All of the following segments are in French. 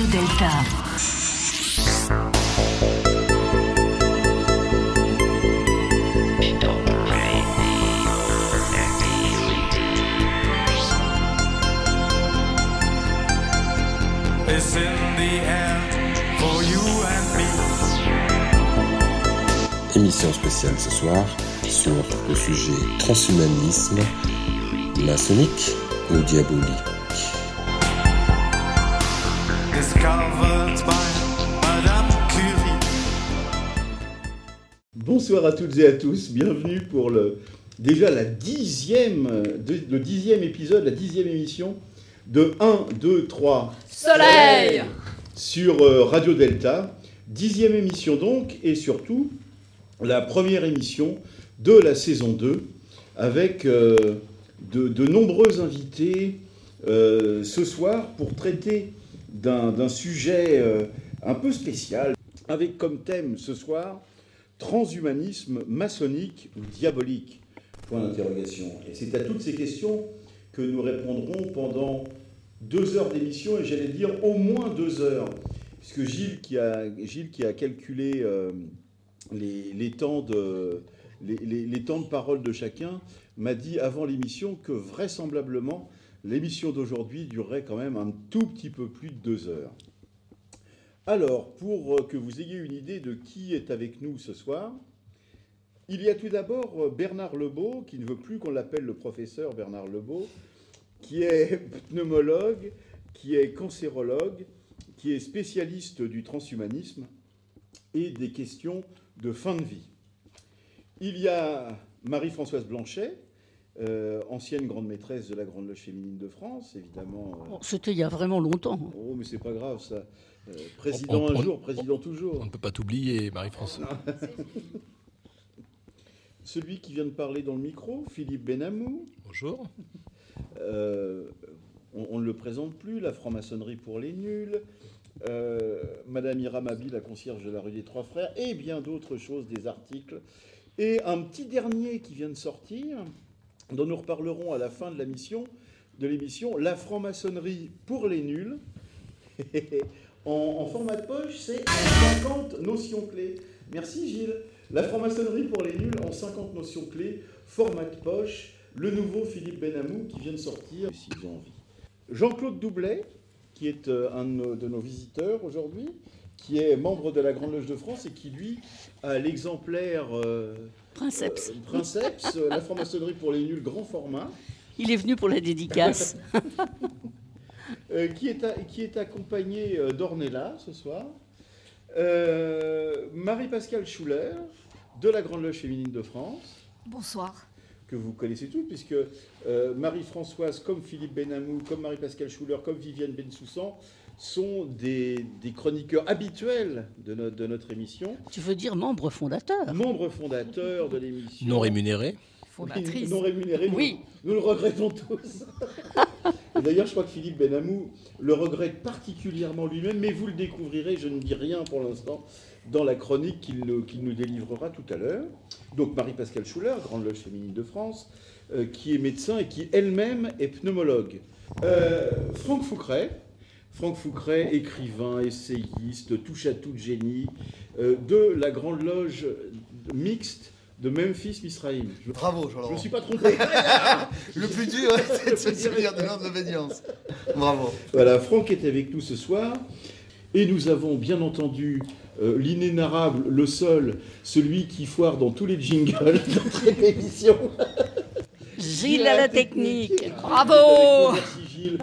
Radio Delta. in the air for you and me. Émission spéciale ce soir sur le sujet transhumanisme, maçonnique ou diabolique. Bonsoir à toutes et à tous, bienvenue pour le déjà la dixième, le dixième épisode, la dixième émission de 1, 2, 3 Soleil. Sur euh, Radio Delta. Dixième émission donc, et surtout la première émission de la saison 2, avec euh, de, de nombreux invités euh, ce soir pour traiter d'un sujet euh, un peu spécial, avec comme thème ce soir transhumanisme maçonnique ou diabolique? Et c'est à toutes ces questions que nous répondrons pendant deux heures d'émission, et j'allais dire au moins deux heures, puisque Gilles qui a, Gilles qui a calculé euh, les, les temps de, les- les temps de parole de chacun m'a dit avant l'émission que vraisemblablement l'émission d'aujourd'hui durerait quand même un tout petit peu plus de deux heures. Alors, pour euh, que vous ayez une idée de qui est avec nous ce soir, il y a tout d'abord euh, Bernard Lebeau, qui ne veut plus qu'on l'appelle le professeur Bernard Lebeau, qui est pneumologue, qui est cancérologue, qui est spécialiste du transhumanisme et des questions de fin de vie. Il y a Marie-Françoise Blanchet, euh, ancienne grande maîtresse de la Grande Loge féminine de France, évidemment. euh, Bon, C'était il y a vraiment longtemps. oh, mais c'est pas grave ça. Euh, président On- on- un jour, président toujours. On ne peut pas t'oublier, Marie-France. Celui qui vient de parler dans le micro, Philippe Benamou, Bonjour. Euh, on on ne le présente plus, la franc-maçonnerie pour les nuls, euh, Madame Ira Mabi, la concierge de la rue des Trois Frères, et bien d'autres choses, des articles. Et un petit dernier qui vient de sortir, dont nous reparlerons à la fin de de l'émission, La franc-maçonnerie pour les nuls. en, format de poche, c'est 50 notions clés. Merci Gilles. La franc-maçonnerie pour les nuls en 50 notions clés, format de poche, le nouveau Philippe Benamou qui vient de sortir, ont envie. Jean-Claude Doublet, qui est euh, un de nos, de nos visiteurs aujourd'hui, qui est membre de la Grande Loge de France et qui, lui, a l'exemplaire euh, Princeps. euh, Princeps, euh, la franc-maçonnerie pour les nuls, grand format. Il est venu pour la dédicace. Euh, qui, est a- qui est accompagné d'Ornella ce soir. Euh, Marie-Pascale Schuller, de la Grande Loge féminine de France, Bonsoir. que vous connaissez toutes, puisque euh, Marie-Françoise, comme Philippe Benamou, comme Marie-Pascale Schuller, comme Viviane Bensoussan, sont des, des chroniqueurs habituels de, no- de notre émission, tu veux dire membre fondateur membres fondateurs de l'émission. Non rémunéré. Fondatrice. Non rémunérés, nous- Oui. nous, le regrettons tous. Et D'ailleurs, je crois que Philippe Benamou le regrette particulièrement lui-même, mais vous le découvrirez, je ne dis rien pour l'instant, dans la chronique qu'il nous- qu'il nous délivrera tout à l'heure. Donc Marie-Pascale Schuller, Grande Loge féminine de France, euh, qui est médecin et qui elle-même est pneumologue. Euh, Franck Foucret, Franck Foucret, écrivain, essayiste, touche à tout génie, euh, de la Grande Loge mixte de Memphis Misraïm. Je Bravo, je me Jean-Laurent. suis pas trompé. Le plus dur, c'est de se servir de l'ordre d'obédience. Bravo. Voilà, Franck est avec nous ce soir. Et nous avons bien entendu euh, l'inénarrable, le seul, celui qui foire dans tous les jingles d'entrée d'émission. Gilles à la technique. Bravo Gilles,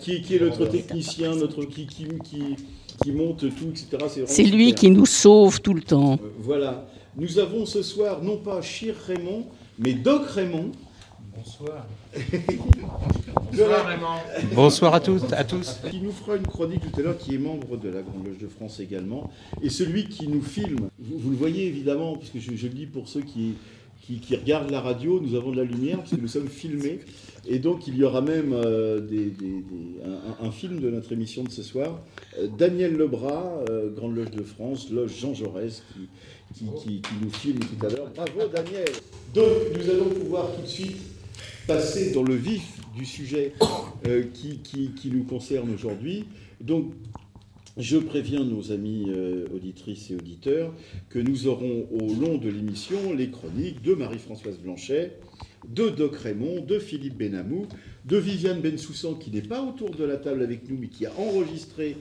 qui, qui- qui est notre technicien, notre qui, qui, qui, qui monte tout, etc. C'est lui qui nous sauve tout le temps. Euh, Voilà. Nous avons ce soir non pas Chir Raymond, mais Doc Raymond. Bonsoir. la- Raymond. Bonsoir à tous, à tous. qui nous fera une chronique tout à l'heure, qui est membre de la Grande Loge de France également, et celui qui nous filme. Vous, vous le voyez évidemment, puisque je, je le dis pour ceux qui, qui, qui regardent la radio, nous avons de la lumière, puisque nous sommes filmés, et donc il y aura même euh, un, film de notre émission de ce soir. Euh, Daniel Lebras, euh, Grande Loge de France, Loge Jean Jaurès, qui, qui, nous filme tout à l'heure. Bravo Daniel Donc nous allons pouvoir tout de suite passer dans le vif du sujet qui, nous concerne aujourd'hui. Donc, je préviens nos amis auditrices et auditeurs que nous aurons au long de l'émission les chroniques de Marie-Françoise Blanchet, de Doc Raymond, de Philippe Benamou, de Viviane Bensoussan, qui n'est pas autour de la table avec nous, mais qui a enregistré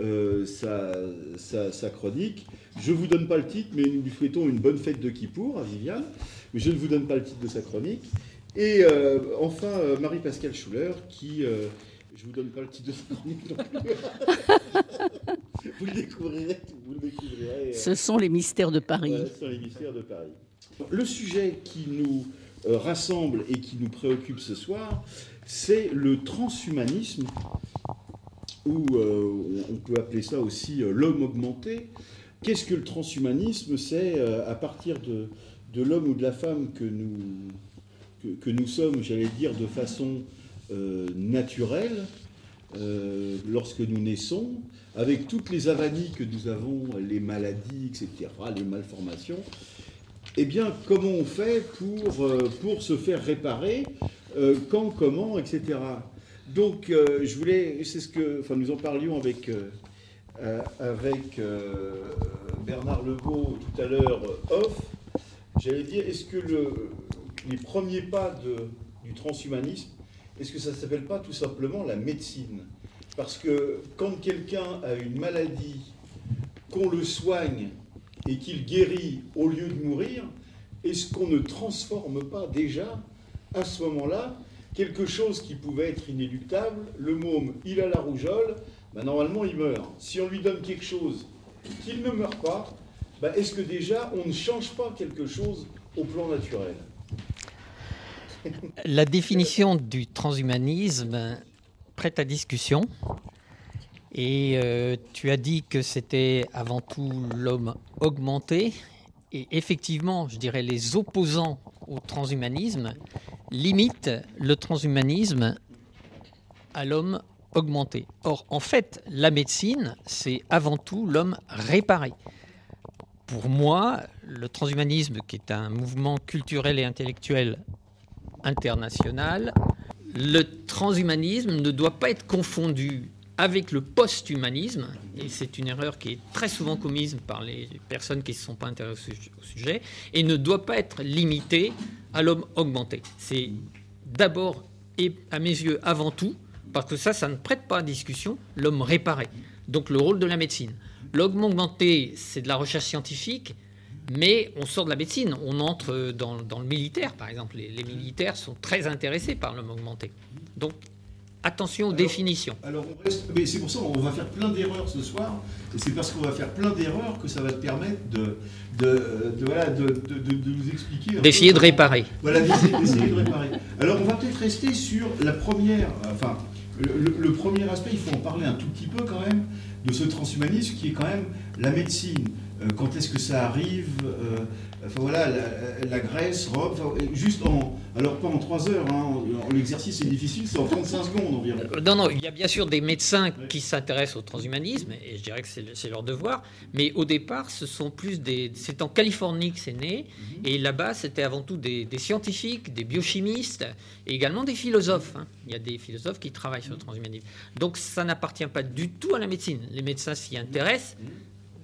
euh, sa, sa- sa chronique. Je ne vous donne pas le titre, mais nous lui souhaitons une bonne fête de Kippour à Viviane. Mais je ne vous donne pas le titre de sa chronique. Et euh, enfin, euh, Marie-Pascale Schuller, qui. je ne vous donne pas le titre de sa chronique non plus. vous le découvrirez. Vous le découvrirez Ce sont les mystères de Paris. voilà, sur les mystères de Paris. Le sujet qui nous rassemble et qui nous préoccupe ce soir, c'est le transhumanisme, ou euh, on peut appeler ça aussi euh, l'homme augmenté. Qu'est-ce que le transhumanisme? C'est euh, à partir de, de l'homme ou de la femme que nous, que, nous sommes, j'allais dire, de façon euh, naturelle, euh, lorsque nous naissons, avec toutes les avanies que nous avons, les maladies, etc., les malformations, eh bien, comment on fait pour, euh, pour se faire réparer euh, Quand, comment, etc. Donc, euh, je voulais, c'est ce que, enfin, nous en parlions avec, avec Bernard Legault tout à l'heure off. J'allais dire, est-ce que le, les premiers pas du transhumanisme, est-ce que ça ne s'appelle pas tout simplement la médecine? Parce que quand quelqu'un a une maladie, qu'on le soigne et qu'il guérit au lieu de mourir, est-ce qu'on ne transforme pas déjà, à ce moment-là, quelque chose qui pouvait être inéluctable Le môme, il a la rougeole, ben normalement il meurt. Si on lui donne quelque chose qu'il ne meurt pas, ben est-ce que déjà on ne change pas quelque chose au plan naturel La définition du transhumanisme prête à discussion. Et euh, tu as dit que c'était avant tout l'homme augmenté. Et effectivement, je dirais les opposants au transhumanisme limitent le transhumanisme à l'homme augmenté. Or, en fait, la médecine, c'est avant tout l'homme réparé. Pour moi, le transhumanisme, qui est un mouvement culturel et intellectuel international, le transhumanisme ne doit pas être confondu avec le post-humanisme, et c'est une erreur qui est très souvent commise par les personnes qui ne sont pas intéressées au su- au sujet, et ne doit pas être limité à l'homme augmenté. C'est d'abord et à mes yeux avant tout, parce que ça, ça ne prête pas à discussion, l'homme réparé. Donc le rôle de la médecine. L'homme augmenté, c'est de la recherche scientifique, mais on sort de la médecine, on entre dans, dans le militaire, par exemple. Les, les militaires sont très intéressés par l'homme augmenté. Donc, attention aux Alors- définitions. Alors on reste, mais c'est pour ça qu'on va faire plein d'erreurs ce soir, et c'est parce qu'on va faire plein d'erreurs que ça va te permettre de, de, de- voilà, de, de- de- de nous expliquer. D'essayer de réparer. Voilà, d'essayer de réparer. Alors, on va peut-être rester sur la première, enfin, le premier aspect, il faut en parler un tout petit peu quand même, de ce transhumanisme qui est quand même la médecine. Euh, quand est-ce que ça arrive euh, Enfin voilà, la, la Grèce, Rome, enfin, juste en. Alors, pas en 3 heures, hein, l'exercice est difficile, c'est en 35 secondes environ. Euh, Non, non, il y a bien sûr des médecins qui s'intéressent au transhumanisme, et je dirais que c'est le- c'est leur devoir, mais au départ, ce sont plus des... C'est en Californie que c'est né, et là-bas, c'était avant tout des, des scientifiques, des biochimistes, et également des philosophes. hein. Il y a des philosophes qui travaillent sur le transhumanisme. Donc ça n'appartient pas du tout à la médecine. Les médecins s'y intéressent,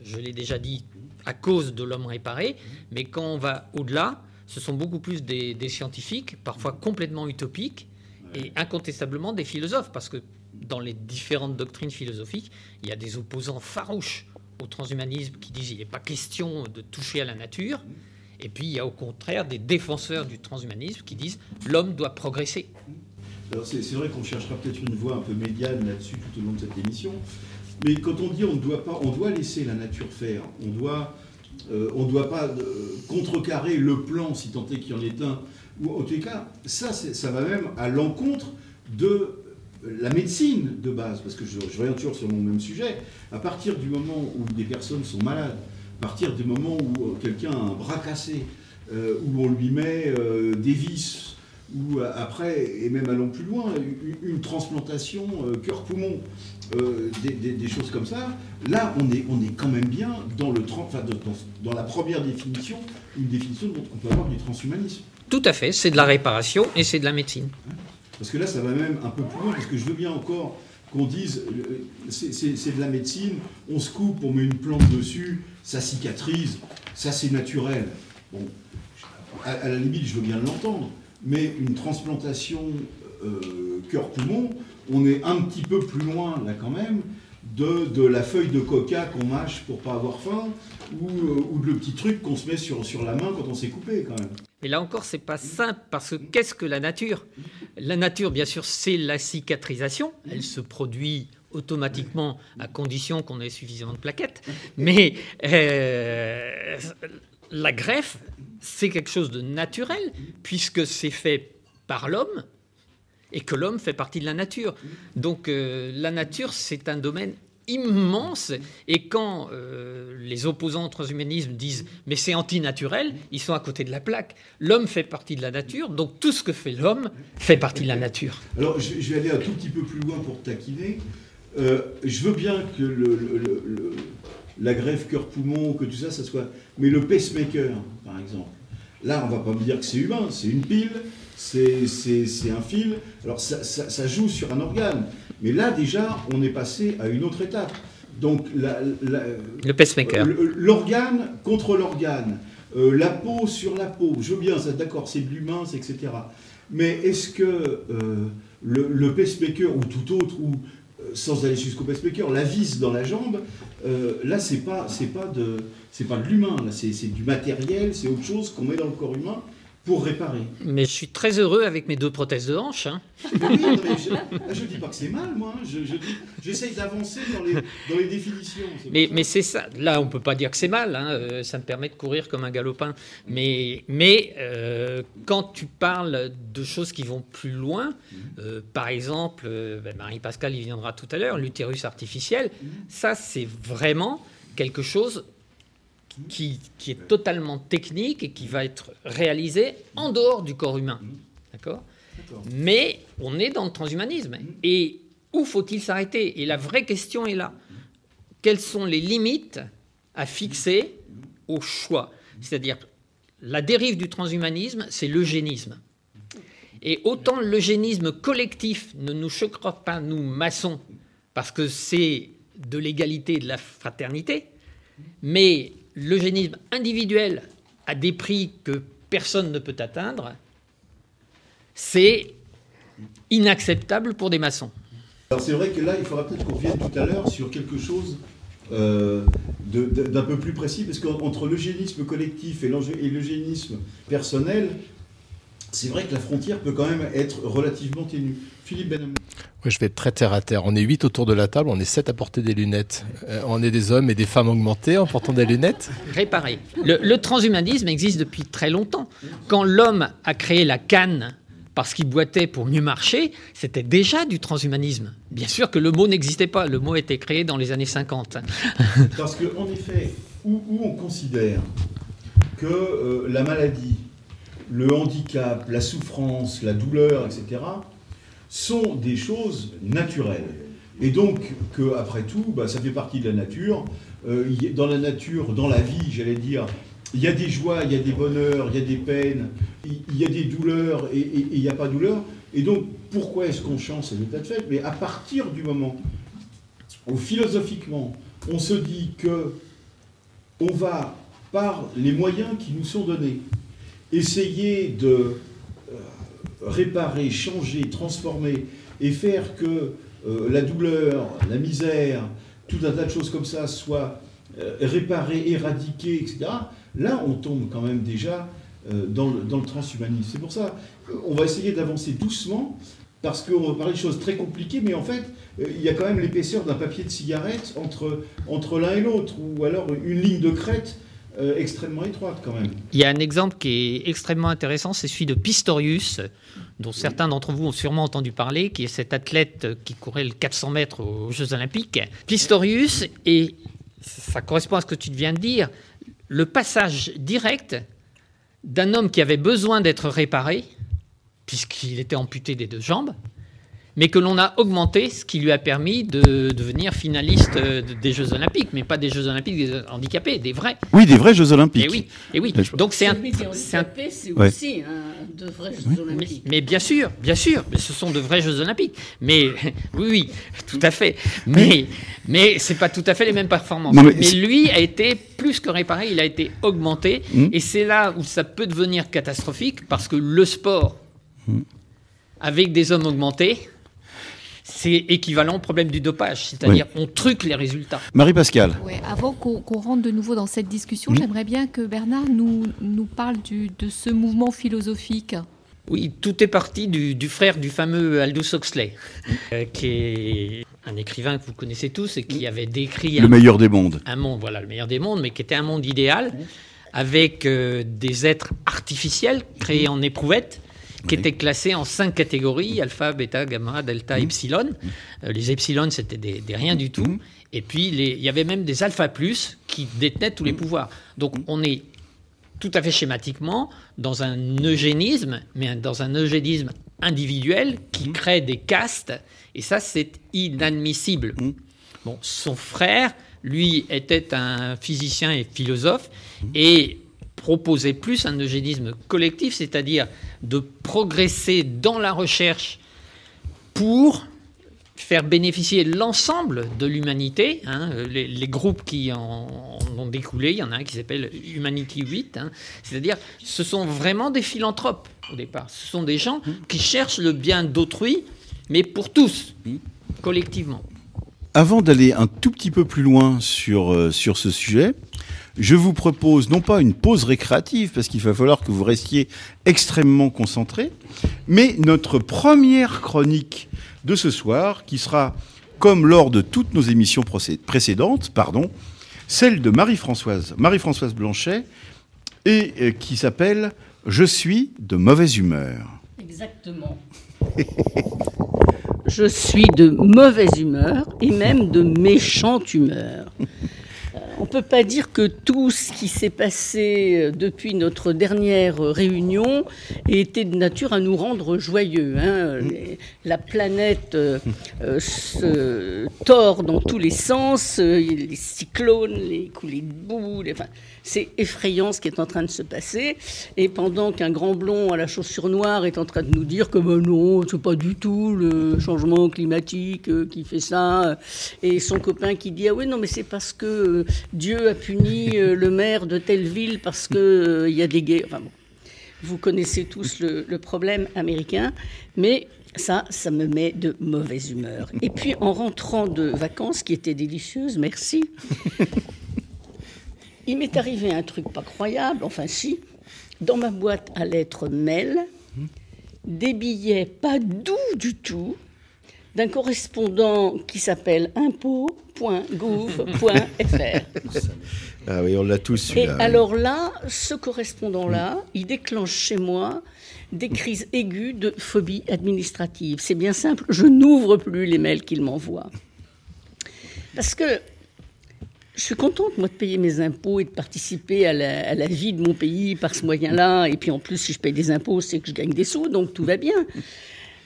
je l'ai déjà dit, à cause de l'homme réparé, mais quand on va au-delà, ce sont beaucoup plus des, des scientifiques, parfois complètement utopiques, et incontestablement des philosophes, parce que dans les différentes doctrines philosophiques, il y a des opposants farouches au transhumanisme qui disent qu'il n'est pas question de toucher à la nature, et puis il y a au contraire des défenseurs du transhumanisme qui disent l'homme doit progresser. Alors c'est c'est vrai qu'on cherchera peut-être une voie un peu médiane là-dessus tout au long de cette émission. Mais quand on dit on ne doit pas, on doit laisser la nature faire, on doit euh, on ne doit pas euh, contrecarrer le plan, si tant est qu'il y en ait un. Ou en les cas, ça, ça va même à l'encontre de la médecine de base, parce que je, reviens toujours sur mon même sujet. À partir du moment où des personnes sont malades, à partir du moment où euh, quelqu'un a un bras cassé, où on lui met des vis, ou après, et même allons plus loin, une, transplantation cœur-poumon, euh, des, des- des choses comme ça, là, on est, on est quand même bien dans, le, enfin, dans, dans la première définition, une définition dont on peut avoir du transhumanisme. Tout à fait, c'est de la réparation et c'est de la médecine. Parce que là, ça va même un peu plus loin, parce que je veux bien encore qu'on dise, euh, c'est de la médecine, on se coupe, on met une plante dessus, ça cicatrise, ça c'est naturel. Bon, à, à la limite, je veux bien l'entendre, mais une transplantation euh, cœur-poumon, on est un petit peu plus loin, là quand même, de, de la feuille de coca qu'on mâche pour pas avoir faim, ou, euh, ou de le petit truc qu'on se met sur, sur la main quand on s'est coupé, quand même. Mais là encore, c'est pas simple parce que qu'est-ce que la nature? La nature, bien sûr, c'est la cicatrisation. Elle se produit automatiquement à condition qu'on ait suffisamment de plaquettes. Mais euh, la greffe, c'est quelque chose de naturel puisque c'est fait par l'homme et que l'homme fait partie de la nature. Donc euh, la nature, c'est un domaine immense et quand euh, les opposants au transhumanisme disent mais c'est antinaturel, ils sont à côté de la plaque. L'homme fait partie de la nature, donc tout ce que fait l'homme fait partie de la nature. Alors, je, vais aller un tout petit peu plus loin pour taquiner. Euh, je veux bien que la greffe cœur-poumon, que tout ça, ça soit. Mais le pacemaker, par exemple, là, on va pas me dire que c'est humain, c'est une pile, c'est un fil. Alors, ça, ça- ça joue sur un organe. Mais là, déjà, on est passé à une autre étape. Donc, la- la- Le pacemaker. L'organe contre l'organe, euh, la peau sur la peau, je veux bien, d'accord, c'est de l'humain, etc. Mais est-ce que euh, le, le pacemaker ou tout autre, ou euh, sans aller jusqu'au pacemaker, la vis dans la jambe, euh, là c'est pas c'est pas de c'est pas de l'humain, là c'est du matériel, c'est autre chose qu'on met dans le corps humain pour réparer. Mais je suis très heureux avec mes deux prothèses de hanche. hein. Oui, je, je dis pas que c'est mal, moi. hein. Je, je dis- j'essaye d'avancer dans les, dans les définitions. Mais, c'est ça. Là, on peut pas dire que c'est mal. hein, euh, Ça me permet de courir comme un galopin. Mais, mais euh, quand tu parles de choses qui vont plus loin, euh, par exemple, ben, Marie-Pascal y viendra tout à l'heure, l'utérus artificiel, ça, c'est vraiment quelque chose qui, qui est totalement technique et qui va être réalisé en dehors du corps humain. D'accord D'accord. mais on est dans le transhumanisme. Et où faut-il s'arrêter? Et la vraie question est là. Quelles sont les limites à fixer au choix? C'est-à-dire, la dérive du transhumanisme, c'est l'eugénisme. Et autant l'eugénisme collectif ne nous choquera pas, nous, maçons, parce que c'est de l'égalité et de la fraternité, mais l'eugénisme individuel à des prix que personne ne peut atteindre, c'est inacceptable pour des maçons. Alors c'est vrai que là, il faudra peut-être qu'on revienne tout à l'heure sur quelque chose euh, d'un peu plus précis, parce qu'entre l'eugénisme collectif et l'eugénisme personnel, c'est vrai que la frontière peut quand même être relativement ténue. Philippe Benhamou. Ouais, je vais être très terre à terre. On est huit autour de la table, on est sept à porter des lunettes. Euh, on est des hommes et des femmes augmentés en portant des lunettes. Réparer. Le, le transhumanisme existe depuis très longtemps. Quand l'homme a créé la canne parce qu'il boitait pour mieux marcher, c'était déjà du transhumanisme. Bien sûr que le mot n'existait pas, le mot a été créé dans les années 50. Parce qu'en effet, où, où on considère que euh, la maladie, le handicap, la souffrance, la douleur, etc., sont des choses naturelles. Et donc, après tout, bah, ça fait partie de la nature. Euh, dans la nature, dans la vie, j'allais dire, il y a des joies, il y a des bonheurs, il y a des peines, il y a des douleurs et il n'y a pas de douleur. Et donc, pourquoi est-ce qu'on change cet état de fait? Mais à partir du moment où philosophiquement, on se dit que on va, par les moyens qui nous sont donnés, essayer de euh, réparer, changer, transformer et faire que euh, la douleur, la misère, tout un tas de choses comme ça soient euh, réparées, éradiquées, etc. Là, on tombe quand même déjà dans, le, dans le transhumanisme. C'est pour ça qu'on va essayer d'avancer doucement parce qu'on va parler de choses très compliquées, mais en fait, il y a quand même l'épaisseur d'un papier de cigarette entre, entre l'un et l'autre, ou alors une ligne de crête euh, extrêmement étroite quand même. Il y a un exemple qui est extrêmement intéressant, c'est celui de Pistorius, dont certains d'entre vous ont sûrement entendu parler, qui est cet athlète qui courait le 400 mètres aux Jeux Olympiques. Pistorius, et ça correspond à ce que tu viens de dire, le passage direct d'un homme qui avait besoin d'être réparé, puisqu'il était amputé des deux jambes, mais que l'on a augmenté, ce qui lui a permis de devenir finaliste euh, des Jeux Olympiques, mais pas des Jeux Olympiques des handicapés, des vrais. Oui, des vrais Jeux Olympiques. Et oui, et oui. Mais je- Donc c'est un, c'est un- Ouais. aussi un de vrais Jeux Olympiques. mais bien sûr, bien sûr, mais ce sont de vrais Jeux Olympiques. Mais oui, oui, tout à fait. Mais mais c'est pas tout à fait les mêmes performances. Non, mais lui a été plus que réparé, il a été augmenté, Mm. et c'est là où ça peut devenir catastrophique parce que le sport avec des hommes augmentés. C'est équivalent au problème du dopage, c'est-à-dire on truque les résultats. Marie-Pascale. Ouais, avant qu'on rentre de nouveau dans cette discussion, j'aimerais bien que Bernard nous, nous parle du- de ce mouvement philosophique. Oui, tout est parti du, du frère du fameux Aldous Huxley, euh, qui est un écrivain que vous connaissez tous et qui avait décrit Le un, meilleur des mondes. un monde, voilà, le meilleur des mondes, mais qui était un monde idéal avec euh, des êtres artificiels créés en éprouvettes qui étaient classés en cinq catégories alpha, bêta, gamma, delta, epsilon. Euh, les epsilon, c'était des, des rien du tout. Et puis, il y avait même des alpha plus qui détenaient tous les pouvoirs. Donc, on est tout à fait schématiquement dans un eugénisme, mais dans un eugénisme individuel qui crée des castes, et ça c'est inadmissible. Bon, son frère, lui, était un physicien et philosophe, et proposait plus un eugénisme collectif, c'est-à-dire de progresser dans la recherche pour faire bénéficier l'ensemble de l'humanité. hein, les, groupes qui en, en ont découlé, il y en a un qui s'appelle Humanity 8, hein, c'est-à-dire ce sont vraiment des philanthropes au départ. Ce sont des gens qui cherchent le bien d'autrui, mais pour tous, collectivement. Avant d'aller un tout petit peu plus loin sur, euh, sur ce sujet, je vous propose non pas une pause récréative, parce qu'il va falloir que vous restiez extrêmement concentrés, mais notre première chronique de ce soir, qui sera, comme lors de toutes nos émissions précédentes, pardon, celle de Marie-Françoise, Marie-Françoise Blanchet, et euh, qui s'appelle Je suis de mauvaise humeur. Exactement. Je suis de mauvaise humeur et même de méchante humeur. On ne peut pas dire que tout ce qui s'est passé euh, depuis notre dernière euh, réunion ait été de nature à nous rendre joyeux. hein. Les- La planète euh, se tord dans tous les sens, les cyclones, les coulées de boue, les- enfin, c'est effrayant ce qui est en train de se passer. Et pendant qu'un grand blond à la chaussure noire est en train de nous dire que ben non, c'est pas du tout le changement climatique euh, qui fait ça, et son copain qui dit ah oui non mais c'est parce que euh, Dieu a puni euh, le maire de telle ville parce que il y a des gays. Enfin bon, vous connaissez tous le, le problème américain, mais ça, ça me met de mauvaise humeur. Et puis en rentrant de vacances, qui étaient délicieuses, merci. Il m'est arrivé un truc pas croyable, enfin si, dans ma boîte à lettres mail, des billets pas doux du tout d'un correspondant qui s'appelle impôt.gouv.fr. Ah oui, on l'a tous Et celui-là. alors là, ce correspondant-là, il déclenche chez moi des crises aiguës de phobie administrative. C'est bien simple, je n'ouvre plus les mails qu'il m'envoie. Parce que je suis contente, moi, de payer mes impôts et de participer à la, vie de mon pays par ce moyen-là. Et puis en plus, si je paye des impôts, c'est que je gagne des sous, donc tout va bien.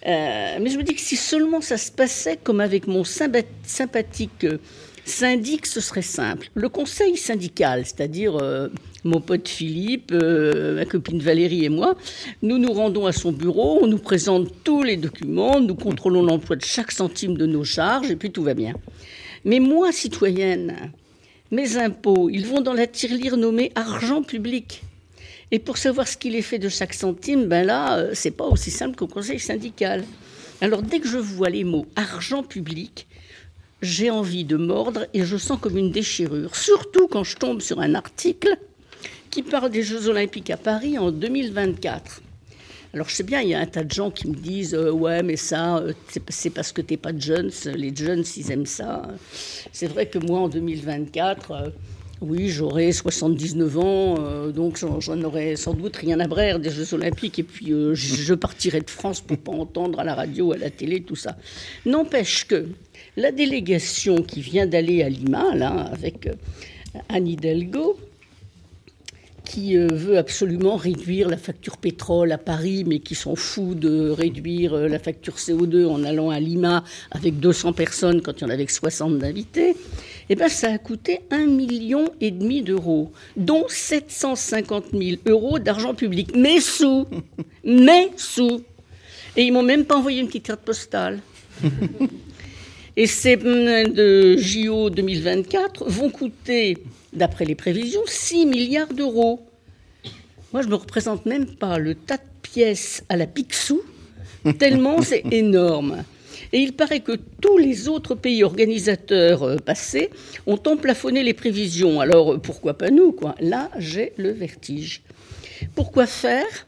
Euh, mais je me dis que si seulement ça se passait comme avec mon sympa- sympathique euh, syndic, ce serait simple. Le conseil syndical, c'est-à-dire euh, mon pote Philippe, ma copine Valérie et moi, nous nous rendons à son bureau, on nous présente tous les documents, nous contrôlons l'emploi de chaque centime de nos charges, et puis tout va bien. Mais moi, citoyenne, mes impôts, ils vont dans la tirelire nommée argent public. Et pour savoir ce qu'il est fait de chaque centime, ben là, euh, c'est pas aussi simple qu'au conseil syndical. Alors dès que je vois les mots argent public, j'ai envie de mordre et je sens comme une déchirure. Surtout quand je tombe sur un article qui parle des Jeux Olympiques à Paris en 2024. Alors je sais bien, il y a un tas de gens qui me disent euh, ouais, mais ça, euh, c'est parce que t'es pas de jeunes. Les jeunes, ils aiment ça. C'est vrai que moi, en 2024, euh, Oui, j'aurai 79 ans, donc j'en aurai sans doute rien à brère des Jeux Olympiques. Et puis, je partirai de France pour pas entendre à la radio, à la télé, tout ça. N'empêche que la délégation qui vient d'aller à Lima, là, avec Anne Hidalgo, qui euh, veut absolument réduire la facture pétrole à Paris, mais qui s'en fout de réduire euh, la facture CO2 en allant à Lima avec 200 personnes quand il y en avait que 60 d'invités, eh ben, ça a coûté un million et demi d'euros, dont 750 000 euros d'argent public. Mes sous Mes sous Et ils m'ont même pas envoyé une petite carte postale. Et ces de JO 2024 vont coûter, d'après les prévisions, 6 milliards d'euros. Moi, je ne me représente même pas le tas de pièces à la Picsou, tellement c'est énorme. Et il paraît que tous les autres pays organisateurs euh, passés ont emplafonné les prévisions. Alors, euh, pourquoi pas nous, quoi? Là, j'ai le vertige. Pourquoi faire?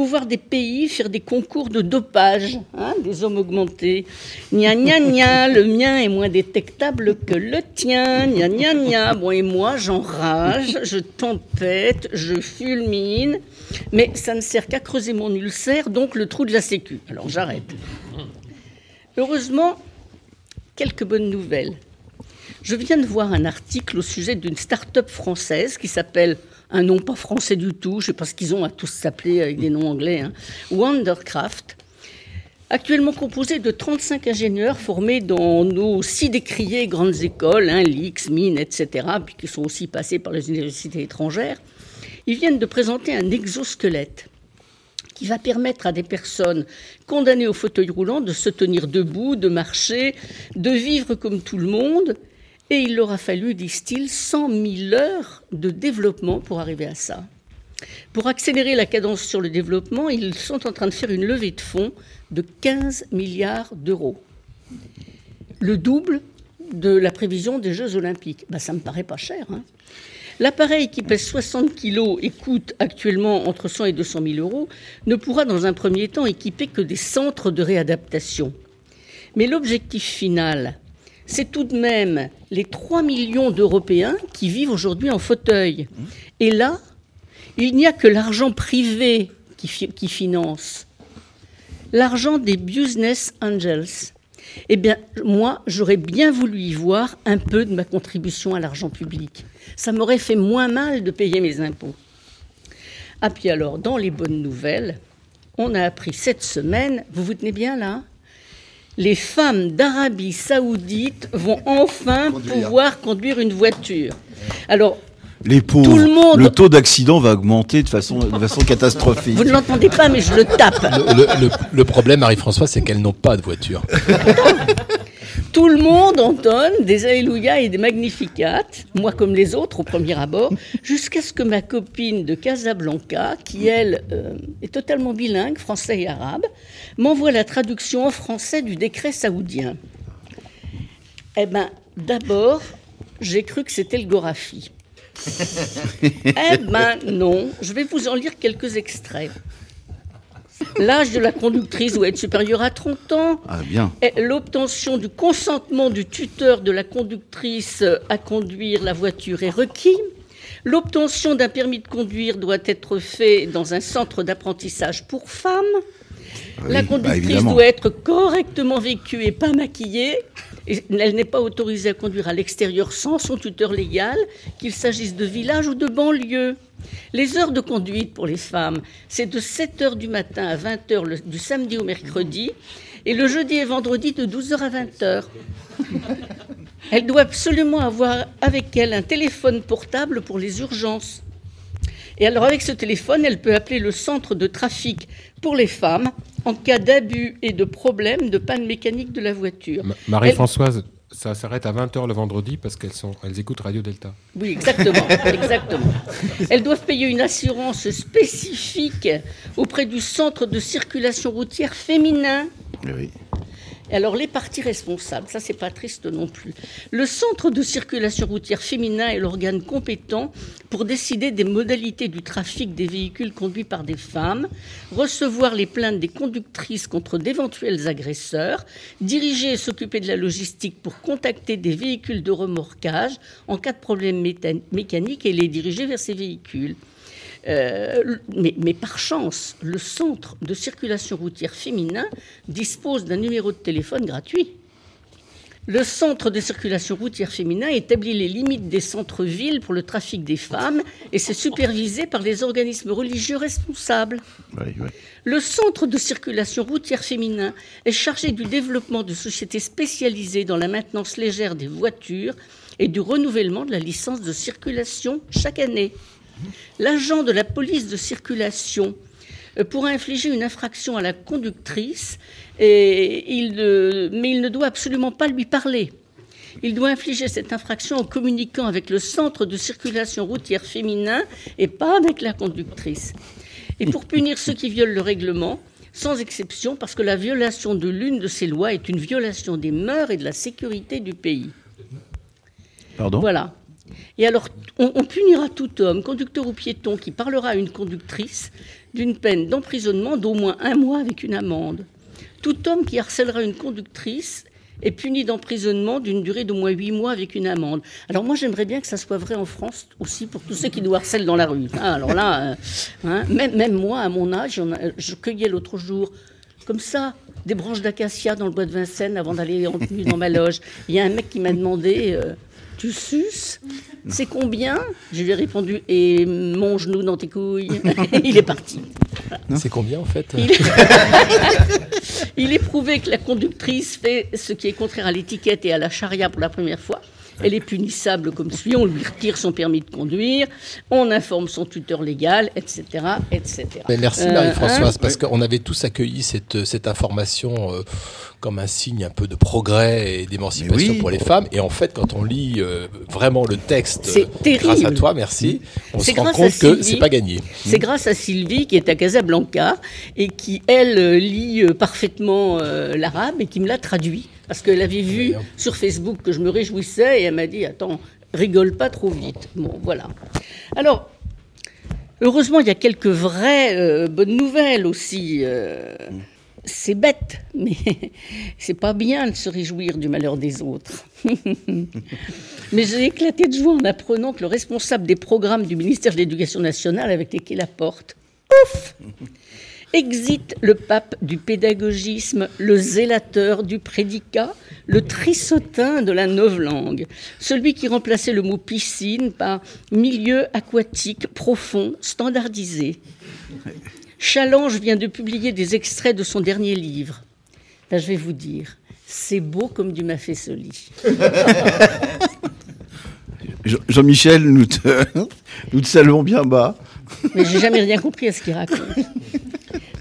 Pour voir des pays faire des concours de dopage, hein, des hommes augmentés. Gna gna gna, le mien est moins détectable que le tien. Gna gna gna. Bon, et moi, j'enrage, je tempête, je fulmine, mais ça ne sert qu'à creuser mon ulcère, donc le trou de la sécu. Alors j'arrête. Heureusement, quelques bonnes nouvelles. Je viens de voir un article au sujet d'une start-up française qui s'appelle un nom pas français du tout, je sais pas ce qu'ils ont à tous s'appeler avec des noms anglais, hein, Wondercraft, actuellement composé de 35 ingénieurs formés dans nos si décriées grandes écoles, hein, l'IX, Mines, etc., puis qui sont aussi passés par les universités étrangères. Ils viennent de présenter un exosquelette qui va permettre à des personnes condamnées au fauteuil roulant de se tenir debout, de marcher, de vivre comme tout le monde. Et il leur a fallu, disent-ils, 100 000 heures de développement pour arriver à ça. Pour accélérer la cadence sur le développement, ils sont en train de faire une levée de fonds de 15 milliards d'euros. Le double de la prévision des Jeux Olympiques. Ben, ça me paraît pas cher. hein. L'appareil qui pèse 60 kg et coûte actuellement entre 100 et 200 000 euros ne pourra dans un premier temps équiper que des centres de réadaptation. Mais l'objectif final, c'est tout de même les 3 millions d'Européens qui vivent aujourd'hui en fauteuil. Et là, il n'y a que l'argent privé qui, fi- qui finance. L'argent des business angels. Eh bien, moi, j'aurais bien voulu y voir un peu de ma contribution à l'argent public. Ça m'aurait fait moins mal de payer mes impôts. Ah, puis alors, dans les bonnes nouvelles, on a appris cette semaine, vous vous tenez bien là? Les femmes d'Arabie saoudite vont enfin pouvoir conduire une voiture. Alors, Les pauvres, Tout le monde- taux d'accident va augmenter de façon, de façon catastrophique. vous ne l'entendez pas, mais je le tape. Le, le- le problème, Marie-François, c'est qu'elles n'ont pas de voiture. Tout le monde entonne des Alléluia et des Magnificat, moi comme les autres au premier abord, jusqu'à ce que ma copine de Casablanca, qui elle euh, est totalement bilingue, français et arabe, m'envoie la traduction en français du décret saoudien. Eh bien, d'abord, j'ai cru que c'était le Gorafi. eh ben non, je vais vous en lire quelques extraits. L'âge de la conductrice doit être supérieur à 30 ans. Ah bien. L'obtention du consentement du tuteur de la conductrice à conduire la voiture est requis. L'obtention d'un permis de conduire doit être fait dans un centre d'apprentissage pour femmes. La bah, conductrice doit être correctement vécue et pas maquillée. Et elle n'est pas autorisée à conduire à l'extérieur sans son tuteur légal, qu'il s'agisse de village ou de banlieue. Les heures de conduite pour les femmes, c'est de 7 h du matin à 20 h le- du samedi au mercredi, et le jeudi et vendredi de 12 h à 20 h. Elle doit absolument avoir avec elle un téléphone portable pour les urgences. Et alors avec ce téléphone, elle peut appeler le centre de trafic pour les femmes en cas d'abus et de problème de panne mécanique de la voiture. Ma- Marie-Françoise, ça s'arrête à 20h le vendredi parce qu'elles sont, elles écoutent Radio Delta. Oui, exactement, exactement. Elles doivent payer une assurance spécifique auprès du centre de circulation routière féminin. Oui. Alors les parties responsables, ça c'est pas triste non plus. Le centre de circulation routière féminin est l'organe compétent pour décider des modalités du trafic des véhicules conduits par des femmes, recevoir les plaintes des conductrices contre d'éventuels agresseurs, diriger et s'occuper de la logistique pour contacter des véhicules de remorquage en cas de problème mécanique et les diriger vers ces véhicules. Euh, mais, mais par chance, le centre de circulation routière féminin dispose d'un numéro de téléphone gratuit. Le centre de circulation routière féminin établit les limites des centres-villes pour le trafic des femmes et c'est supervisé par les organismes religieux responsables. Le centre de circulation routière féminin est chargé du développement de sociétés spécialisées dans la maintenance légère des voitures et du renouvellement de la licence de circulation chaque année. L'agent de la police de circulation euh, pourra infliger une infraction à la conductrice, et il ne- mais il ne doit absolument pas lui parler. Il doit infliger cette infraction en communiquant avec le centre de circulation routière féminin et pas avec la conductrice. Et pour punir ceux qui violent le règlement, sans exception, parce que la violation de l'une de ces lois est une violation des mœurs et de la sécurité du pays. Pardon? Voilà. Et alors, on, punira tout homme, conducteur ou piéton, qui parlera à une conductrice d'une peine d'emprisonnement d'au moins un mois avec une amende. Tout homme qui harcèlera une conductrice est puni d'emprisonnement d'une durée d'au moins huit mois avec une amende. Alors moi, j'aimerais bien que ça soit vrai en France aussi pour tous ceux qui nous harcèlent dans la rue. hein. alors là, euh, hein, même, moi, à mon âge, je cueillais l'autre jour, comme ça, des branches d'acacia dans le bois de Vincennes avant d'aller en tenue dans ma loge. Il y a un mec qui m'a demandé... euh, tu suces C'est combien Je lui ai répondu et mon genou dans tes couilles. Il est parti. C'est combien en fait Il est... Il est prouvé que la conductrice fait ce qui est contraire à l'étiquette et à la charia pour la première fois. Elle est punissable comme suit, on lui retire son permis de conduire, on informe son tuteur légal, etc. etc. Merci Euh, Marie-Françoise, hein parce qu'on avait tous accueilli cette, cette information euh, comme un signe un peu de progrès et d'émancipation oui. pour les femmes. Et en fait, quand on lit euh, vraiment le texte, C'est euh, terrible. grâce à toi, merci, on C'est se rend grâce à compte que Sylvie. c'est pas gagné. C'est grâce à Sylvie qui est à Casablanca et qui, elle, euh, lit parfaitement euh, l'arabe et qui me l'a traduit. Parce qu'elle avait vu sur Facebook que je me réjouissais et elle m'a dit Attends, rigole pas trop vite. Bon, voilà. Alors, heureusement, il y a quelques vraies euh, bonnes nouvelles aussi. euh, c'est bête, mais c'est pas bien de se réjouir du malheur des autres. mais j'ai éclaté de joie en apprenant que le responsable des programmes du ministère de l'Éducation nationale avait quitté la porte. Ouf Exit le pape du pédagogisme, le zélateur du prédicat, le trissotin de la novlangue, celui qui remplaçait le mot piscine par milieu aquatique profond, standardisé. Challenge vient de publier des extraits de son dernier livre. Là, je vais vous dire, c'est beau comme du Mafessoli. Jean- Jean-Michel, nous te, nous te saluons bien bas. Mais j'ai jamais rien compris à ce qu'il raconte.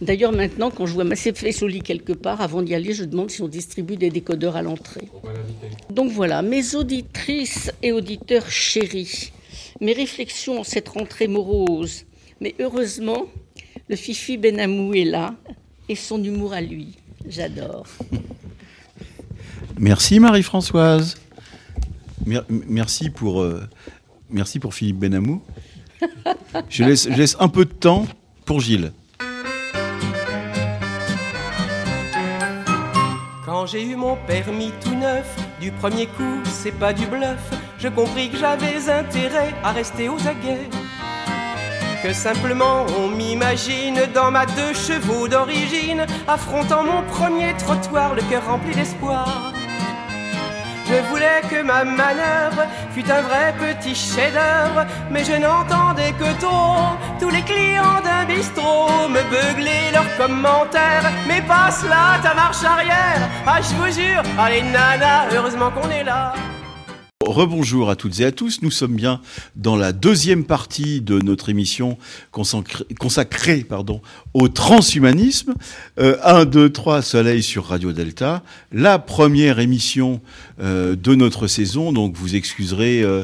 D'ailleurs, maintenant, quand je vois Mafessoli quelque part, avant d'y aller, je demande si on distribue des décodeurs à l'entrée. Donc voilà, mes auditrices et auditeurs chéris, mes réflexions en cette rentrée morose. Mais heureusement, le Fifi Benamou est là et son humour à lui. J'adore. Merci Marie-Françoise. Mer- merci pour, euh, merci pour Philippe Benamou. Je laisse, je laisse un peu de temps pour Gilles. Quand j'ai eu mon permis tout neuf, du premier coup, c'est pas du bluff, je compris que j'avais intérêt à rester aux aguets. Que simplement on m'imagine dans ma deux chevaux d'origine, affrontant mon premier trottoir, le cœur rempli d'espoir. Je voulais que ma manœuvre fût un vrai petit chef-d'œuvre, mais je n'entendais que trop tous les clients d'un bistrot me beugler leurs commentaires. Mais passe là ta marche arrière, ah je vous jure, allez nana, heureusement qu'on est là. Rebonjour à toutes et à tous. Nous sommes bien dans la deuxième partie de notre émission consacrée, au transhumanisme. Euh, 1, 2, 3, Soleil sur Radio Delta. La première émission euh, de notre saison. Donc vous excuserez euh,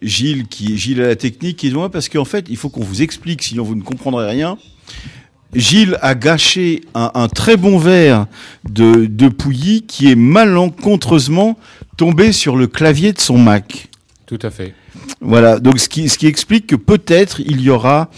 Gilles, qui, Gilles à la technique, qui est loin, parce qu'en fait, il faut qu'on vous explique, sinon vous ne comprendrez rien. Gilles a gâché un, très bon verre de Pouilly qui est malencontreusement tombé sur le clavier de son Mac. Tout à fait. Voilà, donc ce qui, ce qui explique que peut-être il y aura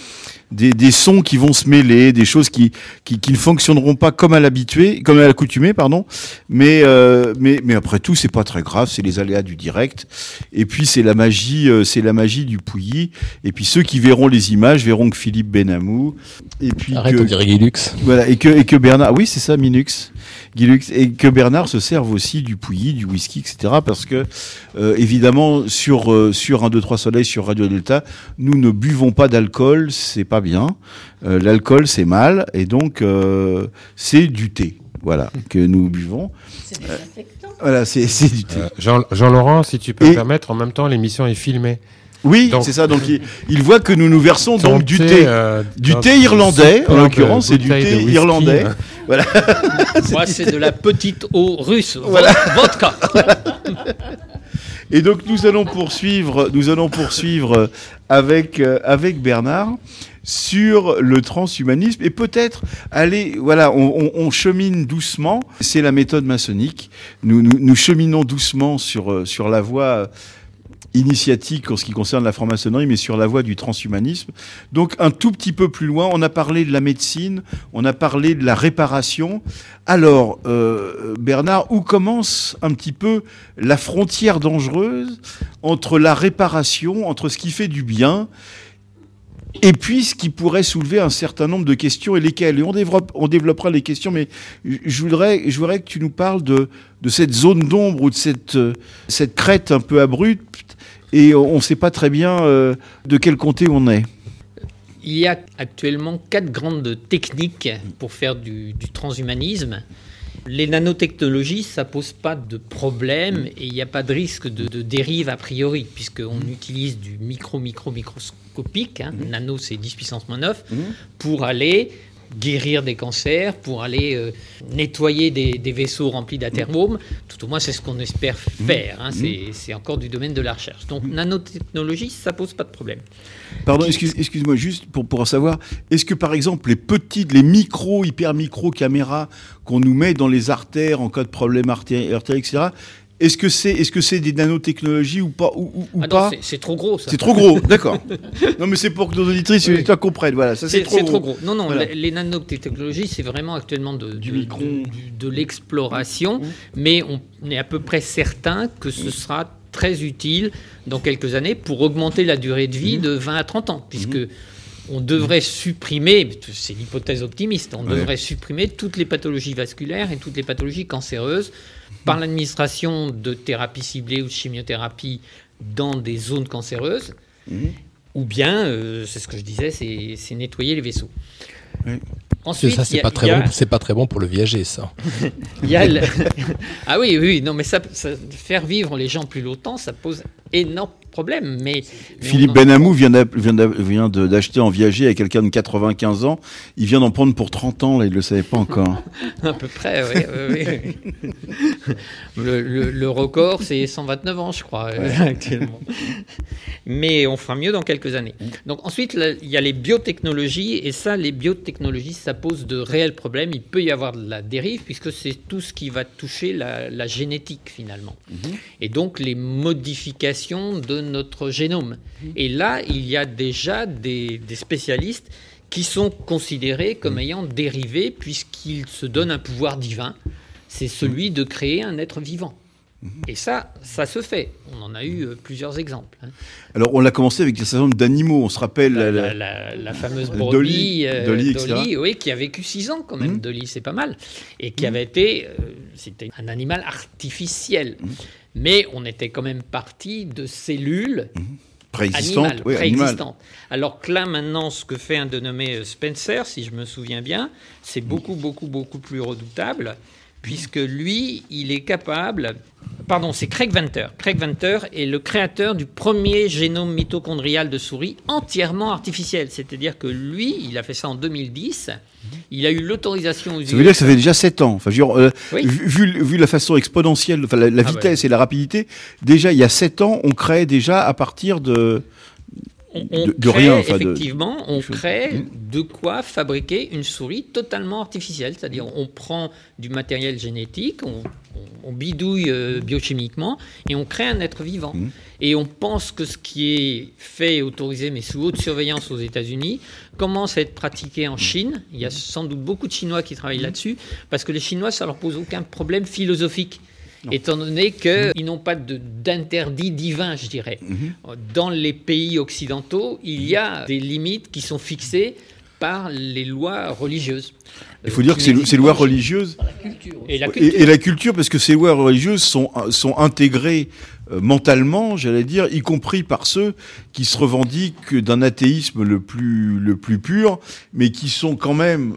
des, des sons qui vont se mêler, des choses qui, qui, qui ne fonctionneront pas comme à l'habitué, comme à l'accoutumée, pardon. Mais, euh, mais, mais après tout, c'est pas très grave, c'est les aléas du direct. Et puis c'est la magie, euh, c'est la magie du Pouilly. Et puis ceux qui verront les images verront que Philippe Benamou. Et puis Arrête, que, on dirait Guilux. Voilà, et que, et que Bernard, oui, c'est ça, Minux. Guilux, et que Bernard se serve aussi du pouilly, du whisky, etc. Parce que, euh, évidemment, sur, euh, sur 1, 2, 3 Soleil, sur Radio Delta, nous ne buvons pas d'alcool, c'est pas bien. Euh, L'alcool, c'est mal, et donc, euh, c'est du thé. Voilà, que nous buvons. Euh, voilà, c'est c'est du thé. Euh, Jean- Jean-Laurent, si tu peux Et- me permettre, en même temps, l'émission est filmée. Oui, c'est ça. Donc, il, il voit que nous nous versons donc du thé, euh, du thé irlandais. En l'occurrence, c'est du thé whisky, irlandais. hein. Voilà. Moi, c'est de la petite eau russe. Voilà. Vodka. Et donc nous allons poursuivre, nous allons poursuivre avec euh, avec Bernard sur le transhumanisme et peut-être aller, voilà, on, on- on chemine doucement. C'est la méthode maçonnique. Nous, nous, nous cheminons doucement sur euh, sur la voie initiatique en ce qui concerne la franc-maçonnerie, mais sur la voie du transhumanisme. Donc un tout petit peu plus loin, on a parlé de la médecine, on a parlé de la réparation. Alors, euh, Bernard, où commence un petit peu la frontière dangereuse entre la réparation, entre ce qui fait du bien, et puis ce qui pourrait soulever un certain nombre de questions, et lesquelles? On, développe, on développera les questions, mais je voudrais, je voudrais que tu nous parles de, cette zone d'ombre ou de cette, cette crête un peu abrupte, et on ne sait pas très bien euh, de quel comté on est. Il y a actuellement quatre grandes techniques pour faire du, du transhumanisme. Les nanotechnologies, ça pose pas de problème et il n'y a pas de risque de, de dérive a priori, puisqu'on utilise du micro-micro-microscopique, hein, nano c'est 10 puissance moins 9, pour aller guérir des cancers, pour aller euh, nettoyer des, des vaisseaux remplis d'atermomes. Tout au moins, c'est ce qu'on espère faire. hein, c'est- C'est encore du domaine de la recherche. Donc, nanotechnologie, ça pose pas de problème. Pardon, excuse- excuse-moi, juste pour, pour savoir, est-ce que par exemple les petites, les micro, hyper micro caméras qu'on nous met dans les artères en cas de problème artériel, etc., est-ce que c'est est -ce c'est des nanotechnologies ou pas ou, ou- ou Ah pas c'est- trop gros, ça. C'est trop gros, d'accord. non mais c'est pour que nos auditrices Oui. et auditeurs comprennent, voilà, ça c'est trop, gros. Non, non, Voilà. les, nanotechnologies, c'est vraiment actuellement de, Du de- micron. Mmh. de- l'exploration, mais on est à peu près certain que ce sera très utile dans quelques années pour augmenter la durée de Mmh. vie de 20 à 30 ans, puisque on devrait supprimer, c'est l'hypothèse optimiste, on Ouais. devrait supprimer toutes les pathologies vasculaires et toutes les pathologies cancéreuses par l'administration de thérapies ciblées ou de chimiothérapie dans des zones cancéreuses, ou bien, euh, c'est ce que je disais, c'est nettoyer les vaisseaux. Ensuite, ça, c'est pas il très y a- bon. C'est pas très bon pour le viager, ça. il y a le- ah oui, oui, non, mais ça, ça- faire vivre les gens plus longtemps, ça pose énorme problème. Mais, Philippe en- Benamou vient d'acheter en viager à quelqu'un de 95 ans. Il vient d'en prendre pour 30 ans, là, il ne le savait pas encore. À peu près, oui. oui, oui. Le, le- le record, c'est 129 ans, je crois, euh, actuellement. Mais on fera mieux dans quelques années. Donc ensuite, là, il y a les biotechnologies, et ça, les biotechnologies, ça pose de réels problèmes. Il peut y avoir de la dérive, puisque c'est tout ce qui va toucher la, la génétique, finalement. Et donc les modifications de notre génome. Et là, il y a déjà des, des spécialistes qui sont considérés comme ayant dérivé puisqu'ils se donnent un pouvoir divin. C'est celui de créer un être vivant. Et ça, ça se fait. On en a eu euh, plusieurs exemples. hein. Alors, on l'a commencé avec un certain nombre d'animaux. On se rappelle La, la- la- la- la fameuse Dolly, euh, Dolly, Dolly, oui, qui a vécu 6 ans quand même. Mhm. Dolly, c'est pas mal. Et qui avait été, euh, c'était un animal artificiel. Mhm. Mais on était quand même parti de cellules Préexistantes, animales, oui, animales. préexistantes. Alors que là, maintenant, ce que fait un dénommé euh, Spencer, si je me souviens bien, c'est beaucoup, beaucoup, beaucoup plus redoutable, puisque lui, il est capable. Pardon, c'est Craig Venter. Craig Venter est le créateur du premier génome mitochondrial de souris entièrement artificiel. C'est-à-dire que lui, il a fait ça en 2010. Il a eu l'autorisation aux Ça veut dire que ça fait déjà 7 ans. Enfin, dire, euh, Oui. vu, la façon exponentielle, enfin, la, la Ah vitesse et la rapidité, déjà il y a 7 ans, on crée déjà à partir de. On de, de crée, rien. enfin, de- effectivement, on choses. crée Mm. de quoi fabriquer une souris totalement artificielle. C'est-à-dire, on prend du matériel génétique, on, on- on bidouille euh, biochimiquement et on crée un être vivant. Mm. Et on pense que ce qui est fait et autorisé, mais sous haute surveillance aux États-Unis, commence à être pratiqué en Chine. Il y a sans doute beaucoup de Chinois qui travaillent là-dessus, parce que les Chinois, ça leur pose aucun problème philosophique. Étant donné qu'ils n'ont pas d'interdit divin, je dirais. Dans les pays occidentaux, il y a des limites qui sont fixées par les lois religieuses. Il faut dire que ces, ces lois religieuses Et la et, culture. et la culture, parce que ces lois religieuses sont, sont intégrées euh, mentalement, j'allais dire, y compris par ceux qui se revendiquent d'un athéisme le plus, le plus pur, mais qui sont quand même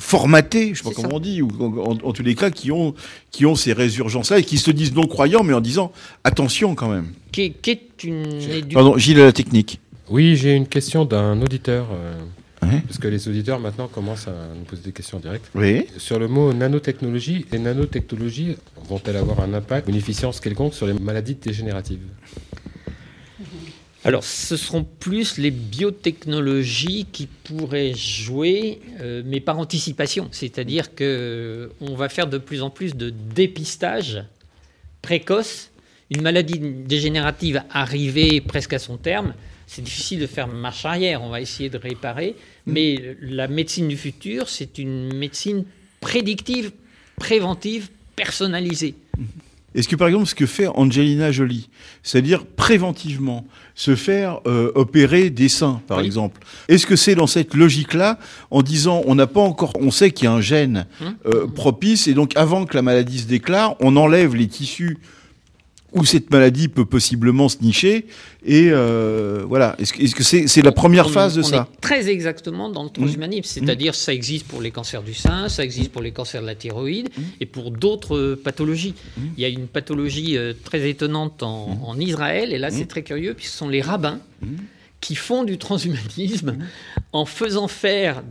formatés, je sais pas comment ça. on dit, ou en, en tous les cas, qui ont, qui ont ces résurgences-là et qui se disent non croyants, mais en disant attention quand même. Qui, qui est une Pardon, Gilles à la technique. Oui, j'ai une question d'un auditeur. euh. Parce que les auditeurs maintenant commencent à nous poser des questions directes. Oui. Sur le mot nanotechnologie, les nanotechnologies vont-elles avoir un impact, une efficience quelconque sur les maladies dégénératives? Alors, ce seront plus les biotechnologies qui pourraient jouer, euh, mais par anticipation. C'est-à-dire que euh, on va faire de plus en plus de dépistage précoce. Une maladie dégénérative arrivée presque à son terme, c'est difficile de faire marche arrière. On va essayer de réparer. Mais la médecine du futur, c'est une médecine prédictive, préventive, personnalisée. Est-ce que par exemple ce que fait Angelina Jolie, c'est-à-dire préventivement se faire euh, opérer des seins par Oui. exemple, est-ce que c'est dans cette logique-là en disant on n'a pas encore, on sait qu'il y a un gène Hum. euh, propice et donc avant que la maladie se déclare, on enlève les tissus où cette maladie peut possiblement se nicher. Et euh, voilà. Est-ce que est-ce que c'est c'est la première On- phase de on ça est très exactement dans le transhumanisme, c'est-à-dire ça existe pour les cancers du sein, ça existe pour les cancers de la thyroïde et pour d'autres euh, pathologies. Il y a une pathologie euh, très étonnante en, en Israël. Et là c'est très curieux puisque ce sont les rabbins qui font du transhumanisme en faisant faire,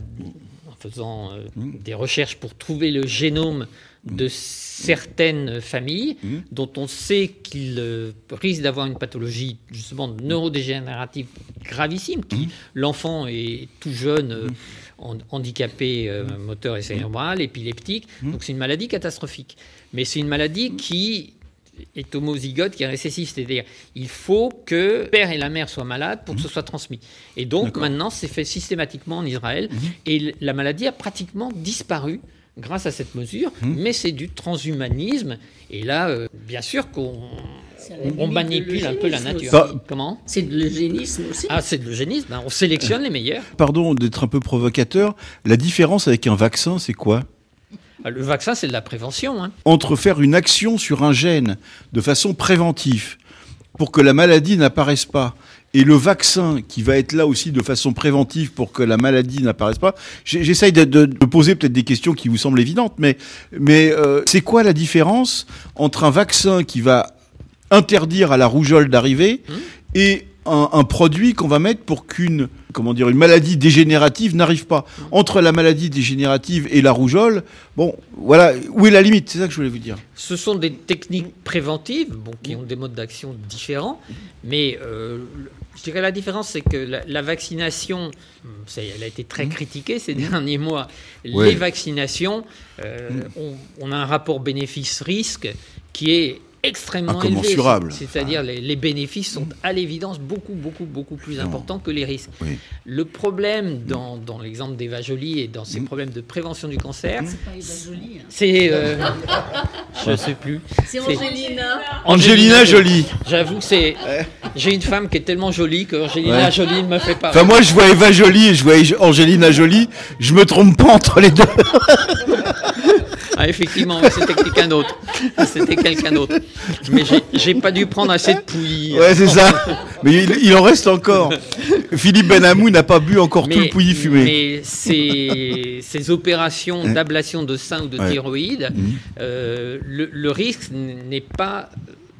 en faisant euh, des recherches pour trouver le génome de certaines familles dont on sait qu'ils euh, risquent d'avoir une pathologie justement neurodégénérative gravissime, qui l'enfant est tout jeune, euh, han- handicapé euh, moteur et cérébral, épileptique, donc c'est une maladie catastrophique. Mais c'est une maladie qui est homozygote, qui est récessive, c'est-à-dire il faut que le père et la mère soient malades pour que ce soit transmis. Et donc maintenant c'est fait systématiquement en Israël et la maladie a pratiquement disparu grâce à cette mesure, mais c'est du transhumanisme et là euh, bien sûr qu'on on manipule un peu la nature. aussi. Comment? C'est de l'eugénisme aussi. Ah c'est de l'eugénisme, hein, on sélectionne les meilleurs. Pardon d'être un peu provocateur, la différence avec un vaccin, c'est quoi? Ah, Le vaccin c'est de la prévention. hein. entre faire une action sur un gène de façon préventive pour que la maladie n'apparaisse pas et le vaccin qui va être là aussi de façon préventive pour que la maladie n'apparaisse pas, j'essaye de, de- de poser peut-être des questions qui vous semblent évidentes, mais, mais euh, c'est quoi la différence entre un vaccin qui va interdire à la rougeole d'arriver et un, un produit qu'on va mettre pour qu'une comment dire une maladie dégénérative n'arrive pas? Entre la maladie dégénérative et la rougeole bon voilà où est la limite? C'est ça que je voulais vous dire. Ce sont des techniques préventives bon, qui ont des modes d'action différents, mais euh, je dirais la différence, c'est que la, la vaccination, elle a été très critiquée ces derniers mois. Ouais. Les vaccinations, euh, on, on a un rapport bénéfice-risque qui est extrêmement élevé. Incommensurable. C'est-à-dire les, les bénéfices sont à l'évidence beaucoup, beaucoup, beaucoup plus importants que les risques. Oui. Le problème dans, dans l'exemple d'Eva Jolie et dans ses problèmes de prévention du cancer, C'est pas Eva Jolie. hein. c'est... euh, je ne sais plus. C'est Angelina. Angelina Jolie. J'avoue que c'est. J'ai une femme qui est tellement jolie que Angelina Ouais. Jolie ne me fait pas. enfin moi je vois Eva Jolie et je vois Angelina Jolie je me trompe pas entre les deux Ah, effectivement, c'était quelqu'un d'autre. C'était quelqu'un d'autre. Mais j'ai- pas dû prendre assez de pouilly. ouais c'est ça mais il, il en reste encore Philippe Benamou n'a pas bu encore tout le pouilly fumé Mais ces, ces opérations d'ablation de sein ou de Ouais. thyroïde, Mhm. euh, le, le risque n'est pas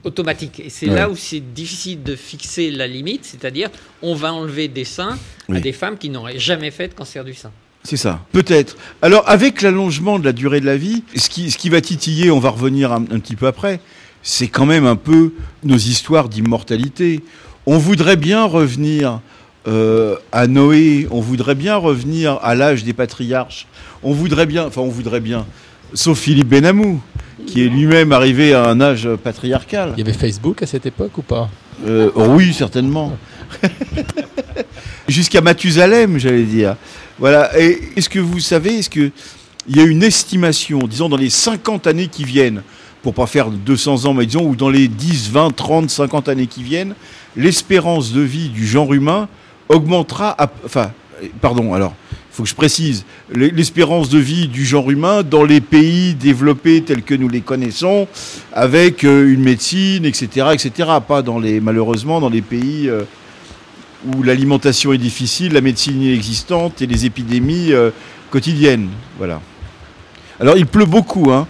automatique. Et c'est Ouais. là où c'est difficile de fixer la limite, c'est-à-dire on va enlever des seins à des femmes qui n'auraient jamais fait de cancer du sein. C'est ça, peut-être. Alors, avec l'allongement de la durée de la vie, ce qui, ce qui va titiller, on va revenir un, un petit peu après, c'est quand même un peu nos histoires d'immortalité. On voudrait bien revenir euh, à Noé, on voudrait bien revenir à l'âge des patriarches. On voudrait bien, enfin on voudrait bien, sauf Philippe Benamou, qui est lui-même arrivé à un âge patriarcal. Il y avait Facebook à cette époque ou pas? Euh, oui, certainement. Jusqu'à Mathusalem, j'allais dire. Voilà. Et est-ce que vous savez, est-ce que il y a une estimation, disons dans les 50 années qui viennent, pour pas faire 200 ans, mais disons, ou dans les 10, 20, 30, 50 années qui viennent, l'espérance de vie du genre humain augmentera, à- enfin, pardon, alors, il faut que je précise, l'e- l'espérance de vie du genre humain dans les pays développés tels que nous les connaissons, avec euh, une médecine, etc., etc., pas dans les, malheureusement, dans les pays euh, où l'alimentation est difficile, la médecine inexistante et les épidémies euh, quotidiennes, voilà. Alors, il pleut beaucoup, hein.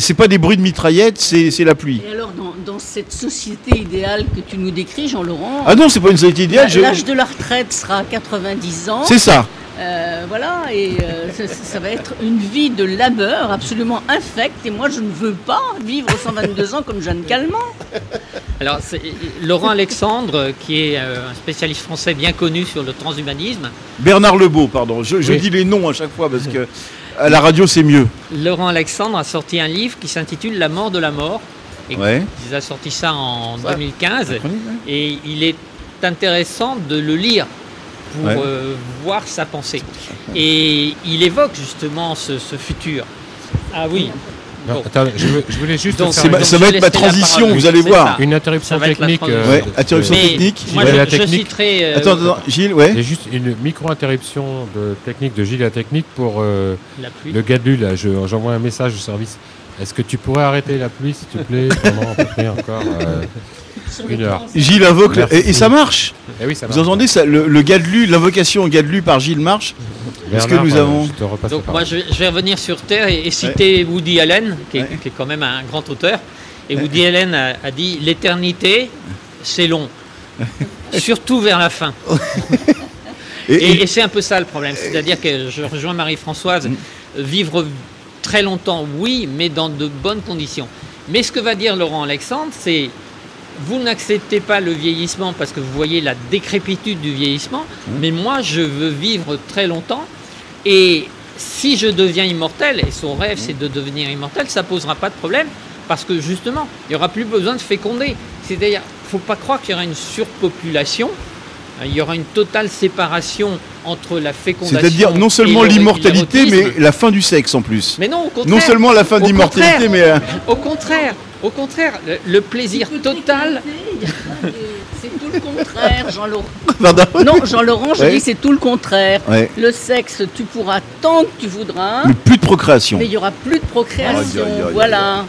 C'est pas des bruits de mitraillettes, c'est c'est la pluie. Et alors, dans, dans cette société idéale que tu nous décris, Jean-Laurent, Ah non, c'est pas une société idéale. je- l'âge de la retraite sera à 90 ans. C'est ça. Euh, voilà, et euh, ça, ça va être une vie de labeur absolument infecte. Et moi, je ne veux pas vivre 122 ans comme Jeanne Calment. Alors, c'est Laurent Alexandre, qui est euh, un spécialiste français bien connu sur le transhumanisme. Bernard Lebeau, pardon. Je, je Oui. dis les noms à chaque fois parce que à la radio c'est mieux. Laurent Alexandre a sorti un livre qui s'intitule La mort de la mort. Et Ouais. Il a sorti ça en 2015. Et il est intéressant de le lire pour Ouais. euh, voir sa pensée. Et il évoque justement ce, ce futur. Ah oui. Non, Bon. attends, je, veux- je voulais juste Donc, faire ma- ça va être ma transition, vous allez voir. ça. Une interruption technique. transition. Ouais, interruption Mais technique. Moi, Ouais, je, la je technique. citerai. euh, Attends, attends, Gilles, ouais. Il y a juste une micro-interruption de technique de Gilles la technique pour euh, le Gadlu. Là, Je- j'envoie un message au service. Est-ce que tu pourrais arrêter la pluie, s'il te plaît, pendant à peu près encore euh, une heure Gilles invoque le- et, et ça marche. Eh oui, ça Vous marche. entendez ça, le, le Gadlu, l'invocation au Gadlu par Gilles marche. Est-ce que Bernard, nous euh, avons je te repasse la Donc parole. moi je vais, je vais revenir sur Terre et, et citer Woody Allen, qui est, Ouais. qui est quand même un grand auteur. Et Woody Allen a, a dit l'éternité, c'est long, surtout vers la fin. Et- Et, et- et c'est un peu ça le problème. C'est-à-dire que je rejoins Marie-Françoise, vivre très longtemps, oui, mais dans de bonnes conditions. Mais ce que va dire Laurent Alexandre, c'est vous n'acceptez pas le vieillissement parce que vous voyez la décrépitude du vieillissement, mais moi je veux vivre très longtemps et si je deviens immortel, et son rêve c'est de devenir immortel, ça posera pas de problème parce que justement, il n'y aura plus besoin de féconder. C'est-à-dire, il ne faut pas croire qu'il y aura une surpopulation, il y aura une totale séparation entre la fécondation. C'est-à-dire non seulement le- l'immortalité, mais la fin du sexe en plus. Mais non, au contraire. Non seulement la fin de Au l'immortalité, contraire. mais euh, Au contraire, au contraire, le, le plaisir total. C'est tout le contraire, Jean-Laurent. pardon? Non, Jean-Laurent, je Ouais. dis c'est tout le contraire. Ouais. Le sexe, tu pourras tant que tu voudras, Mais plus de procréation. mais il n'y aura plus de procréation. Voilà.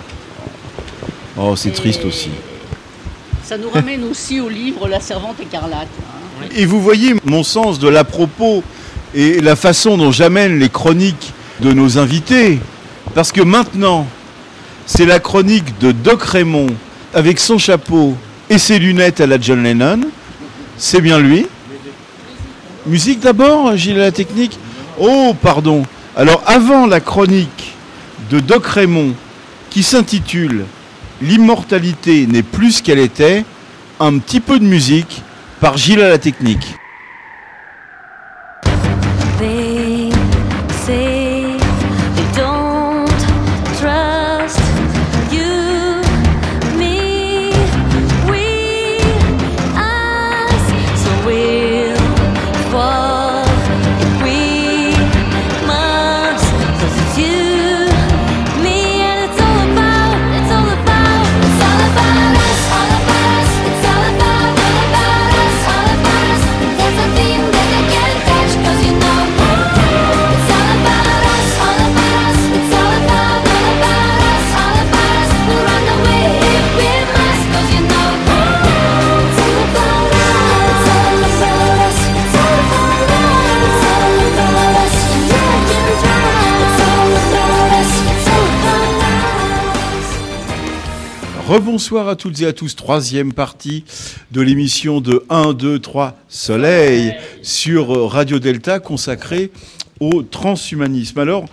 Oh, c'est triste aussi. Ça nous ramène aussi au livre La Servante écarlate. hein. Et vous voyez mon sens de l'à-propos et la façon dont j'amène les chroniques de nos invités. Parce que maintenant, c'est la chronique de Doc Raymond avec son chapeau et ses lunettes à la John Lennon. C'est bien lui. Musique d'abord, Gilles la technique. Oh, pardon. Alors, avant la chronique de Doc Raymond qui s'intitule L'immortalité n'est plus ce qu'elle était, un petit peu de musique par Gilles à la technique. Rebonsoir à toutes et à tous, troisième partie de l'émission de 1, 2, 3 Soleil sur Radio Delta consacrée au transhumanisme. Alors,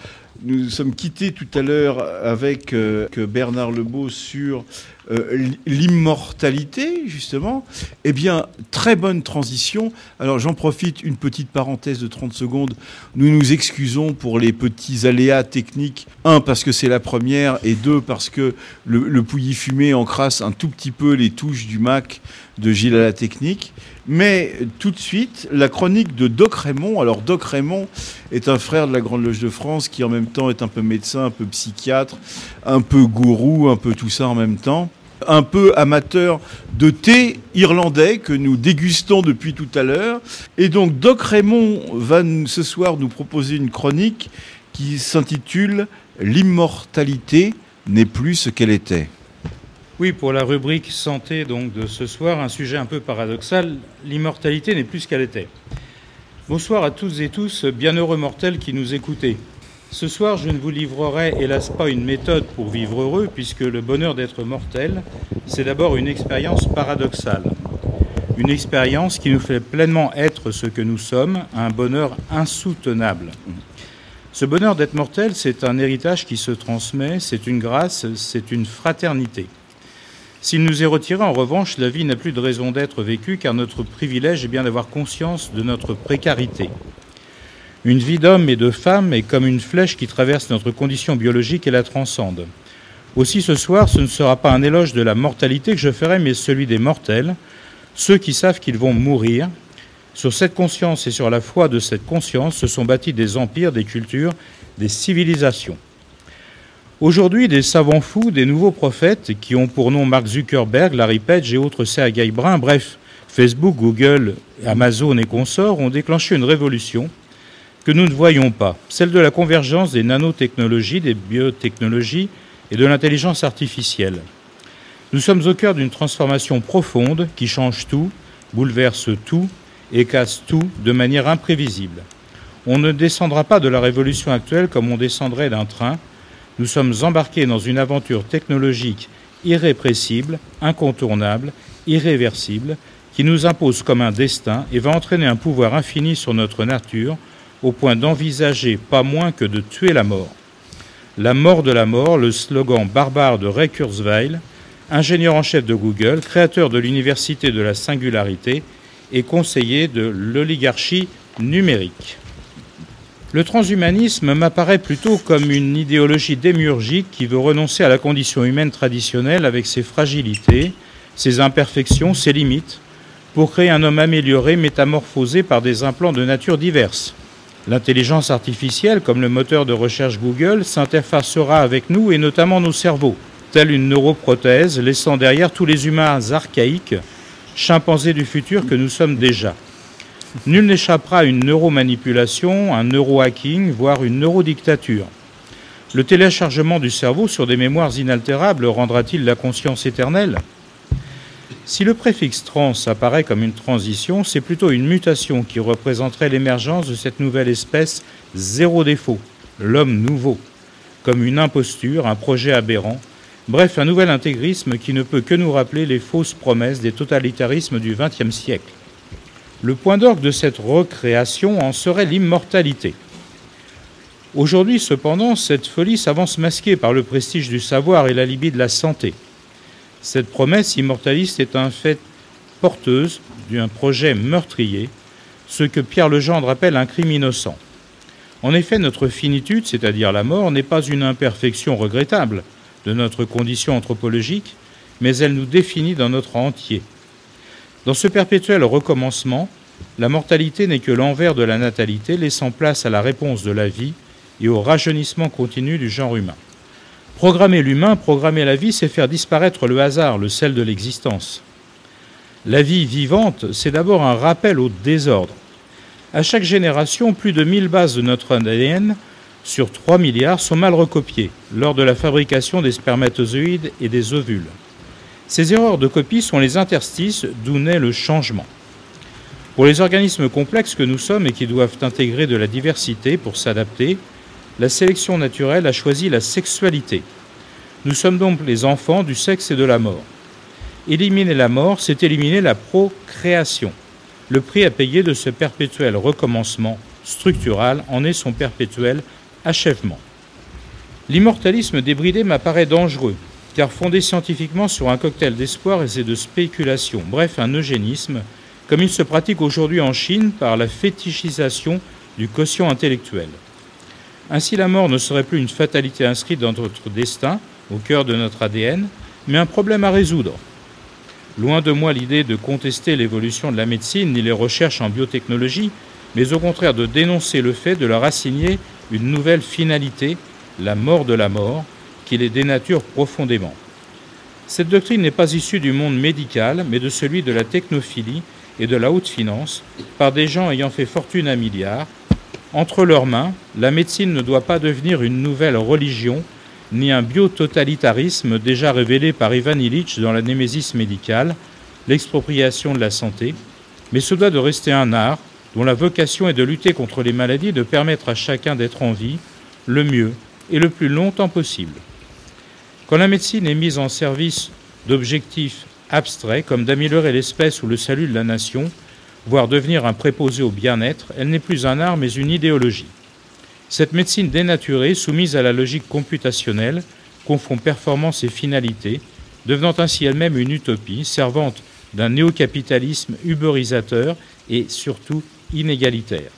nous sommes quittés tout à l'heure avec euh, Bernard Lebeau sur euh, l'immortalité, justement, eh bien, très bonne transition. Alors, j'en profite, une petite parenthèse de 30 secondes. Nous nous excusons pour les petits aléas techniques. Un, parce que c'est la première, et deux, parce que le, le pouilly fumé encrasse un tout petit peu les touches du Mac de Gilles à la technique. Mais tout de suite, la chronique de Doc Raymond. Alors, Doc Raymond est un frère de la Grande Loge de France qui, en même temps, est un peu médecin, un peu psychiatre, un peu gourou, un peu tout ça en même temps. Un peu amateur de thé irlandais que nous dégustons depuis tout à l'heure. Et donc, Doc Raymond va ce soir nous proposer une chronique qui s'intitule L'immortalité n'est plus ce qu'elle était. Oui, pour la rubrique santé donc de ce soir, un sujet un peu paradoxal, l'immortalité n'est plus ce qu'elle était. Bonsoir à toutes et tous, bienheureux mortels qui nous écoutez. Ce soir, je ne vous livrerai hélas pas une méthode pour vivre heureux, puisque le bonheur d'être mortel, c'est d'abord une expérience paradoxale. Une expérience qui nous fait pleinement être ce que nous sommes, un bonheur insoutenable. Ce bonheur d'être mortel, c'est un héritage qui se transmet, c'est une grâce, c'est une fraternité. S'il nous est retiré, en revanche, la vie n'a plus de raison d'être vécue, car notre privilège est bien d'avoir conscience de notre précarité. Une vie d'homme et de femme est comme une flèche qui traverse notre condition biologique et la transcende. Aussi ce soir, ce ne sera pas un éloge de la mortalité que je ferai, mais celui des mortels, ceux qui savent qu'ils vont mourir. Sur cette conscience et sur la foi de cette conscience se sont bâtis des empires, des cultures, des civilisations. Aujourd'hui, des savants fous, des nouveaux prophètes qui ont pour nom Mark Zuckerberg, Larry Page et autres Sergey Brin, bref, Facebook, Google, Amazon et consorts ont déclenché une révolution que nous ne voyons pas, celle de la convergence des nanotechnologies, des biotechnologies et de l'intelligence artificielle. Nous sommes au cœur d'une transformation profonde qui change tout, bouleverse tout et casse tout de manière imprévisible. On ne descendra pas de la révolution actuelle comme on descendrait d'un train. Nous sommes embarqués dans une aventure technologique irrépressible, incontournable, irréversible, qui nous impose comme un destin et va entraîner un pouvoir infini sur notre nature, au point d'envisager pas moins que de tuer la mort. La mort de la mort, le slogan barbare de Ray Kurzweil, ingénieur en chef de Google, créateur de l'université de la singularité et conseiller de l'oligarchie numérique. Le transhumanisme m'apparaît plutôt comme une idéologie démiurgique qui veut renoncer à la condition humaine traditionnelle avec ses fragilités, ses imperfections, ses limites, pour créer un homme amélioré, métamorphosé par des implants de nature diverse. L'intelligence artificielle, comme le moteur de recherche Google, s'interfacera avec nous et notamment nos cerveaux, telle une neuroprothèse, laissant derrière tous les humains archaïques, chimpanzés du futur que nous sommes déjà. Nul n'échappera à une neuromanipulation, un neurohacking, voire une neurodictature. Le téléchargement du cerveau sur des mémoires inaltérables rendra-t-il la conscience éternelle? Si le préfixe trans apparaît comme une transition, c'est plutôt une mutation qui représenterait l'émergence de cette nouvelle espèce zéro défaut, l'homme nouveau, comme une imposture, un projet aberrant, bref, un nouvel intégrisme qui ne peut que nous rappeler les fausses promesses des totalitarismes du XXe siècle. Le point d'orgue de cette recréation en serait l'immortalité. Aujourd'hui, cependant, cette folie s'avance masquée par le prestige du savoir et l'alibi de la santé. Cette promesse immortaliste est un fait porteuse d'un projet meurtrier, ce que Pierre Legendre appelle un crime innocent. En effet, notre finitude, c'est-à-dire la mort, n'est pas une imperfection regrettable de notre condition anthropologique, mais elle nous définit dans notre entier. Dans ce perpétuel recommencement, la mortalité n'est que l'envers de la natalité, laissant place à la réponse de la vie et au rajeunissement continu du genre humain. Programmer l'humain, programmer la vie, c'est faire disparaître le hasard, le sel de l'existence. La vie vivante, c'est d'abord un rappel au désordre. À chaque génération, plus de 1000 bases de notre ADN sur 3 milliards sont mal recopiées lors de la fabrication des spermatozoïdes et des ovules. Ces erreurs de copie sont les interstices d'où naît le changement. Pour les organismes complexes que nous sommes et qui doivent intégrer de la diversité pour s'adapter, la sélection naturelle a choisi la sexualité. Nous sommes donc les enfants du sexe et de la mort. Éliminer la mort, c'est éliminer la procréation. Le prix à payer de ce perpétuel recommencement structural en est son perpétuel achèvement. L'immortalisme débridé m'apparaît dangereux. Car fondé scientifiquement sur un cocktail d'espoir et de spéculation, bref un eugénisme, comme il se pratique aujourd'hui en Chine par la fétichisation du quotient intellectuel. Ainsi la mort ne serait plus une fatalité inscrite dans notre destin, au cœur de notre ADN, mais un problème à résoudre. Loin de moi l'idée de contester l'évolution de la médecine ni les recherches en biotechnologie, mais au contraire de dénoncer le fait de leur assigner une nouvelle finalité, la mort de la mort, qui les dénature profondément. Cette doctrine n'est pas issue du monde médical, mais de celui de la technophilie et de la haute finance, par des gens ayant fait fortune à milliards. Entre leurs mains, la médecine ne doit pas devenir une nouvelle religion, ni un biototalitarisme déjà révélé par Ivan Illich dans la Némésis médicale, l'expropriation de la santé, mais ce doit de rester un art dont la vocation est de lutter contre les maladies, de permettre à chacun d'être en vie le mieux et le plus longtemps possible. Quand la médecine est mise en service d'objectifs abstraits comme d'améliorer l'espèce ou le salut de la nation, voire devenir un préposé au bien-être, elle n'est plus un art mais une idéologie. Cette médecine dénaturée, soumise à la logique computationnelle, confond performance et finalité, devenant ainsi elle-même une utopie, servante d'un néocapitalisme uberisateur et surtout inégalitaire.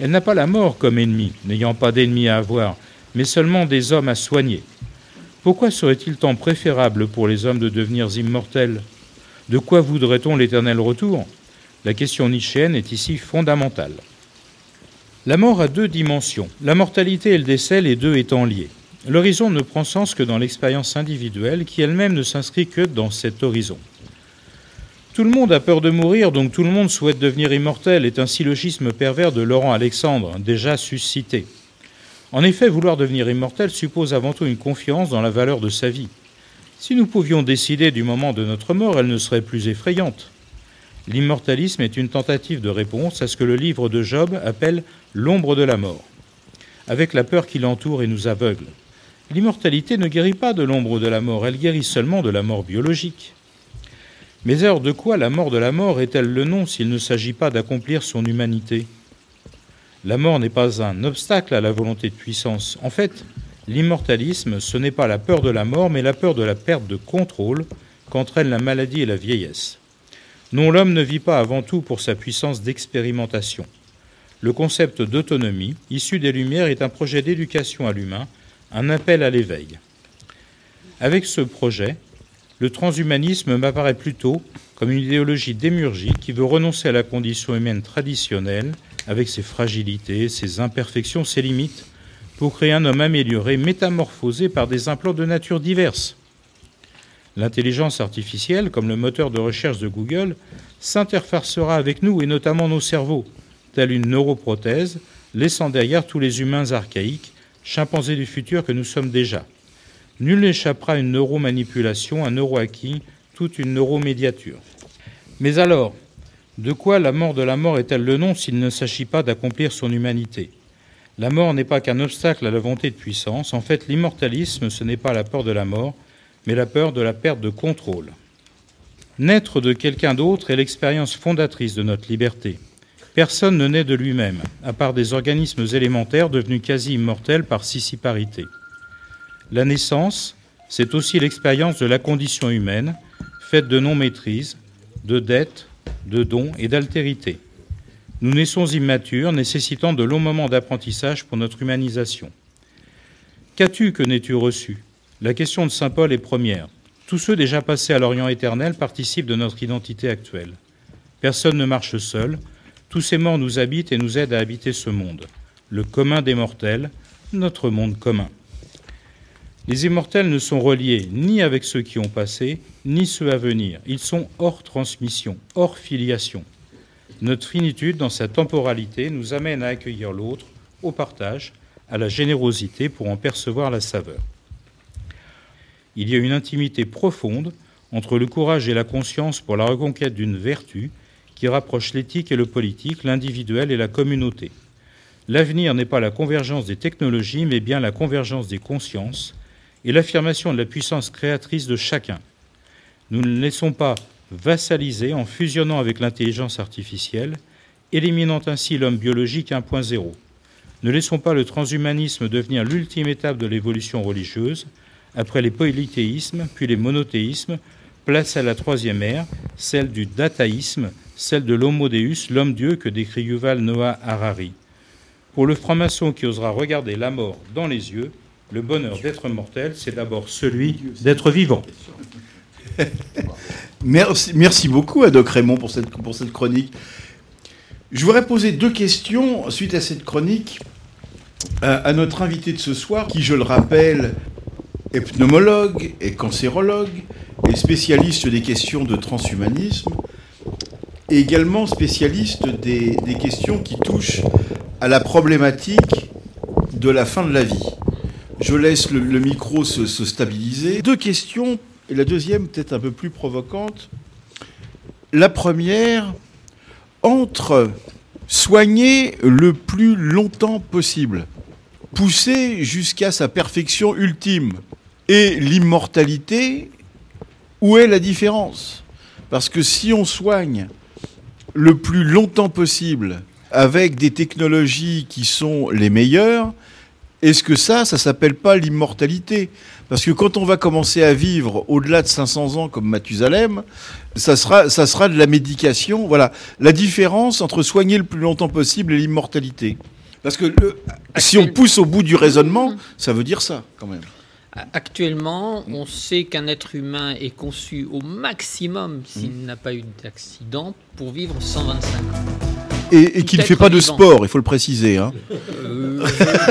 Elle n'a pas la mort comme ennemi, n'ayant pas d'ennemis à avoir, mais seulement des hommes à soigner. Pourquoi serait-il tant préférable pour les hommes de devenir immortels? De quoi voudrait-on l'éternel retour? La question nichéenne est ici fondamentale. La mort a deux dimensions, la mortalité et le décès, les deux étant liés. L'horizon ne prend sens que dans l'expérience individuelle qui elle-même ne s'inscrit que dans cet horizon. Tout le monde a peur de mourir, donc tout le monde souhaite devenir immortel, est un syllogisme pervers de Laurent Alexandre, déjà suscité. En effet, vouloir devenir immortel suppose avant tout une confiance dans la valeur de sa vie. Si nous pouvions décider du moment de notre mort, elle ne serait plus effrayante. L'immortalisme est une tentative de réponse à ce que le livre de Job appelle l'ombre de la mort, avec la peur qui l'entoure et nous aveugle. L'immortalité ne guérit pas de l'ombre de la mort, elle guérit seulement de la mort biologique. Mais alors de quoi la mort de la mort est-elle le nom s'il ne s'agit pas d'accomplir son humanité? La mort n'est pas un obstacle à la volonté de puissance. En fait, l'immortalisme, ce n'est pas la peur de la mort, mais la peur de la perte de contrôle qu'entraîne la maladie et la vieillesse. Non, l'homme ne vit pas avant tout pour sa puissance d'expérimentation. Le concept d'autonomie, issu des Lumières, est un projet d'éducation à l'humain, un appel à l'éveil. Avec ce projet, le transhumanisme m'apparaît plutôt comme une idéologie démurgique qui veut renoncer à la condition humaine traditionnelle avec ses fragilités, ses imperfections, ses limites, pour créer un homme amélioré, métamorphosé par des implants de nature diverses. L'intelligence artificielle, comme le moteur de recherche de Google, s'interfacera avec nous et notamment nos cerveaux, telle une neuroprothèse, laissant derrière tous les humains archaïques, chimpanzés du futur que nous sommes déjà. Nul n'échappera à une neuromanipulation, un neuroacquis, toute une neuromédiature. Mais alors, de quoi la mort de la mort est-elle le nom s'il ne s'agit pas d'accomplir son humanité? La mort n'est pas qu'un obstacle à la volonté de puissance. En fait, l'immortalisme, ce n'est pas la peur de la mort, mais la peur de la perte de contrôle. Naître de quelqu'un d'autre est l'expérience fondatrice de notre liberté. Personne ne naît de lui-même, à part des organismes élémentaires devenus quasi immortels par sissiparité. La naissance, c'est aussi l'expérience de la condition humaine, faite de non-maîtrise, de dette, de dons et d'altérité. Nous naissons immatures, nécessitant de longs moments d'apprentissage pour notre humanisation. Qu'as-tu que n'es-tu reçu? La question de Saint Paul est première. Tous ceux déjà passés à l'Orient éternel participent de notre identité actuelle. Personne ne marche seul. Tous ces morts nous habitent et nous aident à habiter ce monde. Le commun des mortels, notre monde commun. Les immortels ne sont reliés ni avec ceux qui ont passé, ni ceux à venir. Ils sont hors transmission, hors filiation. Notre finitude dans sa temporalité nous amène à accueillir l'autre, au partage, à la générosité pour en percevoir la saveur. Il y a une intimité profonde entre le courage et la conscience pour la reconquête d'une vertu qui rapproche l'éthique et le politique, l'individuel et la communauté. L'avenir n'est pas la convergence des technologies, mais bien la convergence des consciences, et l'affirmation de la puissance créatrice de chacun. Nous ne laissons pas vassaliser en fusionnant avec l'intelligence artificielle, éliminant ainsi l'homme biologique 1.0. Ne laissons pas le transhumanisme devenir l'ultime étape de l'évolution religieuse, après les polythéismes, puis les monothéismes, place à la troisième ère, celle du dataïsme, celle de l'homo deus, l'homme-dieu que décrit Yuval Noah Harari. Pour le franc-maçon qui osera regarder la mort dans les yeux, le bonheur d'être mortel, c'est d'abord celui d'être vivant. Merci, beaucoup à Doc Raymond pour cette, chronique. Je voudrais poser deux questions suite à cette chronique à, notre invité de ce soir, qui, je le rappelle, est pneumologue et cancérologue et spécialiste des questions de transhumanisme et également spécialiste des questions qui touchent à la problématique de la fin de la vie. Je laisse le, micro se, se stabiliser. Deux questions, la deuxième peut-être un peu plus provocante. La première, entre soigner le plus longtemps possible, pousser jusqu'à sa perfection ultime, et l'immortalité, où est la différence? Parce que si on soigne le plus longtemps possible avec des technologies qui sont les meilleures, est-ce que ça, ça s'appelle pas l'immortalité? Parce que quand on va commencer à vivre au-delà de 500 ans comme Mathusalem, ça sera, ça sera de la médication. Voilà la différence entre soigner le plus longtemps possible et l'immortalité. Parce que le- si on pousse au bout du raisonnement, ça veut dire ça quand même. Actuellement, on sait qu'un être humain est conçu au maximum, s'il n'a pas eu d'accident, pour vivre 125 ans. Et, et qui ne fait pas de sport, il faut le préciser. Hein. Euh,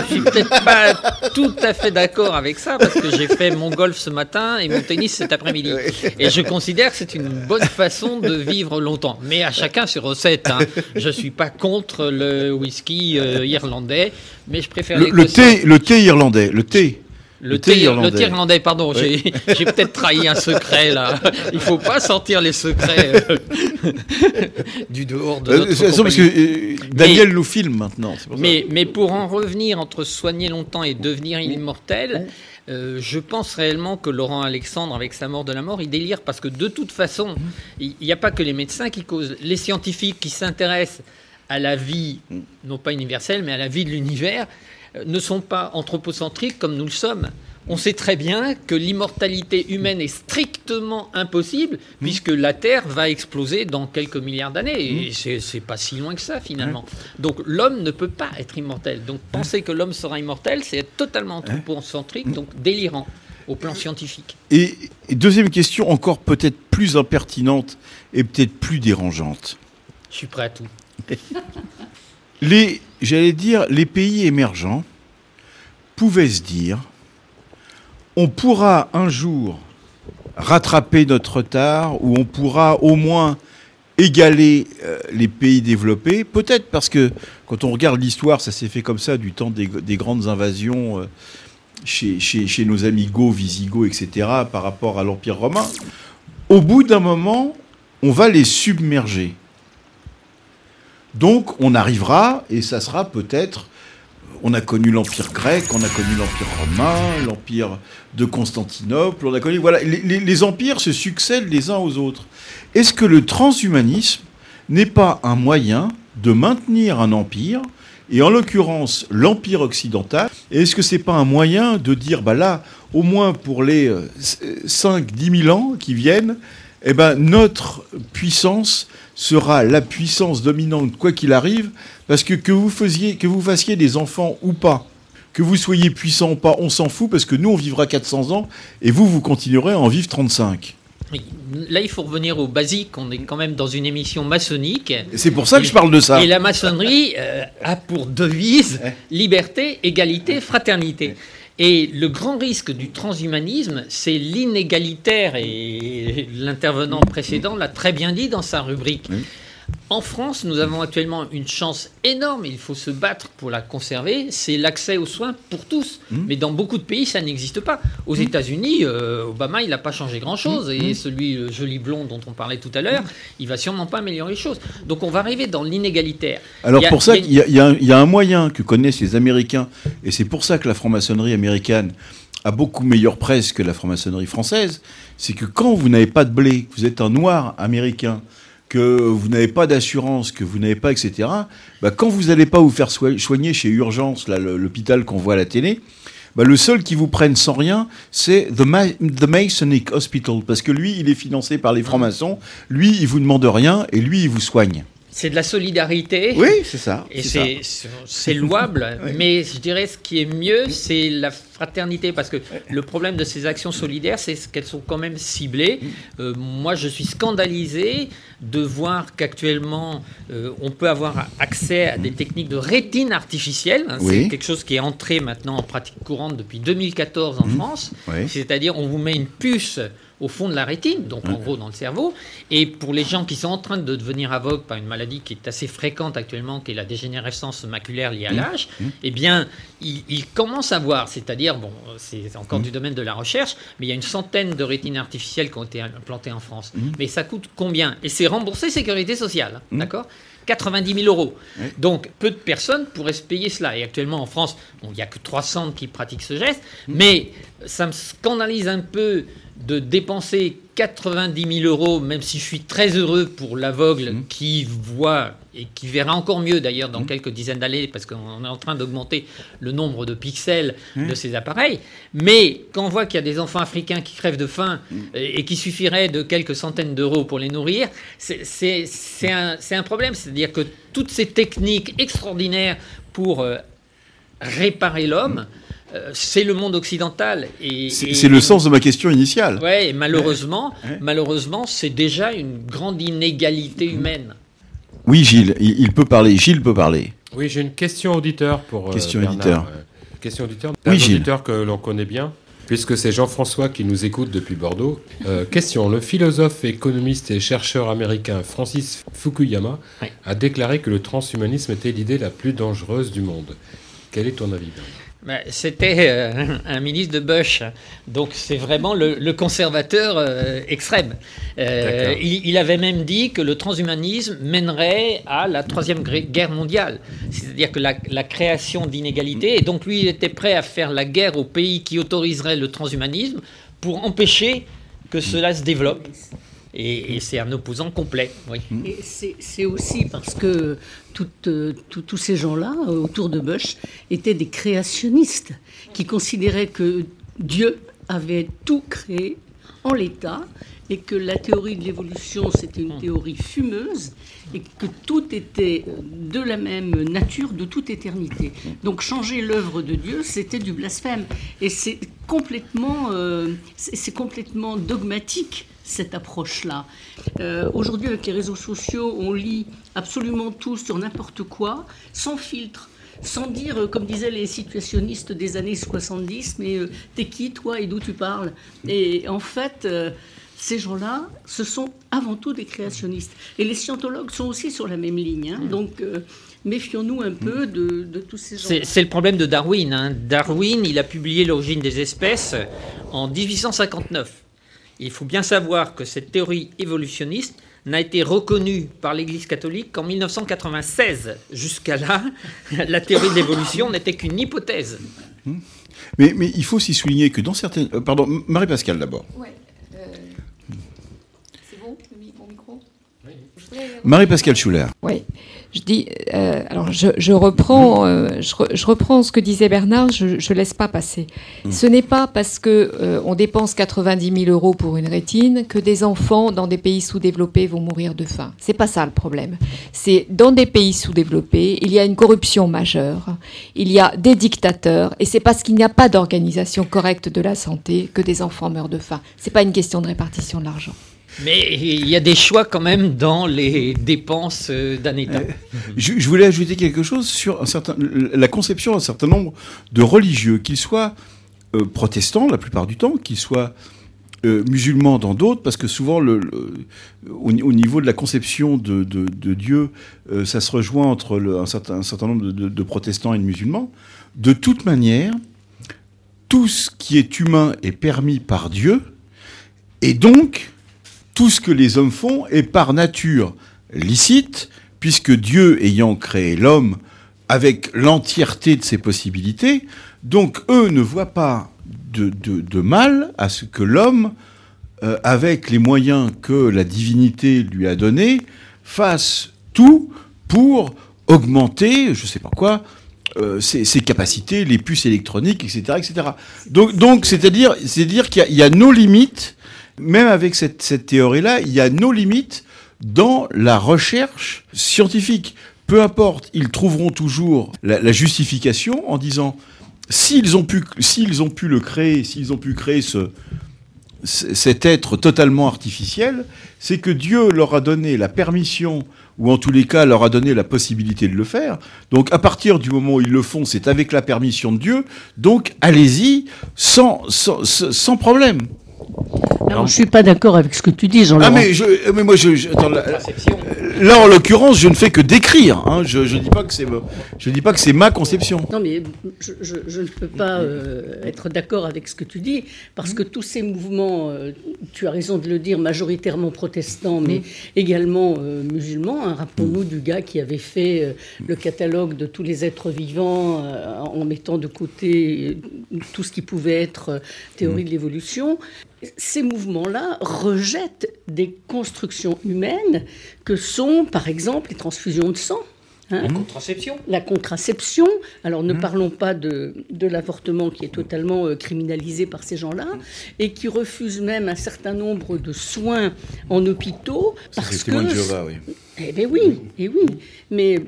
je suis peut-être pas tout à fait d'accord avec ça parce que j'ai fait mon golf ce matin et mon tennis cet après-midi. Et je considère que c'est une bonne façon de vivre longtemps. Mais à chacun ses recettes. Hein. Je suis pas contre le whisky euh, irlandais, mais je préfère Le, le thé, le thé irlandais, le thé. Le, thé, le thé irlandais, pardon, j'ai j'ai peut-être trahi un secret là. Il faut pas sortir les secrets euh, du dehors de Euh, notre c'est- c'est parce que euh, Daniel nous filme maintenant. ça. Mais, mais pour en revenir entre soigner longtemps et devenir immortel, euh, je pense réellement que Laurent Alexandre, avec sa mort de la mort, il délire parce que de toute façon, il n'y a pas que les médecins qui causent. Les scientifiques qui s'intéressent à la vie, non pas universelle, mais à la vie de l'univers, ne sont pas anthropocentriques comme nous le sommes. On sait très bien que l'immortalité humaine est strictement impossible puisque la Terre va exploser dans quelques milliards d'années. Et c'est c'est pas si loin que ça finalement. Donc l'homme ne peut pas être immortel. Donc penser que l'homme sera immortel, c'est être totalement anthropocentrique, donc délirant au plan scientifique. Et, et deuxième question, encore peut-être plus impertinente et peut-être plus dérangeante. Je suis prêt à tout. Les, j'allais dire, les pays émergents pouvaient se dire, on pourra un jour rattraper notre retard ou on pourra au moins égaler euh, les pays développés. Peut-être parce que quand on regarde l'histoire, ça s'est fait comme ça du temps des, des grandes invasions euh, chez nos amis Goths, Visigoths, etc., par rapport à l'Empire romain. Au bout d'un moment, on va les submerger. Donc on arrivera, et ça sera peut-être, on a connu l'Empire grec, on a connu l'Empire romain, l'Empire de Constantinople, on a connu, voilà, les, empires se succèdent les uns aux autres. Est-ce que le transhumanisme n'est pas un moyen de maintenir un empire, et en l'occurrence l'empire occidental, est-ce que c'est pas un moyen de dire, bah là, au moins pour les 5-10 000 ans qui viennent, eh ben, notre puissance sera la puissance dominante quoi qu'il arrive, parce que que vous, faisiez, que vous fassiez des enfants ou pas, que vous soyez puissant ou pas, on s'en fout, parce que nous, on vivra 400 ans, et vous, vous continuerez à en vivre 35. Oui. Là, il faut revenir au basique. On est quand même dans une émission maçonnique. C'est pour ça que je parle de ça. Et la maçonnerie euh, a pour devise liberté, égalité, fraternité. Et le grand risque du transhumanisme, c'est l'inégalitaire, et l'intervenant précédent l'a très bien dit dans sa rubrique. En France, nous avons actuellement une chance énorme, il faut se battre pour la conserver, c'est l'accès aux soins pour tous. Mais dans beaucoup de pays, ça n'existe pas. Aux États-Unis, euh, Obama, il n'a pas changé grand-chose, et celui, le joli blond dont on parlait tout à l'heure, il va sûrement pas améliorer les choses. Donc on va arriver dans l'inégalitaire. Alors a- pour ça, il y y a un moyen que connaissent les Américains, et c'est pour ça que la franc-maçonnerie américaine a beaucoup meilleure presse que la franc-maçonnerie française, c'est que quand vous n'avez pas de blé, que vous êtes un noir américain, que vous n'avez pas d'assurance, que vous n'avez pas, etc., bah, quand vous n'allez pas vous faire soi- soigner chez Urgence, l'hôpital qu'on voit à la télé, bah, le seul qui vous prenne sans rien, c'est The, The Masonic Hospital, parce que lui, il est financé par les francs-maçons, lui, il vous demande rien, et lui, il vous soigne. C'est de la solidarité. Oui, c'est ça, Et c'est louable, mais je dirais ce qui est mieux, c'est la fraternité, parce que le problème de ces actions solidaires, c'est qu'elles sont quand même ciblées. Euh, moi, je suis scandalisé de voir qu'actuellement, euh, on peut avoir accès à des techniques de rétine artificielle. hein, Oui. C'est quelque chose qui est entré maintenant en pratique courante depuis 2014 en France. Oui. C'est-à-dire, on vous met une puce au fond de la rétine, donc en gros dans le cerveau. Et pour les gens qui sont en train de devenir aveugles par une maladie qui est assez fréquente actuellement, qui est la dégénérescence maculaire liée à Mmh. l'âge, eh bien, ils, ils commencent à voir, c'est-à-dire, bon, c'est encore du domaine de la recherche, mais il y a une centaine de rétines artificielles qui ont été implantées en France. Mais ça coûte combien? Et c'est remboursé sécurité sociale, d'accord? 90 000 euros. Donc, peu de personnes pourraient se payer cela. Et actuellement, en France, bon, il n'y a que 300 qui pratiquent ce geste. Mais ça me scandalise un peu de dépenser 90 000 euros, même si je suis très heureux pour l'aveugle qui voit et qui verra encore mieux d'ailleurs dans quelques dizaines d'années, parce qu'on est en train d'augmenter le nombre de pixels de ces appareils. Mais quand on voit qu'il y a des enfants africains qui crèvent de faim et, et qu'il suffirait de quelques centaines d'euros pour les nourrir, un, c'est un problème. C'est-à-dire que toutes ces techniques extraordinaires pour euh, réparer l'homme, euh, c'est le monde occidental. Et, C'est le sens de ma question initiale. Et malheureusement, Ouais. malheureusement, c'est déjà une grande inégalité humaine. Oui, Gilles, il, il peut parler. Gilles peut parler. Oui, j'ai une question auditeur pour euh, Question Bernard. auditeur. Euh, question auditeur. Oui, un Gilles. auditeur que l'on connaît bien, puisque c'est Jean-François qui nous écoute depuis Bordeaux. Euh, question le philosophe, économiste et chercheur américain Francis Fukuyama a déclaré que le transhumanisme était l'idée la plus dangereuse du monde. Quel est ton avis, Bernard? C'était euh, un ministre de Bush, donc c'est vraiment le, le conservateur euh, extrême. Euh, il, il avait même dit que le transhumanisme mènerait à la troisième guerre mondiale, c'est-à-dire que la, la création d'inégalités, et donc lui il était prêt à faire la guerre aux pays qui autoriseraient le transhumanisme pour empêcher que cela se développe. Et, c'est un opposant complet, oui. C'est aussi parce que euh, tous- ces gens-là, euh, autour de Bush, étaient des créationnistes qui considéraient que Dieu avait tout créé en l'état et que la théorie de l'évolution, c'était une théorie fumeuse et que tout était de la même nature de toute éternité. Donc changer l'œuvre de Dieu, c'était du blasphème. Et c'est complètement, euh, c'est complètement dogmatique cette approche-là. Euh, Aujourd'hui, avec les réseaux sociaux, on lit absolument tout sur n'importe quoi, sans filtre, sans dire, euh, comme disaient les situationnistes des années 70, mais euh, t'es qui toi et d'où tu parles Et en fait, euh, ces gens-là, ce sont avant tout des créationnistes. Et les scientologues sont aussi sur la même ligne. hein. donc, euh, méfions-nous un peu de, de tous ces gens. C'est c'est le problème de Darwin. hein. Darwin, il a publié L'origine des espèces en 1859. Il faut bien savoir que cette théorie évolutionniste n'a été reconnue par l'Église catholique qu'en 1996. Jusqu'à là, la théorie de l'évolution n'était qu'une hypothèse. Mais, mais il faut aussi souligner que dans certaines. euh, pardon, Marie-Pascale d'abord. Ouais. euh, C'est bon, mon micro? Je voudrais- Marie-Pascale Schuller. Oui, je dis. euh, alors, je, je reprends, euh, je, re- je reprends ce que disait Bernard. Je ne laisse pas passer. Ce n'est pas parce que euh, on dépense 90 000 euros pour une rétine que des enfants dans des pays sous-développés vont mourir de faim. C'est pas ça le problème. C'est dans des pays sous-développés, il y a une corruption majeure, il y a des dictateurs, et c'est parce qu'il n'y a pas d'organisation correcte de la santé que des enfants meurent de faim. C'est pas une question de répartition de l'argent. Mais il y a des choix quand même dans les dépenses euh, d'un État. Je, je voulais ajouter quelque chose sur un certain, la conception d'un certain nombre de religieux, qu'ils soient euh, protestants la plupart du temps, qu'ils soient euh, musulmans dans d'autres, parce que souvent, le, au, au niveau de la conception de, Dieu, euh, ça se rejoint entre un, certain, un certain nombre de protestants et de musulmans. De toute manière, tout ce qui est humain est permis par Dieu, et donc, tout ce que les hommes font est par nature licite, puisque Dieu ayant créé l'homme avec l'entièreté de ses possibilités, donc eux ne voient pas de, de- mal à ce que l'homme, euh, avec les moyens que la divinité lui a donnés, fasse tout pour augmenter, je ne sais pas quoi, euh, ses, capacités, les puces électroniques, etc., etc. Donc, c'est-à-dire, c'est-à-dire qu'il y a nos limites, même avec cette, théorie-là, il y a nos limites dans la recherche scientifique. Peu importe, ils trouveront toujours la, justification en disant s'ils ont pu, ont pu le créer, s'ils ont pu créer cet être totalement artificiel, c'est que Dieu leur a donné la permission, ou en tous les cas leur a donné la possibilité de le faire. Donc à partir du moment où ils le font, c'est avec la permission de Dieu. Donc allez-y sans problème. Non, je suis pas d'accord avec ce que tu dis, Jean-Laurent. Ah mais, je, mais moi je, je- attends, là, là, en l'occurrence je ne fais que décrire. Hein, je je dis pas que c'est je dis pas que c'est ma conception. Non, mais je, je- je ne peux pas euh, être d'accord avec ce que tu dis, parce que tous ces mouvements, euh, tu as raison de le dire, majoritairement protestants, mais également euh, musulmans. hein. Rappelons-nous du gars qui avait fait euh, le catalogue de tous les êtres vivants euh, en mettant de côté euh, tout ce qui pouvait être euh, théorie de l'évolution. Ces mouvements-là rejettent des constructions humaines que sont, par exemple, les transfusions de sang. hein. La contraception. La contraception. Alors ne parlons pas de, de l'avortement qui est totalement euh, criminalisé par ces gens-là et qui refusent même un certain nombre de soins en hôpitaux parce c'est que. Jéhovah, oui. Eh bien oui, eh oui. Mais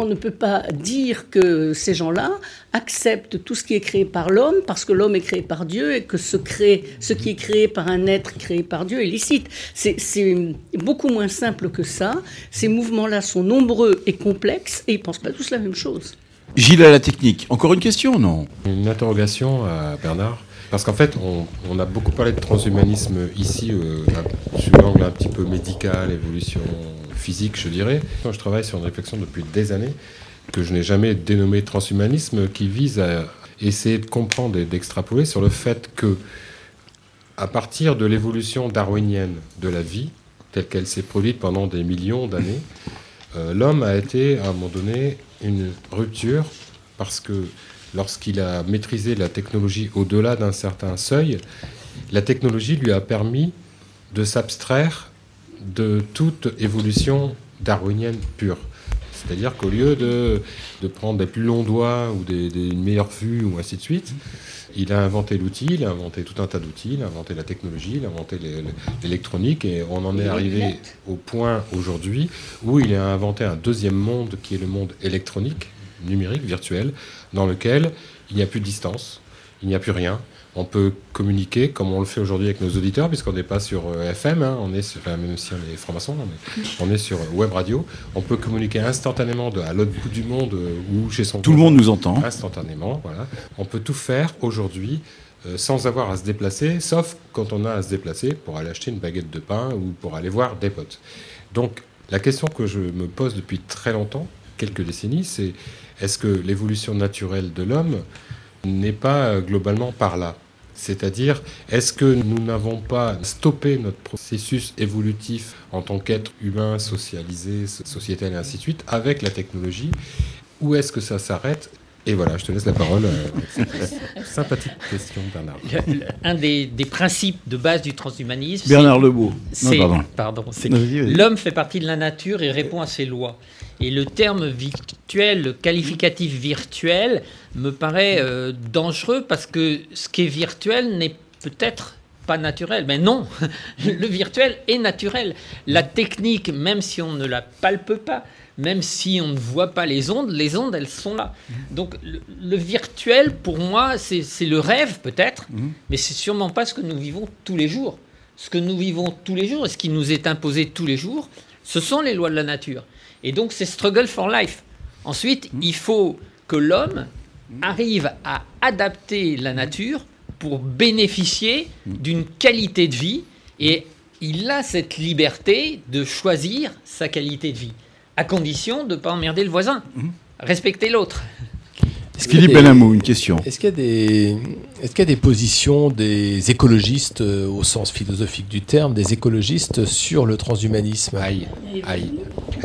on ne peut pas dire que ces gens-là acceptent tout ce qui est créé par l'homme parce que l'homme est créé par Dieu et que ce, crée, ce qui est créé par un être créé par Dieu est licite. C'est- beaucoup moins simple que ça. Ces mouvements-là sont nombreux et complexes et ils ne pensent pas tous la même chose. Gilles à la technique. Encore une question non? Une interrogation à Bernard. Parce qu'en fait, on, on a beaucoup parlé de transhumanisme ici, euh, sous l'angle un petit peu médical, évolution physique, je dirais. Je travaille sur une réflexion depuis des années que je n'ai jamais dénommée transhumanisme, qui vise à essayer de comprendre et d'extrapoler sur le fait que, à partir de l'évolution darwinienne de la vie, telle qu'elle s'est produite pendant des millions d'années, euh, l'homme a été, à un moment donné, une rupture parce que lorsqu'il a maîtrisé la technologie au-delà d'un certain seuil, la technologie lui a permis de s'abstraire de toute évolution darwinienne pure. C'est-à-dire qu'au lieu de, de prendre des plus longs doigts ou des, des- une meilleure vue ou ainsi de suite, il a inventé l'outil, il a inventé tout un tas d'outils, il a inventé la technologie, il a inventé l'électronique et on en est arrivé au point aujourd'hui où il a inventé un deuxième monde qui est le monde électronique, numérique, virtuel, dans lequel il n'y a plus de distance, il n'y a plus rien. On peut communiquer comme on le fait aujourd'hui avec nos auditeurs, puisqu'on n'est pas sur euh, FM, hein, on est sur, enfin, même si on est franc-maçon, on est, on est sur euh, web radio. On peut communiquer instantanément de, à l'autre bout du monde euh, ou chez son Tout le monde nous entend. Instantanément, voilà. On peut tout faire aujourd'hui euh, sans avoir à se déplacer, sauf quand on a à se déplacer pour aller acheter une baguette de pain ou pour aller voir des potes. Donc la question que je me pose depuis très longtemps, quelques décennies, c'est est-ce que l'évolution naturelle de l'homme n'est pas euh, globalement par là c'est-à-dire, est-ce que nous n'avons pas stoppé notre processus évolutif en tant qu'être humain, socialisé, so- sociétal et ainsi de suite, avec la technologie? Ou est-ce que ça s'arrête? Et voilà, je te laisse la parole. euh, sympathique question, Bernard. Le- un des, des principes de base du transhumanisme. Bernard Lebeau. Non, c'est- pardon. pardon, c'est l'homme fait partie de la nature et répond à ses lois. Et le terme virtuel, le qualificatif virtuel, me paraît euh, dangereux parce que ce qui est virtuel n'est peut-être pas naturel. Mais non, le virtuel est naturel. La technique, même si on ne la palpe pas, même si on ne voit pas les ondes, les ondes, elles sont là. Donc le, le virtuel, pour moi, c'est le rêve peut-être, mais c'est sûrement pas ce que nous vivons tous les jours. Ce que nous vivons tous les jours et ce qui nous est imposé tous les jours, ce sont les lois de la nature. Et donc c'est struggle for life. Ensuite, il faut que l'homme arrive à adapter la nature pour bénéficier d'une qualité de vie. Et il a cette liberté de choisir sa qualité de vie, à condition de ne pas emmerder le voisin, respecter l'autre. Philippe Benamou, une question. Est-ce qu'il y a des, est-ce qu'il y a des positions des écologistes euh, au sens philosophique du terme, des écologistes sur le transhumanisme? Aïe, aïe.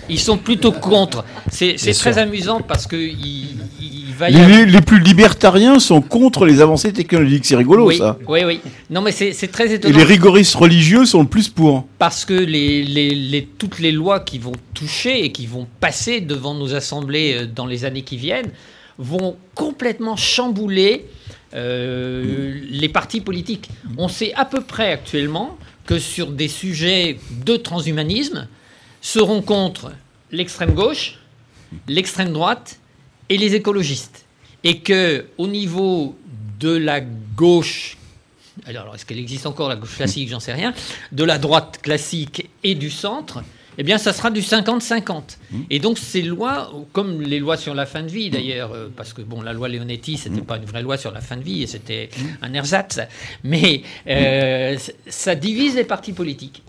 Ils sont plutôt contre. C'est très sûr. amusant parce que il, il va y Les, avoir- les- les plus libertariens sont contre les avancées technologiques. C'est rigolo, oui, ça. oui, oui. Non, mais c'est très Et étonnant. les rigoristes religieux sont le plus pour. Parce que les, les- les- toutes les lois qui vont toucher et qui vont passer devant nos assemblées euh, dans les années qui viennent vont complètement chambouler euh, les partis politiques. On sait à peu près actuellement que sur des sujets de transhumanisme seront contre l'extrême gauche, l'extrême droite et les écologistes. Et que au niveau de la gauche, alors est-ce qu'elle existe encore la gauche classique, j'en sais rien, de la droite classique et du centre, eh bien ça sera du 50-50. Et donc ces lois, comme les lois sur la fin de vie d'ailleurs, euh, parce que bon, la loi Leonetti, c'était pas une vraie loi sur la fin de vie, et c'était un ersatz, mais euh, ça divise les partis politiques.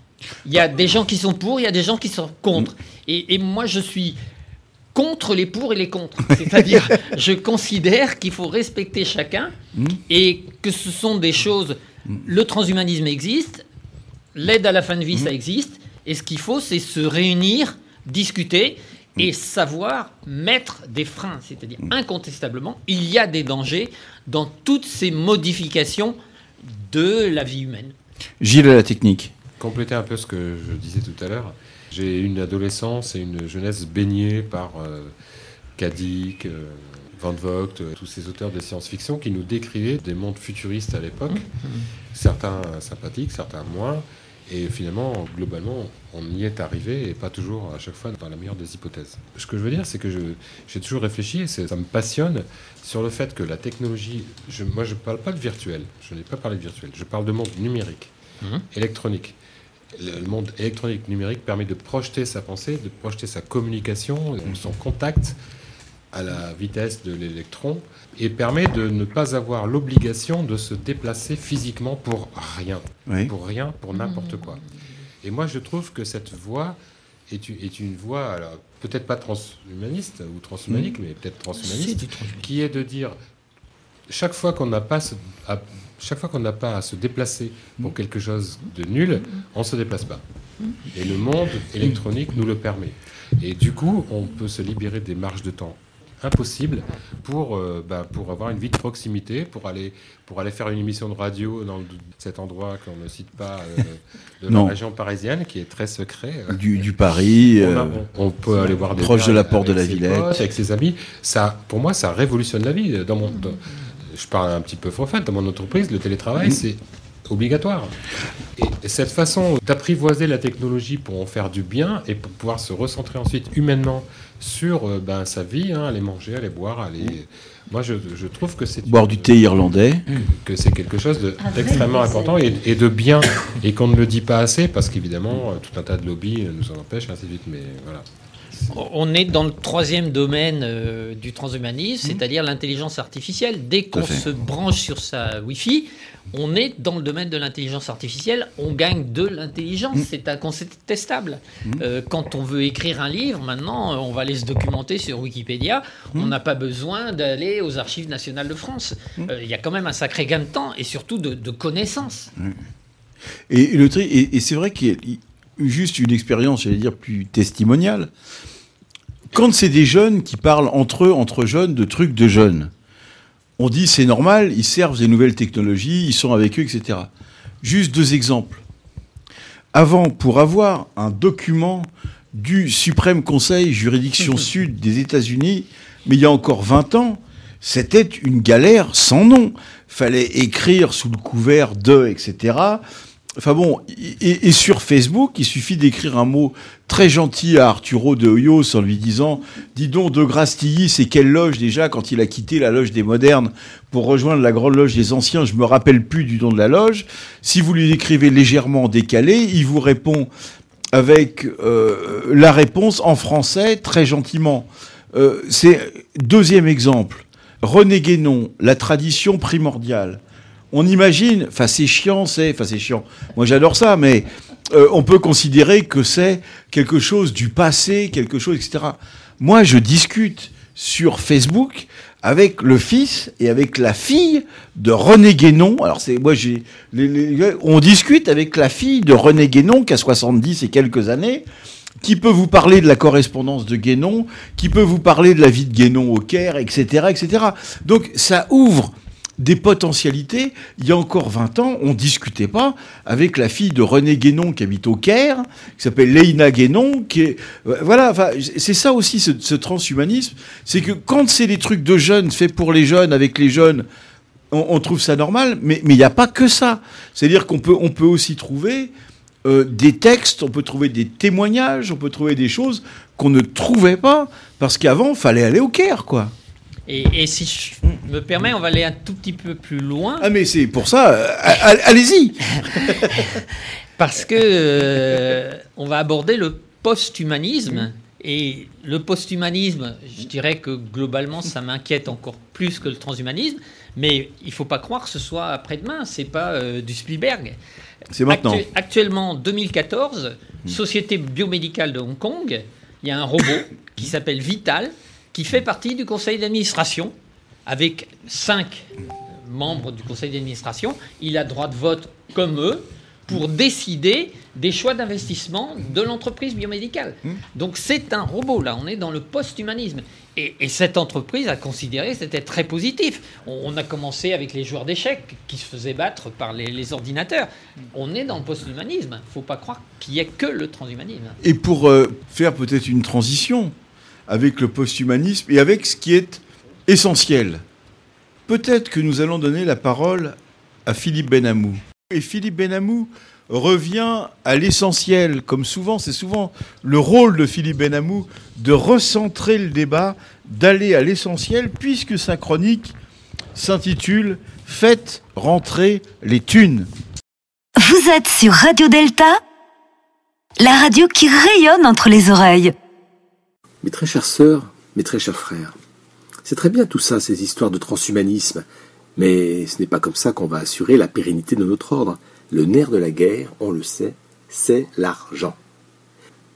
Il y a des gens qui sont pour, il y a des gens qui sont contre. Et, et moi, je suis contre les pour et les contre. C'est-à-dire, je considère qu'il faut respecter chacun et que ce sont des choses. Le transhumanisme existe, l'aide à la fin de vie, ça existe, et ce qu'il faut, c'est se réunir, discuter et savoir mettre des freins. C'est-à-dire, incontestablement, il y a des dangers dans toutes ces modifications de la vie humaine. Gilles à la technique. Compléter un peu ce que je disais tout à l'heure. J'ai une adolescence et une jeunesse baignée par euh, Kadik, euh, Van Vogt, euh, tous ces auteurs de science-fiction qui nous décrivaient des mondes futuristes à l'époque, certains sympathiques, certains moins. Et finalement, globalement, on y est arrivé et pas toujours à chaque fois dans la meilleure des hypothèses. Ce que je veux dire, c'est que j'ai toujours réfléchi, et ça me passionne, sur le fait que la technologie, je- moi je ne parle pas de virtuel, je n'ai pas parlé de virtuel, je parle de monde numérique, Mhm. électronique. Le le monde électronique numérique permet de projeter sa pensée, de projeter sa communication, son contact à la vitesse de l'électron et permet de ne pas avoir l'obligation de se déplacer physiquement pour rien. Oui. Pour rien, pour n'importe quoi. Et moi, je trouve que cette voie est une, est une voie, alors peut-être pas transhumaniste ou transhumanique, Mhm. mais peut-être transhumaniste, qui est de dire chaque fois qu'on n'a pas, ce- à, chaque fois qu'on n'a pas à se déplacer pour quelque chose de nul, on se déplace pas. Et le monde électronique nous le permet. Et du coup, on peut se libérer des marges de temps impossibles pour, euh, bah, pour avoir une vie de proximité, pour aller, pour aller faire une émission de radio dans le- cet endroit qu'on ne cite pas euh, de la région parisienne, qui est très secret. euh. Du, du Paris. On, a- euh, on- on peut aller voir des proche de la porte de la Villette. potes, avec ses amis. Ça, pour moi, ça révolutionne la vie. Dans mon, dans- je parle un petit peu prophète. Dans mon entreprise, le télétravail, Mhm. c'est obligatoire. Et cette façon d'apprivoiser la technologie pour en faire du bien et pour pouvoir se recentrer ensuite humainement sur euh, ben, sa vie, hein, aller manger, aller boire, aller. Moi, je, je trouve que c'est Boire du thé irlandais. que c'est quelque chose d'extrêmement des important et, et de bien, et qu'on ne le dit pas assez, parce qu'évidemment, euh, tout un tas de lobbies euh, nous en empêchent, et ainsi de suite. Mais voilà. On est dans le troisième domaine euh, du transhumanisme, c'est-à-dire l'intelligence artificielle. Dès qu'on se branche sur sa Wi-Fi, on est dans le domaine de l'intelligence artificielle, on gagne de l'intelligence, c'est incontestable. Euh, quand on veut écrire un livre, maintenant, on va aller se documenter sur Wikipédia, on n'a pas besoin d'aller aux archives nationales de France. Euh, Il y a quand même un sacré gain de temps et surtout de, de connaissances. Et, et, et c'est vrai qu'il y a juste une expérience, j'allais dire, plus testimoniale. Quand c'est des jeunes qui parlent entre eux, entre jeunes, de trucs de jeunes, on dit c'est normal, ils servent des nouvelles technologies, ils sont avec eux, etc. Juste deux exemples. Avant, pour avoir un document du Suprême Conseil Juridiction Sud des États-Unis, mais il y a encore 20 ans, c'était une galère sans nom. Fallait écrire sous le couvert de, etc. Enfin bon, et, et sur Facebook, il suffit d'écrire un mot très gentil à Arturo de Hoyos en lui disant Dis donc, De Grastilly, c'est quelle loge déjà quand il a quitté la loge des modernes pour rejoindre la grande loge des anciens? Je me rappelle plus du nom de la loge. Si vous lui écrivez légèrement décalé, il vous répond avec euh, la réponse en français très gentiment. Euh, c'est deuxième exemple. René Guénon, la tradition primordiale. On imagine, enfin c'est chiant, c'est, enfin c'est chiant. Moi j'adore ça, mais euh, on peut considérer que c'est quelque chose du passé, quelque chose, etc. Moi je discute sur Facebook avec le fils et avec la fille de René Guénon. Alors c'est moi j'ai on discute avec la fille de René Guénon qui a 70 et quelques années qui peut vous parler de la correspondance de Guénon, qui peut vous parler de la vie de Guénon au Caire, etc., etc. Donc ça ouvre des potentialités. Il y a encore 20 ans, on discutait pas avec la fille de René Guénon qui habite au Caire, qui s'appelle Leïna Guénon, qui est, euh, voilà, c'est ça aussi ce, transhumanisme, c'est que quand c'est des trucs de jeunes faits pour les jeunes, avec les jeunes, on, trouve ça normal, mais mais il n'y a pas que ça. C'est-à-dire qu'on peut on peut aussi trouver euh, des textes, on peut trouver des témoignages, on peut trouver des choses qu'on ne trouvait pas parce qu'avant, il fallait aller au Caire, quoi. Et, et si je me permets, on va aller un tout petit peu plus loin. Ah mais c'est pour ça, euh, allez-y. Parce que euh, on va aborder le post-humanisme. Et le post-humanisme, je dirais que globalement, ça m'inquiète encore plus que le transhumanisme. Mais il faut pas croire que ce soit après-demain. C'est pas euh, du Spielberg. C'est maintenant. Actu- actuellement, 2014, Société biomédicale de Hong Kong, il y a un robot qui s'appelle Vital, qui fait partie du conseil d'administration, avec cinq membres du conseil d'administration. Il a droit de vote comme eux pour décider des choix d'investissement de l'entreprise biomédicale. Donc c'est un robot, là, on est dans le post-humanisme. Et, et cette entreprise a considéré que c'était très positif. On, on a commencé avec les joueurs d'échecs qui se faisaient battre par les, les ordinateurs. On est dans le post-humanisme. Il ne faut pas croire qu'il n'y ait que le transhumanisme. Et pour euh, faire peut-être une transition avec le post-humanisme et avec ce qui est essentiel, peut-être que nous allons donner la parole à Philippe Benamou. Et Philippe Benamou revient à l'essentiel, comme souvent, c'est souvent le rôle de Philippe Benamou de recentrer le débat, d'aller à l'essentiel, puisque sa chronique s'intitule Faites rentrer les thunes. Vous êtes sur Radio Delta, la radio qui rayonne entre les oreilles. Mes très chères sœurs, mes très chers frères, c'est très bien tout ça, ces histoires de transhumanisme, mais ce n'est pas comme ça qu'on va assurer la pérennité de notre ordre. Le nerf de la guerre, on le sait, c'est l'argent.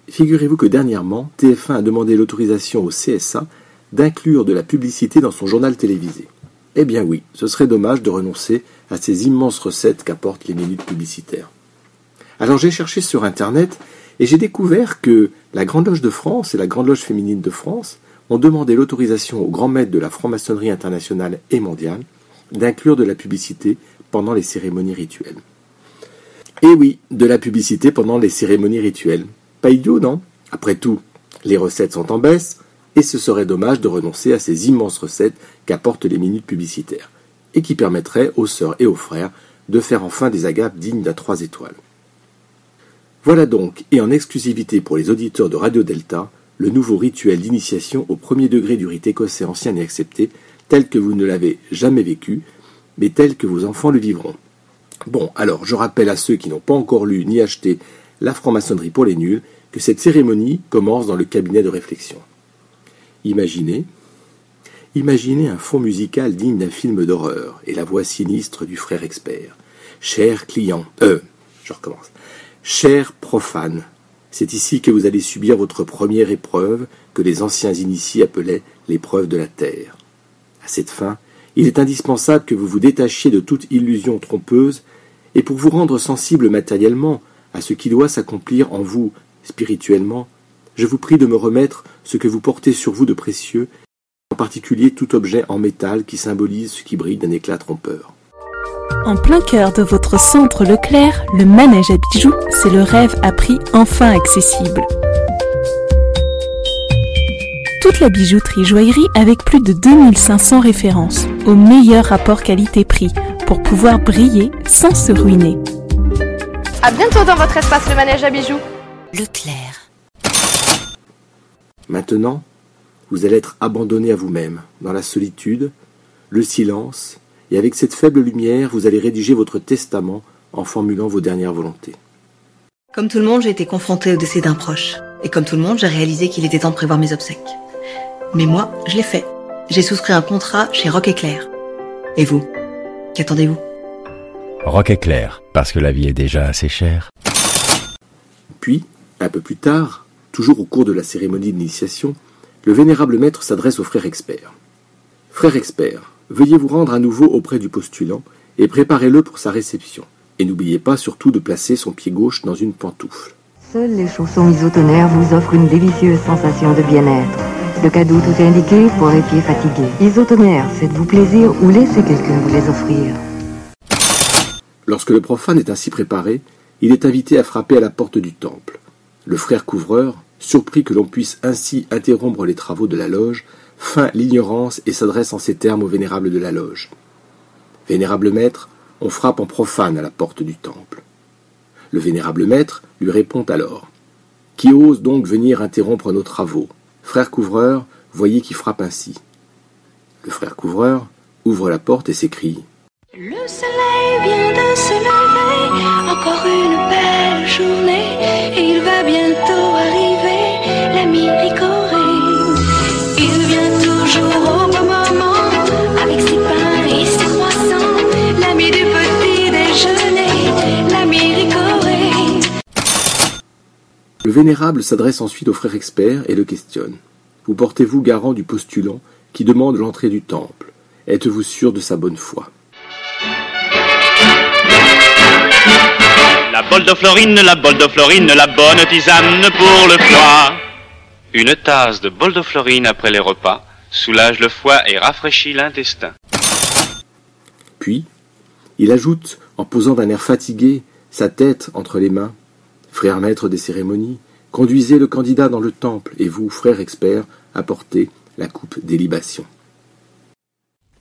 Figurez-vous que dernièrement, TF1 a demandé l'autorisation au CSA d'inclure de la publicité dans son journal télévisé. Eh bien oui, ce serait dommage de renoncer à ces immenses recettes qu'apportent les minutes publicitaires. Alors j'ai cherché sur Internet et j'ai découvert que la Grande Loge de France et la Grande Loge féminine de France ont demandé l'autorisation au grand maître de la franc-maçonnerie internationale et mondiale d'inclure de la publicité pendant les cérémonies rituelles. Et oui, de la publicité pendant les cérémonies rituelles. Pas idiot, non? Après tout, les recettes sont en baisse, et ce serait dommage de renoncer à ces immenses recettes qu'apportent les minutes publicitaires, et qui permettraient aux sœurs et aux frères de faire enfin des agapes dignes d'un trois étoiles. Voilà donc, et en exclusivité pour les auditeurs de Radio Delta, le nouveau rituel d'initiation au premier degré du rite écossais ancien et accepté, tel que vous ne l'avez jamais vécu, mais tel que vos enfants le vivront. Bon, alors je rappelle à ceux qui n'ont pas encore lu ni acheté La franc-maçonnerie pour les nuls que cette cérémonie commence dans le cabinet de réflexion. Imaginez, imaginez un fond musical digne d'un film d'horreur et la voix sinistre du frère expert. Cher client, euh, je recommence. Cher profane, c'est ici que vous allez subir votre première épreuve que les anciens initiés appelaient l'épreuve de la terre. À cette fin, il est indispensable que vous vous détachiez de toute illusion trompeuse, et pour vous rendre sensible matériellement à ce qui doit s'accomplir en vous spirituellement, je vous prie de me remettre ce que vous portez sur vous de précieux, en particulier tout objet en métal qui symbolise ce qui brille d'un éclat trompeur. En plein cœur de votre centre Leclerc, le manège à bijoux, c'est le rêve à prix enfin accessible. Toute la bijouterie joaillerie avec plus de 2500 références, au meilleur rapport qualité-prix, pour pouvoir briller sans se ruiner. À bientôt dans votre espace le manège à bijoux. Leclerc. Maintenant, vous allez être abandonné à vous-même, dans la solitude, le silence, et avec cette faible lumière, vous allez rédiger votre testament en formulant vos dernières volontés. Comme tout le monde, j'ai été confrontée au décès d'un proche. Et comme tout le monde, j'ai réalisé qu'il était temps de prévoir mes obsèques. Mais moi, je l'ai fait. J'ai souscrit un contrat chez Rock Éclair. Et vous Qu'attendez-vous? Rock éclair, parce que la vie est déjà assez chère. Puis, un peu plus tard, toujours au cours de la cérémonie d'initiation, le vénérable maître s'adresse au frère expert. Frère expert, veuillez vous rendre à nouveau auprès du postulant et préparez-le pour sa réception. Et n'oubliez pas surtout de placer son pied gauche dans une pantoufle. Seuls les chaussons isotonaires vous offrent une délicieuse sensation de bien-être. Le cadeau tout est indiqué pour les pieds fatigués. Isotonnerre, faites-vous plaisir ou laissez quelqu'un vous les offrir. Lorsque le profane est ainsi préparé, il est invité à frapper à la porte du temple. Le frère couvreur, surpris que l'on puisse ainsi interrompre les travaux de la loge, feint l'ignorance et s'adresse en ces termes au vénérable de la loge. Vénérable maître, on frappe en profane à la porte du temple. Le vénérable maître lui répond alors Qui ose donc venir interrompre nos travaux? Frère couvreur, voyez qui frappe ainsi. Le frère couvreur ouvre la porte et s'écrie Le soleil vient de se encore une belle journée, et il va bientôt arriver. Le vénérable s'adresse ensuite au frère expert et le questionne. Vous portez-vous garant du postulant qui demande l'entrée du temple? Êtes-vous sûr de sa bonne foi? La bole de Florine, la bole de Florine, la bonne tisane pour le foie. Une tasse de bol de Florine après les repas soulage le foie et rafraîchit l'intestin. Puis, il ajoute, en posant d'un air fatigué, sa tête entre les mains Frère maître des cérémonies, conduisez le candidat dans le temple, et vous, frère expert, apportez la coupe des libations.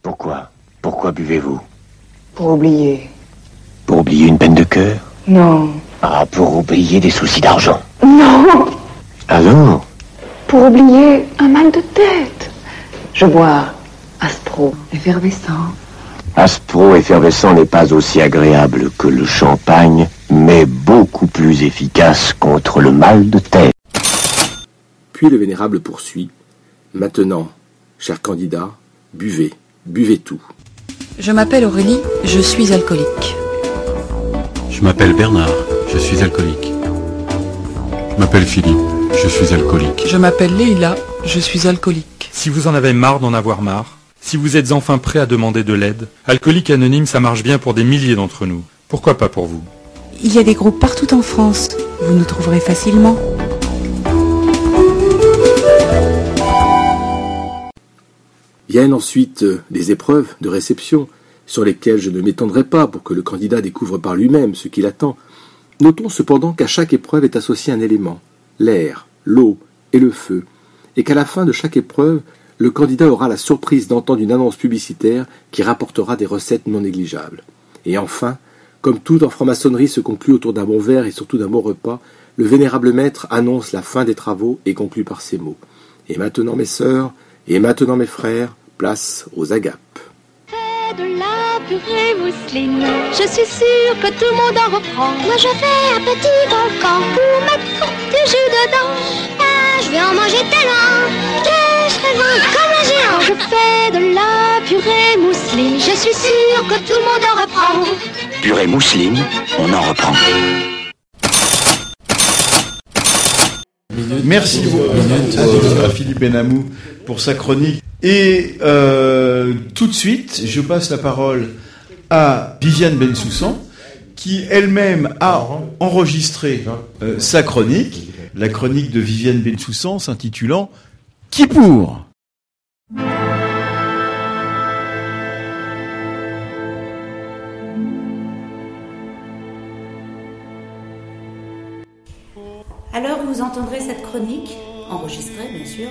Pourquoi? Pourquoi buvez-vous? Pour oublier. Pour oublier une peine de cœur? Non. Ah, pour oublier des soucis d'argent? Non Alors Pour oublier un mal de tête. Je bois Aspro, effervescent. Aspro effervescent n'est pas aussi agréable que le champagne, mais beaucoup plus efficace contre le mal de tête. Puis le vénérable poursuit. Maintenant, cher candidat, buvez, buvez tout. Je m'appelle Aurélie, je suis alcoolique. Je m'appelle Bernard, je suis alcoolique. Je m'appelle Philippe, je suis alcoolique. Je m'appelle Leïla, je suis alcoolique. Si vous en avez marre d'en avoir marre, si vous êtes enfin prêt à demander de l'aide, Alcoolique Anonyme, ça marche bien pour des milliers d'entre nous. Pourquoi pas pour vous? Il y a des groupes partout en France. Vous nous trouverez facilement. Viennent ensuite euh, des épreuves de réception, sur lesquelles je ne m'étendrai pas pour que le candidat découvre par lui-même ce qu'il attend. Notons cependant qu'à chaque épreuve est associé un élément, l'air, l'eau et le feu, et qu'à la fin de chaque épreuve, le candidat aura la surprise d'entendre une annonce publicitaire qui rapportera des recettes non négligeables. Et enfin, comme tout en franc-maçonnerie se conclut autour d'un bon verre et surtout d'un bon repas, le vénérable maître annonce la fin des travaux et conclut par ces mots. Et maintenant mes sœurs, et maintenant mes frères, place aux agapes. Je vais en manger tellement que je serai loin comme un géant. Je fais de la purée mousseline, je suis sûre que tout le monde en reprend. Purée mousseline, on en reprend. Merci beaucoup à, à Philippe Benamou pour sa chronique. Et euh, tout de suite, je passe la parole à Viviane Bensoussan, qui elle-même a enregistré euh, sa chronique. La chronique de Viviane Bensoussan s'intitulant Qui pour? Alors vous entendrez cette chronique, enregistrée bien sûr.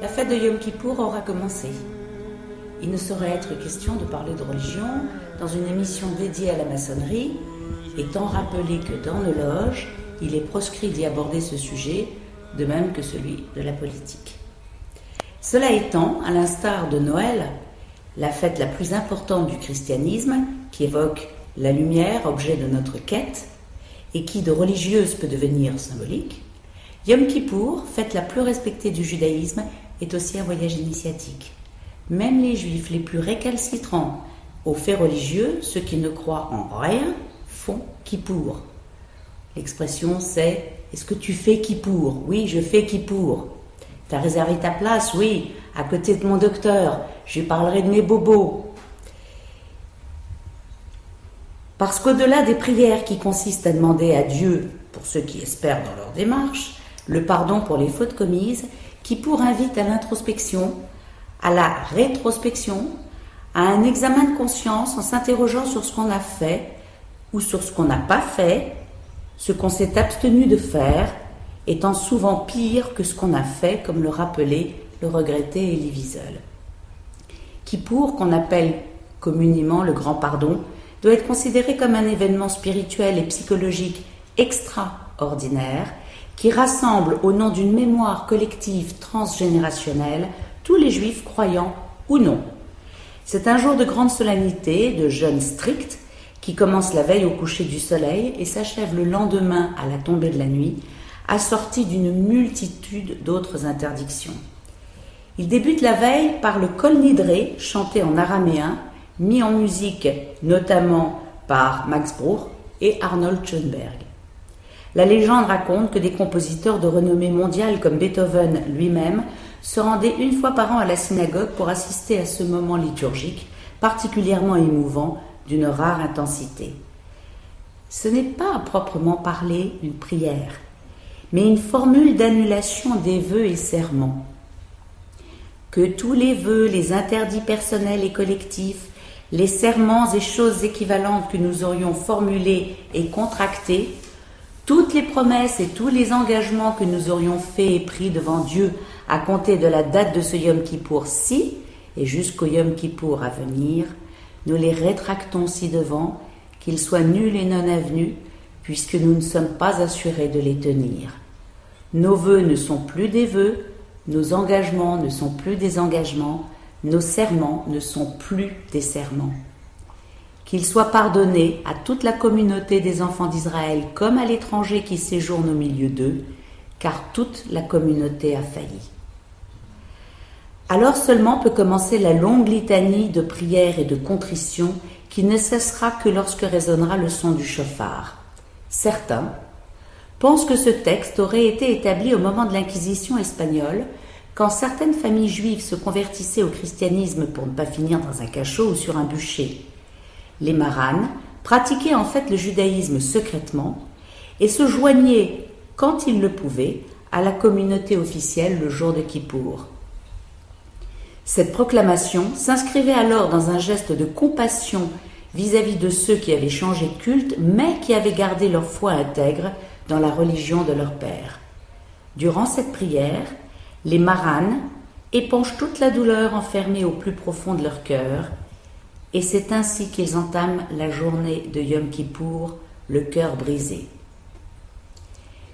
La fête de Yom Kippour aura commencé. Il ne saurait être question de parler de religion dans une émission dédiée à la maçonnerie, étant rappelé que dans nos loges, il est proscrit d'y aborder ce sujet, de même que celui de la politique. Cela étant, à l'instar de Noël, la fête la plus importante du christianisme, qui évoque la lumière, objet de notre quête, et qui de religieuse peut devenir symbolique, Yom Kippour, fête la plus respectée du judaïsme, est aussi un voyage initiatique. Même les juifs les plus récalcitrants aux faits religieux, ceux qui ne croient en rien, font Kippour. L'expression c'est Est-ce que tu fais Kippour Oui, je fais Kippour. T'as réservé ta place? Oui, à côté de mon docteur. Je parlerai de mes bobos. Parce qu'au-delà des prières qui consistent à demander à Dieu, pour ceux qui espèrent dans leur démarche, le pardon pour les fautes commises, Kippour invite à l'introspection, à la rétrospection, à un examen de conscience en s'interrogeant sur ce qu'on a fait ou sur ce qu'on n'a pas fait, ce qu'on s'est abstenu de faire, étant souvent pire que ce qu'on a fait, comme le rappelait le regretté Elie Wiesel. Kippour, qu'on appelle communément le grand pardon, doit être considéré comme un événement spirituel et psychologique extraordinaire qui rassemble au nom d'une mémoire collective transgénérationnelle tous les juifs croyants ou non. C'est un jour de grande solennité, de jeûne strict, qui commence la veille au coucher du soleil et s'achève le lendemain à la tombée de la nuit, assorti d'une multitude d'autres interdictions. Il débute la veille par le Kol Nidré, chanté en araméen, mis en musique notamment par Max Bruch et Arnold Schoenberg. La légende raconte que des compositeurs de renommée mondiale comme Beethoven lui-même se rendaient une fois par an à la synagogue pour assister à ce moment liturgique particulièrement émouvant d'une rare intensité. Ce n'est pas à proprement parler une prière, mais une formule d'annulation des vœux et serments. Que tous les vœux, les interdits personnels et collectifs, les serments et choses équivalentes que nous aurions formulés et contractés, toutes les promesses et tous les engagements que nous aurions faits et pris devant Dieu à compter de la date de ce Yom Kippour-ci et jusqu'au Yom Kippour à venir, nous les rétractons ci devant, qu'ils soient nuls et non avenus, puisque nous ne sommes pas assurés de les tenir. Nos vœux ne sont plus des vœux, nos engagements ne sont plus des engagements, nos serments ne sont plus des serments. Qu'il soit pardonné à toute la communauté des enfants d'Israël comme à l'étranger qui séjourne au milieu d'eux, car toute la communauté a failli. Alors seulement peut commencer la longue litanie de prières et de contrition qui ne cessera que lorsque résonnera le son du chauffard. Certains pensent que ce texte aurait été établi au moment de l'Inquisition espagnole, quand certaines familles juives se convertissaient au christianisme pour ne pas finir dans un cachot ou sur un bûcher. Les maranes pratiquaient en fait le judaïsme secrètement et se joignaient, quand ils le pouvaient, à la communauté officielle le jour de Kippour. Cette proclamation s'inscrivait alors dans un geste de compassion vis-à-vis de ceux qui avaient changé de culte, mais qui avaient gardé leur foi intègre dans la religion de leur père. Durant cette prière, les maranes épongent toute la douleur enfermée au plus profond de leur cœur, et c'est ainsi qu'ils entament la journée de Yom Kippour, le cœur brisé.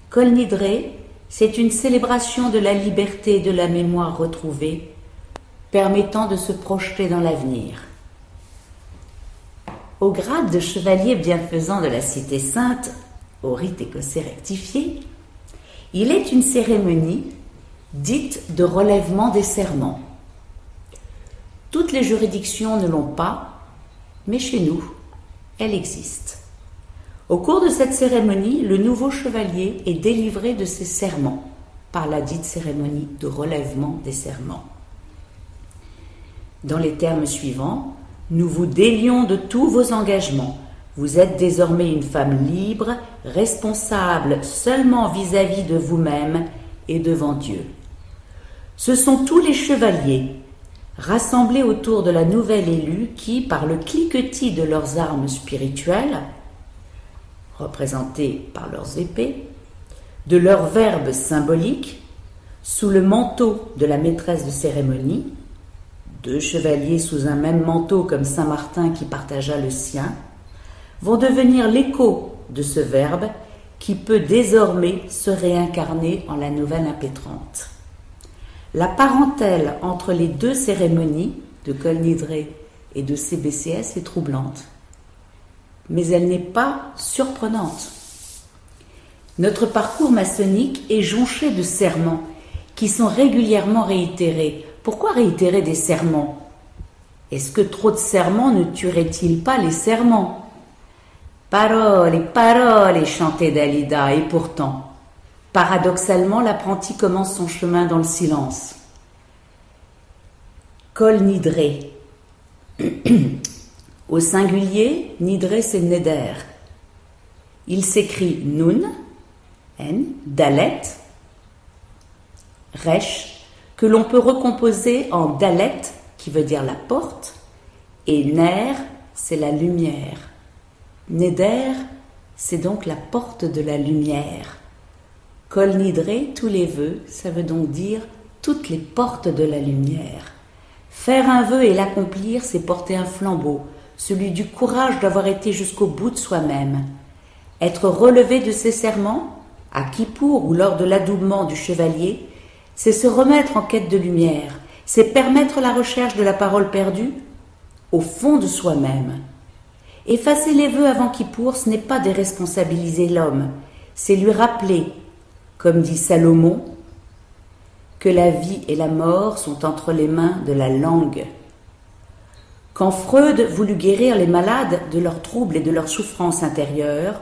Kol Nidré, c'est une célébration de la liberté et de la mémoire retrouvée, permettant de se projeter dans l'avenir. Au grade de chevalier bienfaisant de la Cité Sainte, au rite écossais rectifié, il est une cérémonie dite de relèvement des serments. Toutes les juridictions ne l'ont pas, mais chez nous, elle existe. Au cours de cette cérémonie, le nouveau chevalier est délivré de ses serments par la dite cérémonie de relèvement des serments. Dans les termes suivants, nous vous délions de tous vos engagements. Vous êtes désormais une femme libre, responsable seulement vis-à-vis de vous-même et devant Dieu. Ce sont tous les chevaliers, rassemblés autour de la nouvelle élue qui, par le cliquetis de leurs armes spirituelles, représentées par leurs épées, de leurs verbes symboliques, sous le manteau de la maîtresse de cérémonie, deux chevaliers sous un même manteau comme Saint Martin qui partagea le sien, vont devenir l'écho de ce verbe qui peut désormais se réincarner en la nouvelle impétrante. La parentèle entre les deux cérémonies de Col Nidré et de CBCS est troublante, mais elle n'est pas surprenante. Notre parcours maçonnique est jonché de serments qui sont régulièrement réitérés. Pourquoi réitérer des serments? Est-ce que trop de serments ne tueraient-ils pas les serments? Paroles et paroles, chantait Dalida, et pourtant, paradoxalement, l'apprenti commence son chemin dans le silence. Col Nidré. Au singulier, Nidré c'est Neder. Il s'écrit Nun, N, Dalet, Resh, que l'on peut recomposer en Dalet, qui veut dire la porte, et Ner, c'est la lumière. Neder, c'est donc la porte de la lumière. Kol Nidre, tous les vœux, ça veut donc dire toutes les portes de la lumière. Faire un vœu et l'accomplir, c'est porter un flambeau, celui du courage d'avoir été jusqu'au bout de soi-même. Être relevé de ses serments, à Kippour ou lors de l'adoubement du chevalier, c'est se remettre en quête de lumière, c'est permettre la recherche de la parole perdue au fond de soi-même. Effacer les vœux avant Kippour, ce n'est pas déresponsabiliser l'homme, c'est lui rappeler, comme dit Salomon, que la vie et la mort sont entre les mains de la langue. Quand Freud voulut guérir les malades de leurs troubles et de leurs souffrances intérieures,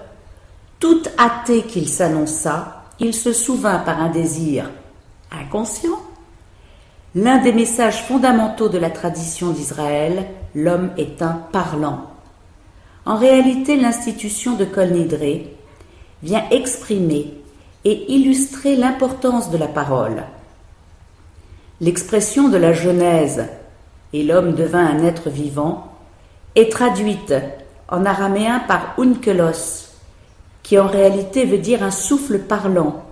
tout athée qu'il s'annonça, il se souvint par un désir inconscient l'un des messages fondamentaux de la tradition d'Israël, l'homme est un parlant. En réalité, l'institution de Kol Nidre vient exprimer et illustrer l'importance de la parole. L'expression de la Genèse et l'homme devint un être vivant est traduite en araméen par unkelos, qui en réalité veut dire un souffle parlant,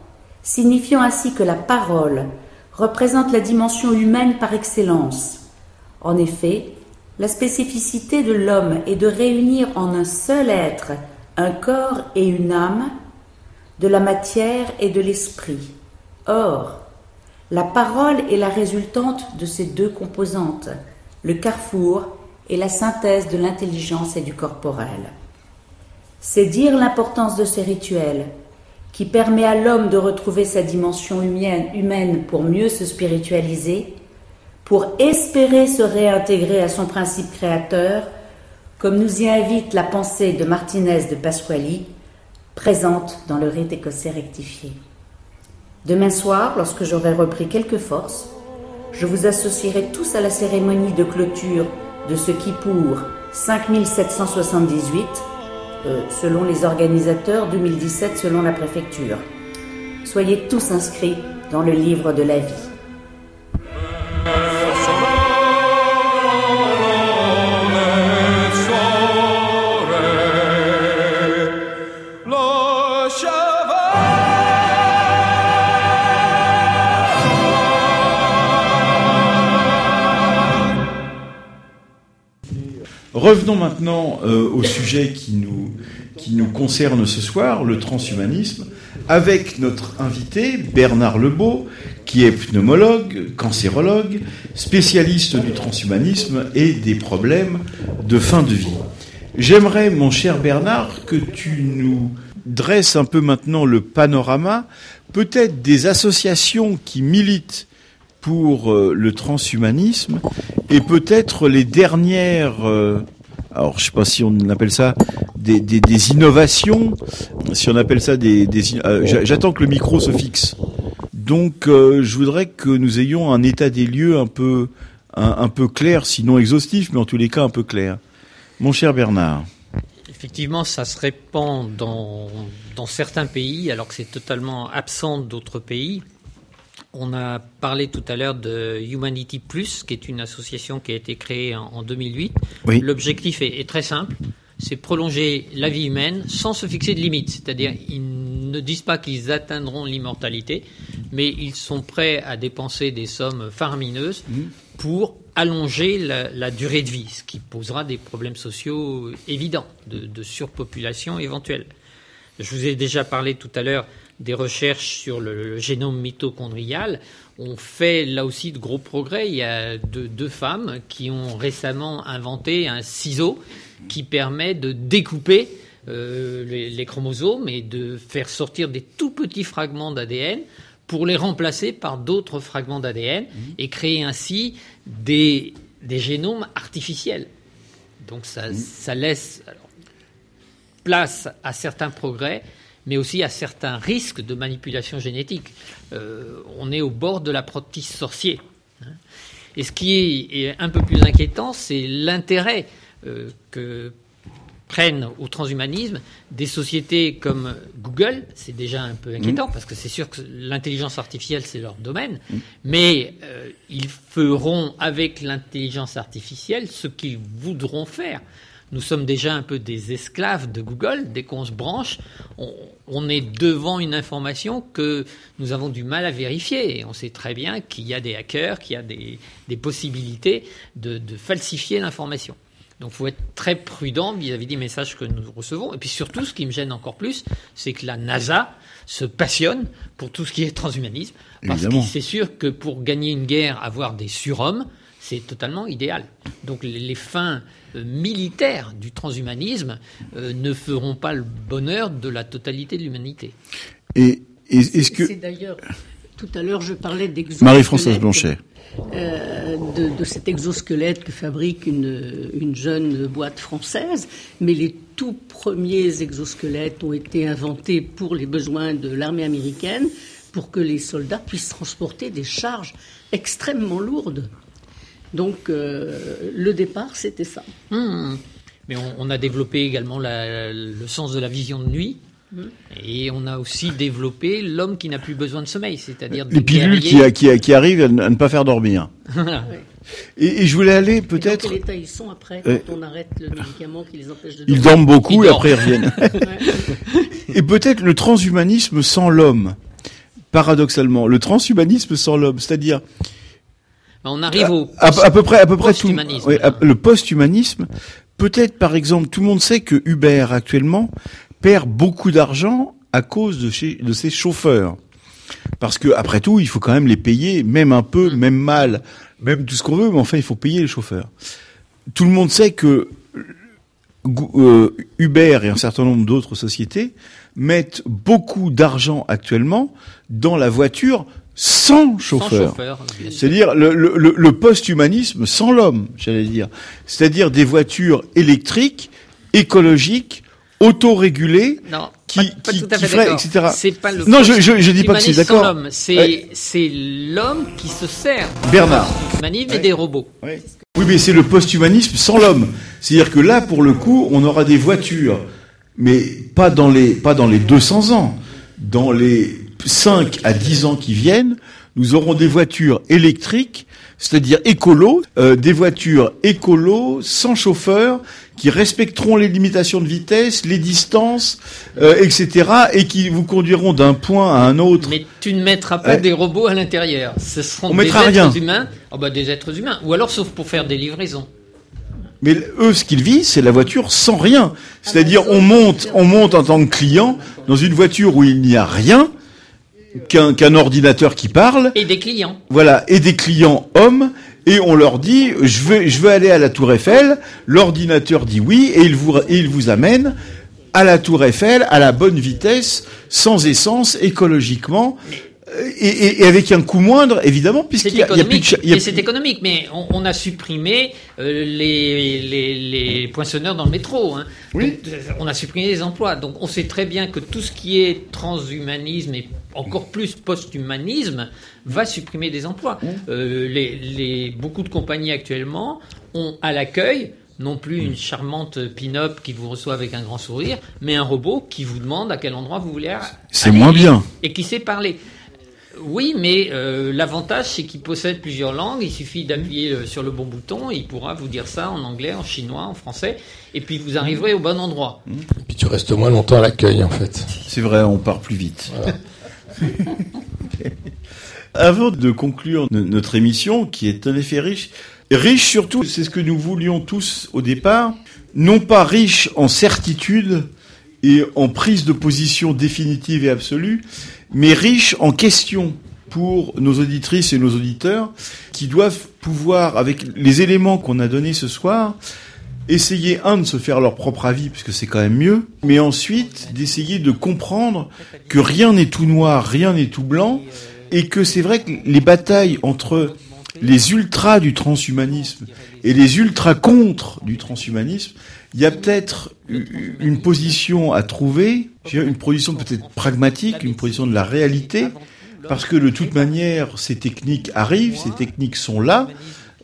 signifiant ainsi que la parole représente la dimension humaine par excellence. En effet, la spécificité de l'homme est de réunir en un seul être un corps et une âme, de la matière et de l'esprit. Or, la parole est la résultante de ces deux composantes, le carrefour et la synthèse de l'intelligence et du corporel. C'est dire l'importance de ces rituels, qui permet à l'homme de retrouver sa dimension humaine, pour mieux se spiritualiser, pour espérer se réintégrer à son principe créateur, comme nous y invite la pensée de Martinez de Pasquali, présente dans le rite écossais rectifié. Demain soir, lorsque j'aurai repris quelques forces, je vous associerai tous à la cérémonie de clôture de ce qui pour 5778, euh, selon les organisateurs, 2017 selon la préfecture. Soyez tous inscrits dans le livre de la vie. Revenons maintenant euh, au sujet qui nous, qui nous concerne ce soir, le transhumanisme, avec notre invité Bernard Lebeau, qui est pneumologue, cancérologue, spécialiste du transhumanisme et des problèmes de fin de vie. J'aimerais, mon cher Bernard, que tu nous dresses un peu maintenant le panorama, peut-être des associations qui militent pour euh, le transhumanisme et peut-être les dernières, euh, alors je sais pas si on appelle ça des, innovations, si on appelle ça des, euh, j'a- j'attends que le micro se fixe. Donc je voudrais que nous ayons un état des lieux un peu un, peu clair, sinon exhaustif, mais en tous les cas un peu clair. Mon cher Bernard. Effectivement, ça se répand dans certains pays, alors que c'est totalement absent d'autres pays. On a parlé tout à l'heure de Humanity Plus, qui est une association qui a été créée en, en 2008. Oui. L'objectif est, est très simple, c'est prolonger la vie humaine sans se fixer de limites. C'est-à-dire, ils ne disent pas qu'ils atteindront l'immortalité, mais ils sont prêts à dépenser des sommes faramineuses pour allonger la, la durée de vie, ce qui posera des problèmes sociaux évidents, de, de surpopulation éventuelle. Je vous ai déjà parlé tout à l'heure des recherches sur le, le génome mitochondrial. On fait là aussi de gros progrès. Il y a deux, deux femmes qui ont récemment inventé un ciseau qui permet de découper euh, les, les chromosomes et de faire sortir des tout petits fragments d'ADN pour les remplacer par d'autres fragments d'ADN et créer ainsi des, des génomes artificiels. Donc ça, ça laisse alors, place à certains progrès, mais aussi à certains risques de manipulation génétique. Euh, on est au bord de l'apprenti sorcier. hein. Et ce qui est, un peu plus inquiétant, c'est l'intérêt euh, que prennent au transhumanisme des sociétés comme Google, c'est déjà un peu inquiétant parce que c'est sûr que l'intelligence artificielle c'est leur domaine, mais euh, ils feront avec l'intelligence artificielle ce qu'ils voudront faire. Nous sommes déjà un peu des esclaves de Google. Dès qu'on se branche, on, on est devant une information que nous avons du mal à vérifier. Et on sait très bien qu'il y a des hackers, qu'il y a des, des possibilités de, de falsifier l'information. Donc, il faut être très prudent vis-à-vis des messages que nous recevons. Et puis surtout, ce qui me gêne encore plus, c'est que la NASA se passionne pour tout ce qui est transhumanisme. Parce que Évidemment. c'est sûr que pour gagner une guerre, avoir des surhommes, c'est totalement idéal. Donc les, fins euh, militaires du transhumanisme euh, ne feront pas le bonheur de la totalité de l'humanité. Et, et- est-ce que C'est d'ailleurs, tout à l'heure, je parlais d'exosquelette. Marie-Françoise Blanchet. euh, de, de cet exosquelette que fabrique une, une jeune boîte française, mais les tout premiers exosquelettes ont été inventés pour les besoins de l'armée américaine, pour que les soldats puissent transporter des charges extrêmement lourdes. Donc euh, le départ, c'était ça. Hmm. Mais on, on a développé également la- le sens de la vision de nuit. Hmm. Et on a aussi développé l'homme qui n'a plus besoin de sommeil, c'est-à-dire les pilules qui, guerriers. qui, qui arrivent à ne pas faire dormir Voilà. et, et je voulais aller Dans peut-être. quel état ils sont après, Ouais. quand on arrête le médicament qui les empêche de Ils dormir dorment beaucoup Ils et dorment. après ils reviennent. et peut-être le transhumanisme sans l'homme. Paradoxalement, le transhumanisme sans l'homme, c'est-à-dire On arrive au à, à peu près, à peu près tout, à- le post-humanisme. Peut-être, par exemple, tout le monde sait que Uber actuellement perd beaucoup d'argent à cause de, chez, de ses chauffeurs. Parce que après tout, il faut quand même les payer, même un peu, Mm. même mal, même tout ce qu'on veut, mais enfin, il faut payer les chauffeurs. Tout le monde sait que euh, Uber et un certain nombre d'autres sociétés mettent beaucoup d'argent actuellement dans la voiture sans chauffeur. C'est-à-dire le, le, post-humanisme sans l'homme, j'allais dire. C'est-à-dire des voitures électriques, écologiques, autorégulées, Non, qui, pas, pas qui- tout à qui fait feraient, d'accord. etc. C'est pas le non, je, je, je dis pas que c'est d'accord. l'homme, C'est Ouais. c'est l'homme qui se sert Bernard. et des robots. Oui, mais c'est le post-humanisme sans l'homme. C'est-à-dire que là, pour le coup, on aura des voitures, mais pas dans les, pas dans les 200 ans. Dans les 5 à 10 ans qui viennent, nous aurons des voitures électriques, c'est-à-dire écolo, euh, des voitures écolo, sans chauffeur, qui respecteront les limitations de vitesse, les distances, euh, etc., et qui vous conduiront d'un point à un autre. Mais tu ne mettras pas Ouais. des robots à l'intérieur. Ce seront On des êtres rien. humains. Oh bah, des êtres humains. Ou alors sauf pour faire des livraisons. Mais eux, ce qu'ils vivent, c'est la voiture sans rien. C'est-à-dire, on monte, on monte en tant que client dans une voiture où il n'y a rien qu'un ordinateur qui parle. Et des clients. Voilà, et des clients hommes. Et on leur dit, je veux, je veux aller à la Tour Eiffel. L'ordinateur dit oui, et il vous, et il vous amène à la Tour Eiffel à la bonne vitesse, sans essence, écologiquement, euh, et, et- et avec un coût moindre, évidemment, puisqu'il y y a plus de, a c'est économique. Mais on, on a supprimé euh, les, les, les poinçonneurs dans le métro. hein. Donc, euh, on a supprimé les emplois. Donc on sait très bien que tout ce qui est transhumanisme et encore plus post-humanisme va supprimer des emplois. Euh, les, les, beaucoup de compagnies actuellement ont à l'accueil non plus une charmante pin-up qui vous reçoit avec un grand sourire, mais un robot qui vous demande à quel endroit vous voulez C'est aller moins et- bien. Et qui sait parler. Oui, mais euh, l'avantage, c'est qu'il possède plusieurs langues. Il suffit d'appuyer euh, sur le bon bouton et il pourra vous dire ça en anglais, en chinois, en français. Et puis vous arriverez au bon endroit. Puis tu restes moins longtemps à l'accueil, en fait. C'est vrai, on part plus vite. Avant de conclure no- notre émission, qui est en effet riche, riche surtout, c'est ce que nous voulions tous au départ, non pas riche en certitude et en prise de position définitive et absolue, mais riche en questions pour nos auditrices et nos auditeurs qui doivent pouvoir, avec les éléments qu'on a donnés ce soir, essayer, un, de se faire leur propre avis, puisque c'est quand même mieux, mais ensuite d'essayer de comprendre que rien n'est tout noir, rien n'est tout blanc, et que c'est vrai que les batailles entre les ultras du transhumanisme et les ultras contre du transhumanisme, il y a peut-être une position à trouver, une position peut-être pragmatique, une position de la réalité, parce que de toute manière, ces techniques arrivent, ces techniques sont là,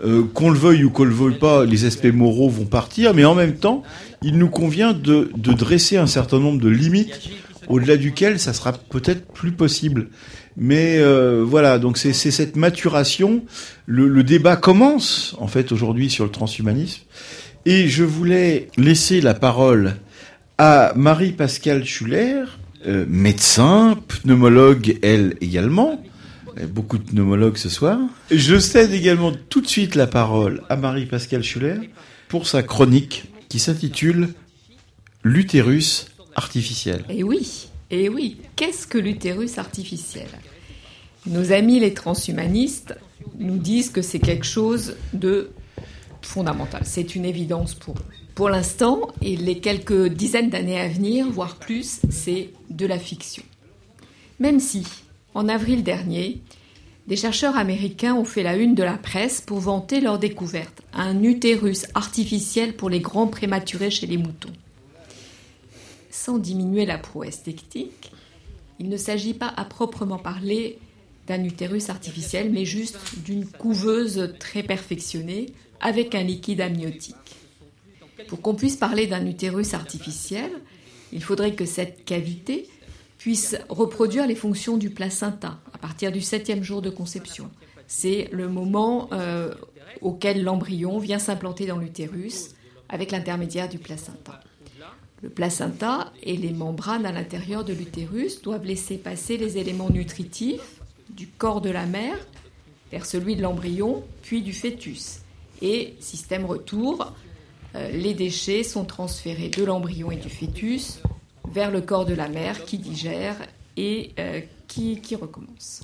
Euh, qu'on le veuille ou qu'on le veuille pas, les aspects moraux vont partir, mais en même temps, il nous convient de, dresser un certain nombre de limites au-delà duquel ça sera peut-être plus possible. Mais euh, voilà, donc c'est cette maturation. Le, le débat commence en fait aujourd'hui sur le transhumanisme, et je voulais laisser la parole à Marie-Pascale Schuller, euh, médecin, pneumologue elle également. Beaucoup de pneumologues ce soir. Je cède également tout de suite la parole à Marie-Pascale Schuller pour sa chronique qui s'intitule L'utérus artificiel. Et oui, et oui, qu'est-ce que l'utérus artificiel? Nos amis les transhumanistes nous disent que c'est quelque chose de fondamental. C'est une évidence pour eux. Pour l'instant, et les quelques dizaines d'années à venir, voire plus, c'est de la fiction. Même si, en avril dernier, des chercheurs américains ont fait la une de la presse pour vanter leur découverte, un utérus artificiel pour les grands prématurés chez les moutons. Sans diminuer la prouesse technique, il ne s'agit pas à proprement parler d'un utérus artificiel, mais juste d'une couveuse très perfectionnée avec un liquide amniotique. Pour qu'on puisse parler d'un utérus artificiel, il faudrait que cette cavité puisse reproduire les fonctions du placenta à partir du septième jour de conception. C'est le moment euh, auquel l'embryon vient s'implanter dans l'utérus avec l'intermédiaire du placenta. Le placenta et les membranes à l'intérieur de l'utérus doivent laisser passer les éléments nutritifs du corps de la mère vers celui de l'embryon, puis du fœtus. Et, système retour, euh, les déchets sont transférés de l'embryon et du fœtus vers le corps de la mère qui digère et euh, qui, recommence.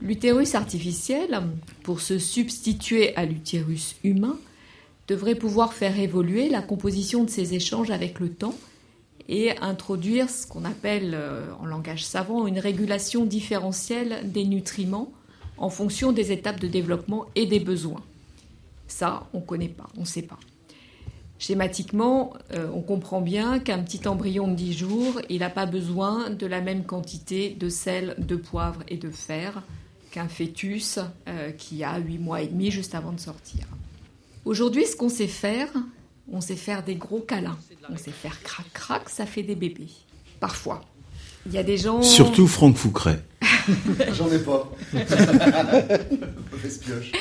L'utérus artificiel, pour se substituer à l'utérus humain, devrait pouvoir faire évoluer la composition de ces échanges avec le temps et introduire ce qu'on appelle euh, en langage savant une régulation différentielle des nutriments en fonction des étapes de développement et des besoins. Ça, on ne connaît pas, on ne sait pas. Schématiquement, euh, on comprend bien qu'un petit embryon de 10 jours, il n'a pas besoin de la même quantité de sel, de poivre et de fer qu'un fœtus euh, qui a 8 mois et demi juste avant de sortir. Aujourd'hui, ce qu'on sait faire, on sait faire des gros câlins. On sait faire crac-crac, ça fait des bébés. Parfois. Il y a des gens... Surtout Franck Foucret. J'en ai pas. Mauvaise pioche.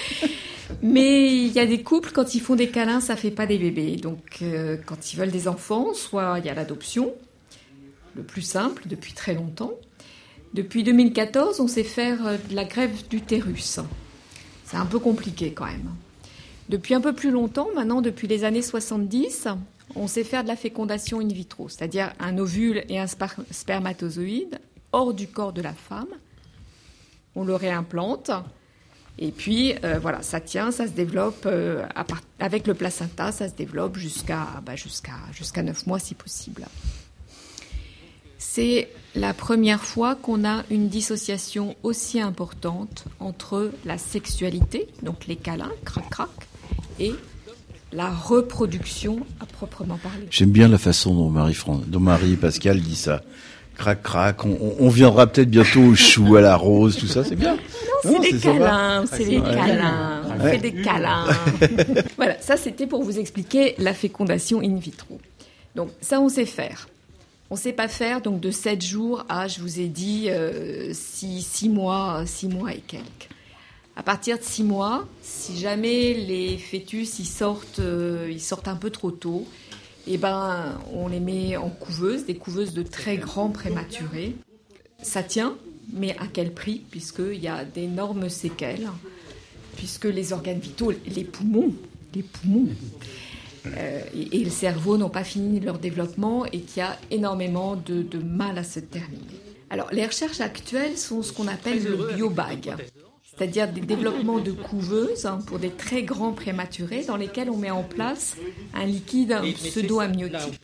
Mais il y a des couples, quand ils font des câlins, ça fait pas des bébés. Donc, euh, quand ils veulent des enfants, soit il y a l'adoption, le plus simple depuis très longtemps. Depuis 2014, on sait faire euh, de la grève d'utérus. C'est un peu compliqué quand même. Depuis un peu plus longtemps, maintenant depuis les années 70, on sait faire de la fécondation in vitro, c'est-à-dire un ovule et un spermatozoïde hors du corps de la femme. On le réimplante. Et puis, euh, voilà, ça tient, ça se développe euh, avec le placenta, ça se développe jusqu'à bah, jusqu'à jusqu'à 9 mois si possible. C'est la première fois qu'on a une dissociation aussi importante entre la sexualité, donc les câlins, crac-crac, et la reproduction à proprement parler. J'aime bien la façon dont Marie, Fran- dont Marie Pascal dit ça. Crac, crac. On, viendra peut-être bientôt au chou, à la rose, tout ça, c'est bien. Non, c'est des câlins, c'est des câlins, on Ouais. fait des câlins. voilà, ça c'était pour vous expliquer la fécondation in vitro. Donc ça on sait faire. On sait pas faire donc de 7 jours à, je vous ai dit, 6 mois, 6 mois et quelques. À partir de 6 mois, si jamais les fœtus ils sortent, euh, ils sortent un peu trop tôt, eh ben, on les met en couveuse, des couveuses de très grands prématurés. Ça tient, mais à quel prix? Puisqu'il y a d'énormes séquelles, puisque les organes vitaux, les poumons, les poumons euh, et, et le cerveau n'ont pas fini leur développement et qu'il y a énormément de, de mal à se terminer. Alors, les recherches actuelles sont ce qu'on appelle le biobag, c'est-à-dire des développements de couveuses hein, pour des très grands prématurés dans lesquels on met en place un liquide pseudo-amniotique.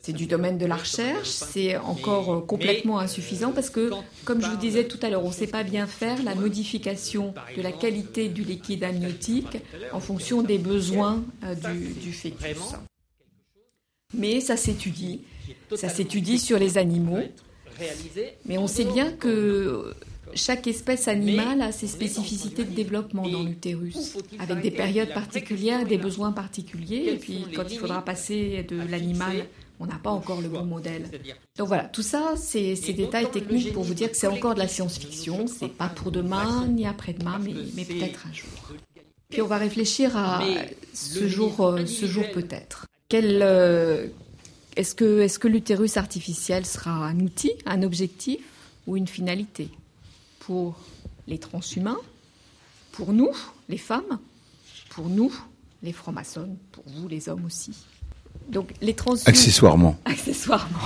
C'est du domaine de la recherche, c'est encore euh, complètement insuffisant parce que, comme je vous disais tout à l'heure, on ne sait pas bien faire la modification de la qualité du liquide amniotique en fonction des besoins euh, du, du fœtus. Mais ça s'étudie, ça s'étudie sur les animaux. Mais on sait bien que chaque espèce animale a ses spécificités de développement dans l'utérus, avec des périodes particulières, des besoins particuliers, et puis quand il faudra passer de l'animal, on n'a pas encore le bon modèle. Donc voilà, tout ça, c'est ces détails techniques pour vous dire que c'est encore de la science-fiction, c'est pas pour demain ni après-demain, mais, peut-être un jour. Puis on va réfléchir à ce jour, euh, ce jour peut-être. Quel, euh, est-ce que l'utérus artificiel sera un outil, un objectif ou une finalité? Pour les transhumains, pour nous, les femmes, pour nous, les francs-maçons, pour vous, les hommes aussi. Donc les transhumains. Accessoirement. Accessoirement.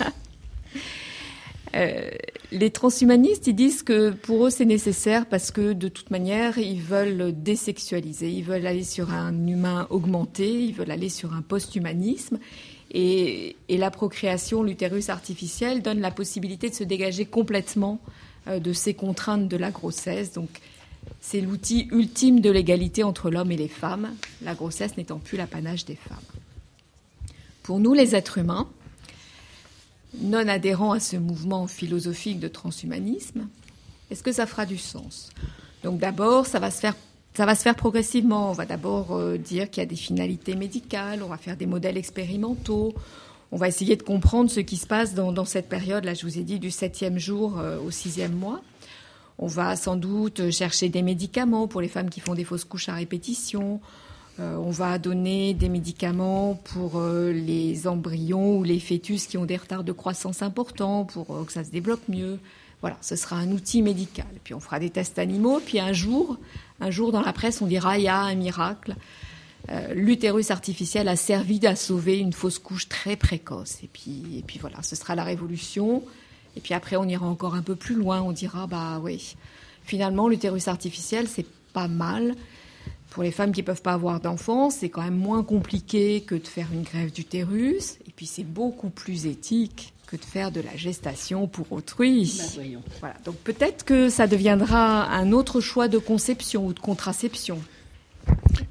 Euh, les transhumanistes, ils disent que pour eux c'est nécessaire parce que de toute manière ils veulent désexualiser, ils veulent aller sur un humain augmenté, ils veulent aller sur un post-humanisme. Et, et la procréation, l'utérus artificiel, donne la possibilité de se dégager complètement de ces contraintes de la grossesse. Donc c'est l'outil ultime de l'égalité entre l'homme et les femmes, la grossesse n'étant plus l'apanage des femmes. Pour nous, les êtres humains, non adhérents à ce mouvement philosophique de transhumanisme, est-ce que ça fera du sens? Donc d'abord, ça va se faire ça va se faire progressivement. On va d'abord euh, dire qu'il y a des finalités médicales, on va faire des modèles expérimentaux, on va essayer de comprendre ce qui se passe dans, cette période, là je vous ai dit, du septième jour euh, au sixième mois. On va sans doute chercher des médicaments pour les femmes qui font des fausses couches à répétition. Euh, on va donner des médicaments pour euh, les embryons ou les fœtus qui ont des retards de croissance importants pour que ça se développe mieux. Voilà, ce sera un outil médical. Puis on fera des tests animaux. Puis un jour, un jour dans la presse, on dira il y a un miracle. Euh, L'utérus artificiel a servi à sauver une fausse couche très précoce. Et puis, et puis voilà, ce sera la révolution. Et puis après, on ira encore un peu plus loin. On dira bah oui, finalement, l'utérus artificiel, c'est pas mal. Pour les femmes qui ne peuvent pas avoir d'enfants, c'est quand même moins compliqué que de faire une grève d'utérus. Et puis c'est beaucoup plus éthique que de faire de la gestation pour autrui. Bah. Voilà. Donc peut-être que ça deviendra un autre choix de conception ou de contraception.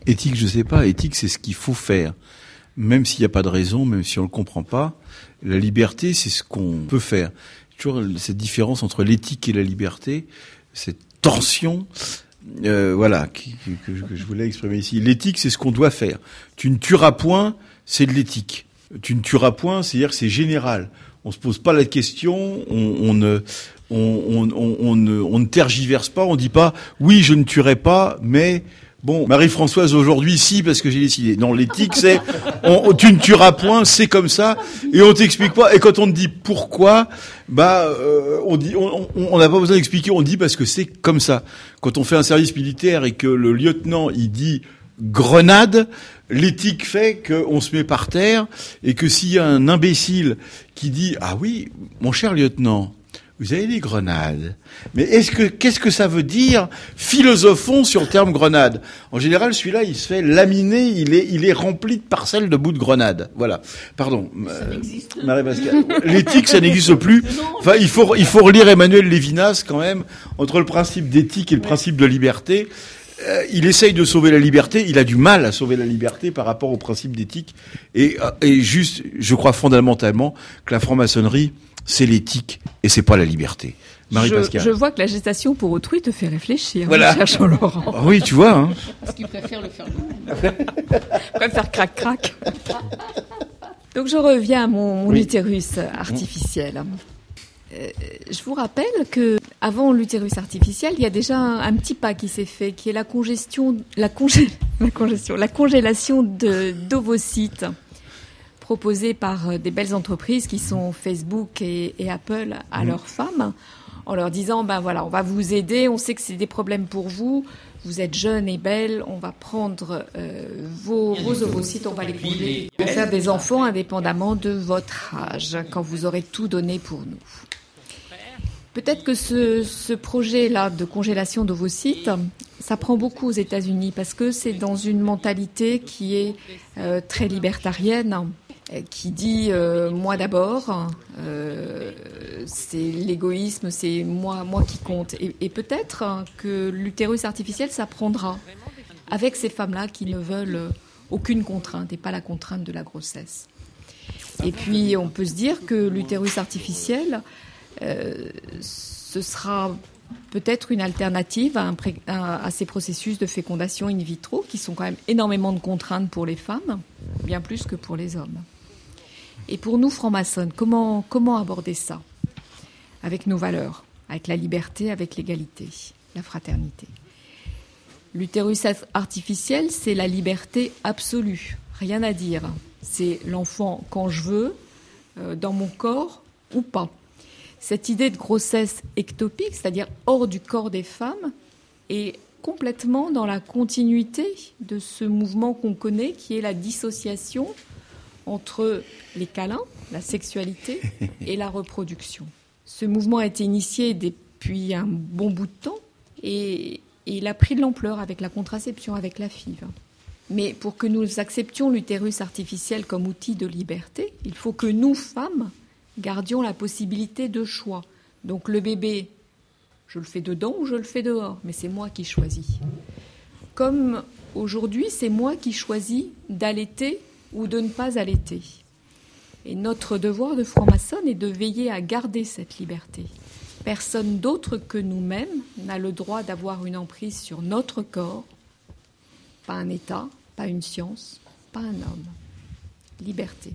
Éthique, je sais pas. Éthique, c'est ce qu'il faut faire. Même s'il n'y a pas de raison, même si on ne le comprend pas, la liberté, c'est ce qu'on peut faire. Toujours cette différence entre l'éthique et la liberté, cette tension, euh, voilà, que, je voulais exprimer ici. L'éthique, c'est ce qu'on doit faire. Tu ne tueras point, c'est de l'éthique. Tu ne tueras point, c'est-à-dire que c'est général. On se pose pas la question, on, ne, on, on, on- ne, ne dit pas oui, je ne tuerai pas, mais bon, Marie-Françoise aujourd'hui, si parce que j'ai décidé. Non, l'éthique, c'est on- tu ne tueras point, c'est comme ça, et on t'explique pas. Et quand on te dit pourquoi, bah, euh, on dit, on n'a pas besoin d'expliquer, on dit parce que c'est comme ça. Quand on fait un service militaire et que le lieutenant il dit grenade, l'éthique fait qu'on se met par terre et que s'il y a un imbécile qui dit ah oui, mon cher lieutenant, vous avez des grenades. Mais est-ce que qu'est-ce que ça veut dire Philosophons sur le terme grenade? En général, celui-là, il se fait laminer, il est il est rempli de parcelles de bouts de grenade. Voilà. Pardon. euh, Marie-Pascale. L'éthique, ça n'existe plus. Enfin, il faut il faut relire Emmanuel Lévinas quand même entre le principe d'éthique et le principe de liberté. Euh, il essaye de sauver la liberté, il a du mal à sauver la liberté par rapport au principe d'éthique. Et, euh, et juste, je crois fondamentalement que la franc-maçonnerie, c'est l'éthique et c'est pas la liberté. Je, Marie-Pascale. je vois que la gestation pour autrui te fait réfléchir, Voilà. cher Jean-Laurent. Ah oui, tu vois. Hein. Parce qu'il préfère le faire lui-même. préfère crac-crac. Donc je reviens à mon, mon utérus artificiel. Euh, je vous rappelle que avant l'utérus artificiel, il y a déjà un, un petit pas qui s'est fait, qui est la congestion, la, congé- la congestion, la congélation de d'ovocytes proposée par euh, des belles entreprises qui sont Facebook et, et Apple à Mhm. leurs femmes, en leur disant ben voilà, on va vous aider, on sait que c'est des problèmes pour vous, vous êtes jeune et belle, on va prendre euh, vos, vos ovocytes, on va les congeler pour faire des enfants indépendamment de votre âge, quand vous aurez tout donné pour nous. Peut-être que ce, ce projet-là de congélation d'ovocytes, ça prend beaucoup aux États-Unis parce que c'est dans une mentalité qui est euh, très libertarienne, qui dit euh, moi d'abord, euh, c'est l'égoïsme, c'est moi, qui compte. Et, peut-être hein, que l'utérus artificiel s'apprendra avec ces femmes-là qui ne veulent aucune contrainte et pas la contrainte de la grossesse. Et puis on peut se dire que l'utérus artificiel, euh, ce sera peut-être une alternative à ces processus de fécondation in vitro qui sont quand même énormément de contraintes pour les femmes, bien plus que pour les hommes. Et pour nous, francs-maçonnes, comment, comment aborder ça Avec nos valeurs, avec la liberté, avec l'égalité, la fraternité? L'utérus artificiel, c'est la liberté absolue, rien à dire. C'est l'enfant quand je veux, euh, dans mon corps ou pas. Cette idée de grossesse ectopique, c'est-à-dire hors du corps des femmes, est complètement dans la continuité de ce mouvement qu'on connaît, qui est la dissociation entre les câlins, la sexualité et la reproduction. Ce mouvement a été initié depuis un bon bout de temps et, et il a pris de l'ampleur avec la contraception, avec la FIV. Mais pour que nous acceptions l'utérus artificiel comme outil de liberté, il faut que nous, femmes, gardions la possibilité de choix. Donc le bébé, je le fais dedans ou je le fais dehors, mais c'est moi qui choisis. Comme aujourd'hui, c'est moi qui choisis d'allaiter ou de ne pas allaiter. Et notre devoir de franc-maçonne est de veiller à garder cette liberté. Personne d'autre que nous-mêmes n'a le droit d'avoir une emprise sur notre corps, pas un État, pas une science, pas un homme. Liberté.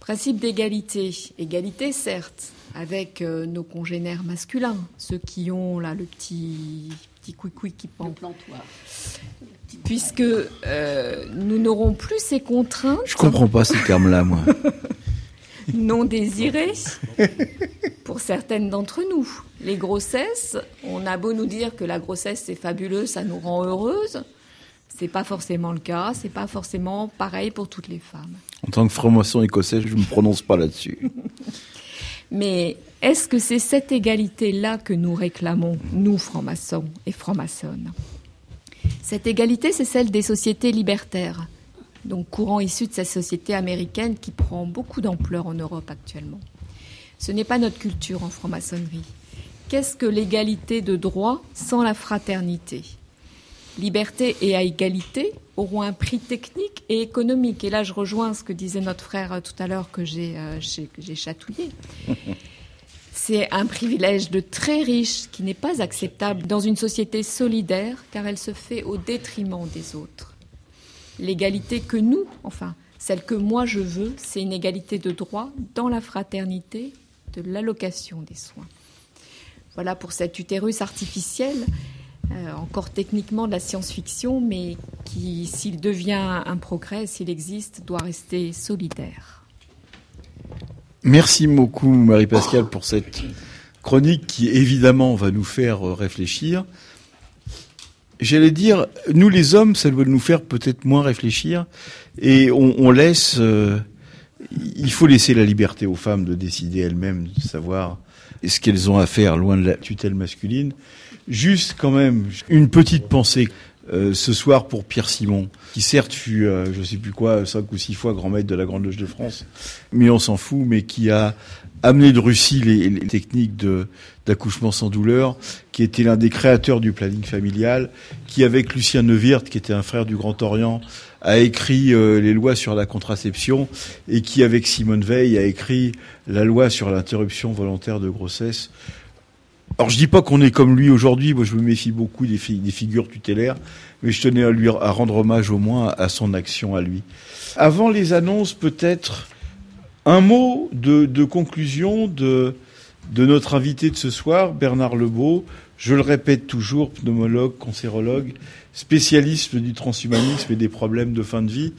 Principe d'égalité. Égalité, certes, avec euh, nos congénères masculins, ceux qui ont là le petit, petit couicoui qui pend. Puisque euh, nous n'aurons plus ces contraintes Je comprends pas ces termes-là, moi. non désirées pour certaines d'entre nous. Les grossesses, on a beau nous dire que la grossesse c'est fabuleux, ça nous rend heureuse. C'est pas forcément le cas, c'est pas forcément pareil pour toutes les femmes. En tant que franc-maçon écossais, je ne me prononce pas là-dessus. Mais est-ce que c'est cette égalité-là que nous réclamons, nous francs-maçons et francs-maçonnes? Cette égalité, c'est celle des sociétés libertaires, donc courant issu de cette société américaine qui prend beaucoup d'ampleur en Europe actuellement. Ce n'est pas notre culture en franc-maçonnerie. Qu'est-ce que l'égalité de droit sans la fraternité? Liberté et à égalité auront un prix technique et économique. Et là, je rejoins ce que disait notre frère euh, tout à l'heure que j'ai euh, j'ai- que j'ai chatouillé. C'est un privilège de très riche qui n'est pas acceptable dans une société solidaire car elle se fait au détriment des autres. L'égalité que nous, enfin, celle que moi je veux, c'est une égalité de droit dans la fraternité de l'allocation des soins. Voilà pour cet utérus artificiel, euh, encore techniquement de la science-fiction, mais qui, s'il devient un progrès, s'il existe, doit rester solidaire. Merci beaucoup, Marie-Pascale, pour cette chronique qui, évidemment, va nous faire euh, réfléchir. J'allais dire, nous les hommes, ça doit nous faire peut-être moins réfléchir, et on, on laisse. euh, il faut laisser la liberté aux femmes de décider elles-mêmes, de savoir ce qu'elles ont à faire loin de la tutelle masculine. Juste quand même une petite pensée euh, ce soir pour Pierre Simon, qui certes fut, euh, je sais plus quoi, cinq ou six fois grand maître de la Grande Loge de France, mais on s'en fout, mais qui a amené de Russie les, techniques d'accouchement sans douleur, qui était l'un des créateurs du planning familial, qui avec Lucien Neuwirth, qui était un frère du Grand Orient, a écrit euh, les lois sur la contraception, et qui avec Simone Veil a écrit la loi sur l'interruption volontaire de grossesse. Alors je dis pas qu'on est comme lui aujourd'hui, moi je me méfie beaucoup des, fi- des figures tutélaires, mais je tenais à lui à rendre hommage au moins à son action à lui. Avant les annonces, peut-être un mot de, de conclusion de, de notre invité de ce soir, Bernard Lebeau. Je le répète toujours, pneumologue, cancérologue, spécialiste du transhumanisme et des problèmes de fin de vie.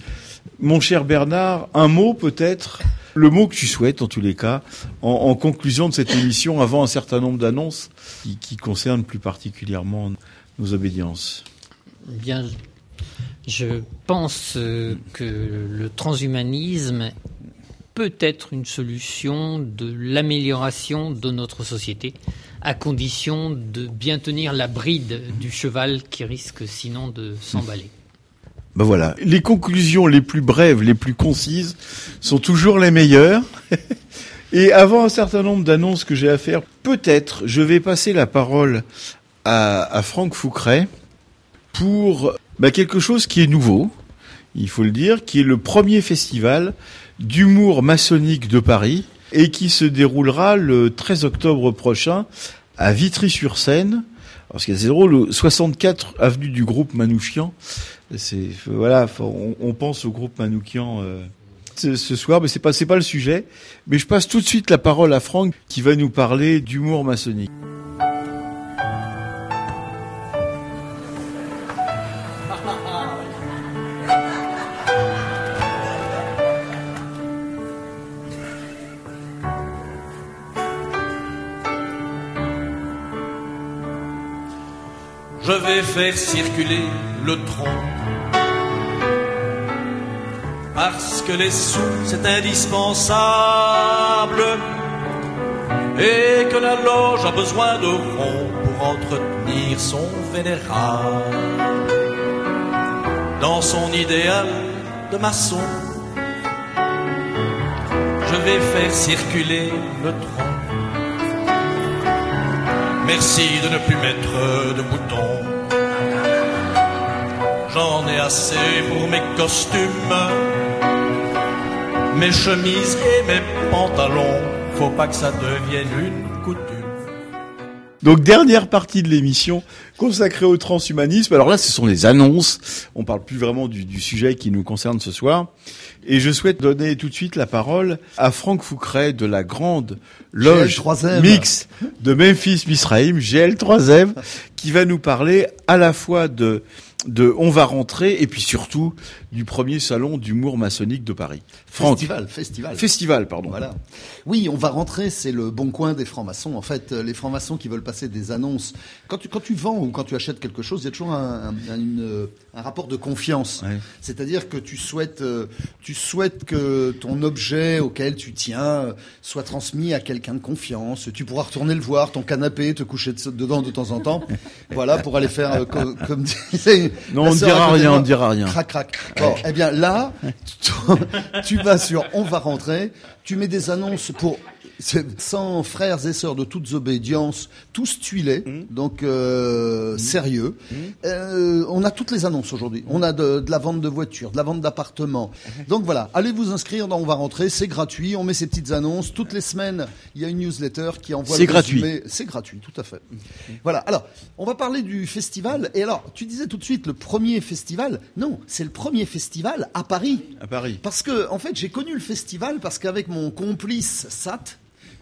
Mon cher Bernard, un mot peut-être, le mot que tu souhaites en tous les cas, en, conclusion de cette émission, avant un certain nombre d'annonces qui, qui concernent plus particulièrement nos obédiences. Bien, je pense euh, que le transhumanisme peut être une solution de l'amélioration de notre société, à condition de bien tenir la bride du cheval qui risque sinon de s'emballer. Ben voilà, les conclusions les plus brèves, les plus concises sont toujours les meilleures. Et avant un certain nombre d'annonces que j'ai à faire, peut-être je vais passer la parole à, à Franck Foucret pour bah, quelque chose qui est nouveau, il faut le dire, qui est le premier festival d'humour maçonnique de Paris et qui se déroulera le 13 octobre prochain à Vitry-sur-Seine. Alors, ce qui est assez drôle, au 64 avenue du groupe Manouchian. C'est voilà, on pense au groupe Manouchian euh, ce, ce soir, mais c'est pas c'est pas le sujet. Mais je passe tout de suite la parole à Franck qui va nous parler d'humour maçonnique. Je vais faire circuler le tronc. Parce que les sous, c'est indispensable. Et que la loge a besoin de ronds pour entretenir son vénérable. Dans son idéal de maçon, je vais faire circuler le tronc. Merci de ne plus mettre de boutons. J'en ai assez pour mes costumes, mes chemises et mes pantalons. Faut pas que ça devienne une coutume. Donc dernière partie de l'émission consacrée au transhumanisme. Alors là, ce sont les annonces. On parle plus vraiment du, du sujet qui nous concerne ce soir. Et je souhaite donner tout de suite la parole à Franck Foucret de la grande loge GL3M. mix de Memphis Misraïm, GL3M, qui va nous parler à la fois de de On va rentrer et puis surtout du premier salon d'humour maçonnique de Paris. Franck. Festival, festival. Festival, pardon. Voilà. Oui, on va rentrer, c'est le bon coin des francs-maçons. En fait, les francs-maçons qui veulent passer des annonces. Quand tu, quand tu vends ou quand tu achètes quelque chose, il y a toujours un, un- une, un rapport de confiance. C'est-à-dire que tu souhaites, euh, tu souhaites que ton objet auquel tu tiens euh, soit transmis à quelqu'un de confiance. Tu pourras retourner le voir, ton canapé, te coucher de- dedans de temps en temps. voilà, pour aller faire, euh, co- comme disait Non, on ne dira rien, on ne dira rien. Crac, crac. Bon, eh bien là, tu, tu vas sur On va rentrer, tu mets des annonces pour 100 frères et sœurs de toutes obédiences, tous tuilés, donc euh, sérieux. Euh, on a toutes les annonces aujourd'hui. On a de, de la vente de voitures, de la vente d'appartements. Donc voilà, allez vous inscrire dans On va rentrer, c'est gratuit. On met ces petites annonces toutes les semaines. Il y a une newsletter qui envoie. C'est gratuit. C'est gratuit, tout à fait. Voilà. Alors, on va parler du festival. Et alors, tu disais tout de suite le premier festival. Non, c'est le premier festival à Paris. À Paris. Parce que, en fait, j'ai connu le festival parce qu'avec mon complice Sat,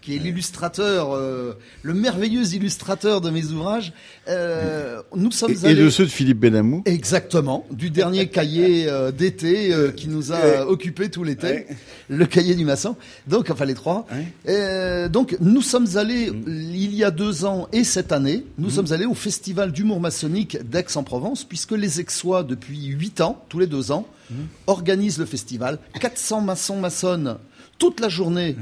qui est l'illustrateur, euh, le merveilleux illustrateur de mes ouvrages, euh, nous sommes Et, de ceux de Philippe Benamou. Exactement, du dernier cahier euh, d'été qui nous a occupé tout l'été, le cahier du maçon. Donc, enfin les trois. Donc, nous sommes allés Mm. il y a deux ans et cette année, nous sommes allés au festival d'humour maçonnique d'Aix-en-Provence, puisque les Aixois depuis huit ans, tous les deux ans, Mm. organisent le festival. 400 maçons maçonnes toute la journée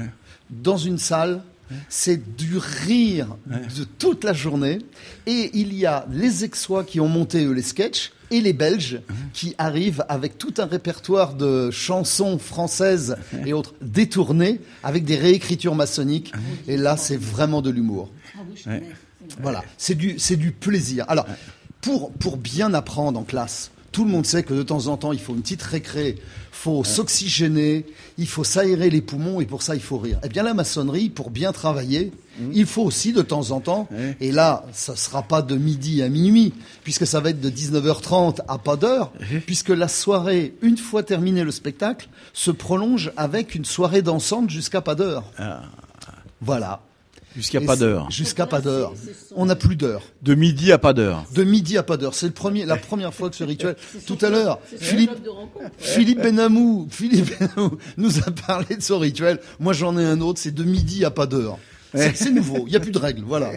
dans une salle. C'est du rire de toute la journée. Et il y a les Aixois qui ont monté eux les sketchs et les Belges qui arrivent avec tout un répertoire de chansons françaises et autres détournées avec des réécritures maçonniques. Et là, c'est vraiment de l'humour. Voilà, c'est du, c'est du plaisir. Alors, pour, pour bien apprendre en classe, tout le monde sait que de temps en temps, il faut une petite récré, faut s'oxygéner, il faut s'aérer les poumons et pour ça, il faut rire. Eh bien, la maçonnerie, pour bien travailler, il faut aussi de temps en temps, et là, ça sera pas de midi à minuit, puisque ça va être de 19h30 à pas d'heure, puisque la soirée, une fois terminé le spectacle, se prolonge avec une soirée dansante jusqu'à pas d'heure. Voilà. Jusqu'à pas d'heure. Jusqu'à pas d'heure. On n'a plus d'heure. De midi à pas d'heure. De midi à pas d'heure. C'est le premier, la première fois que ce rituel. Tout à l'heure, Philippe, Philippe Benamou, Philippe Benamou nous a parlé de son rituel. Moi, j'en ai un autre. C'est de midi à pas d'heure. C'est c'est nouveau. Il n'y a plus de règles. Voilà.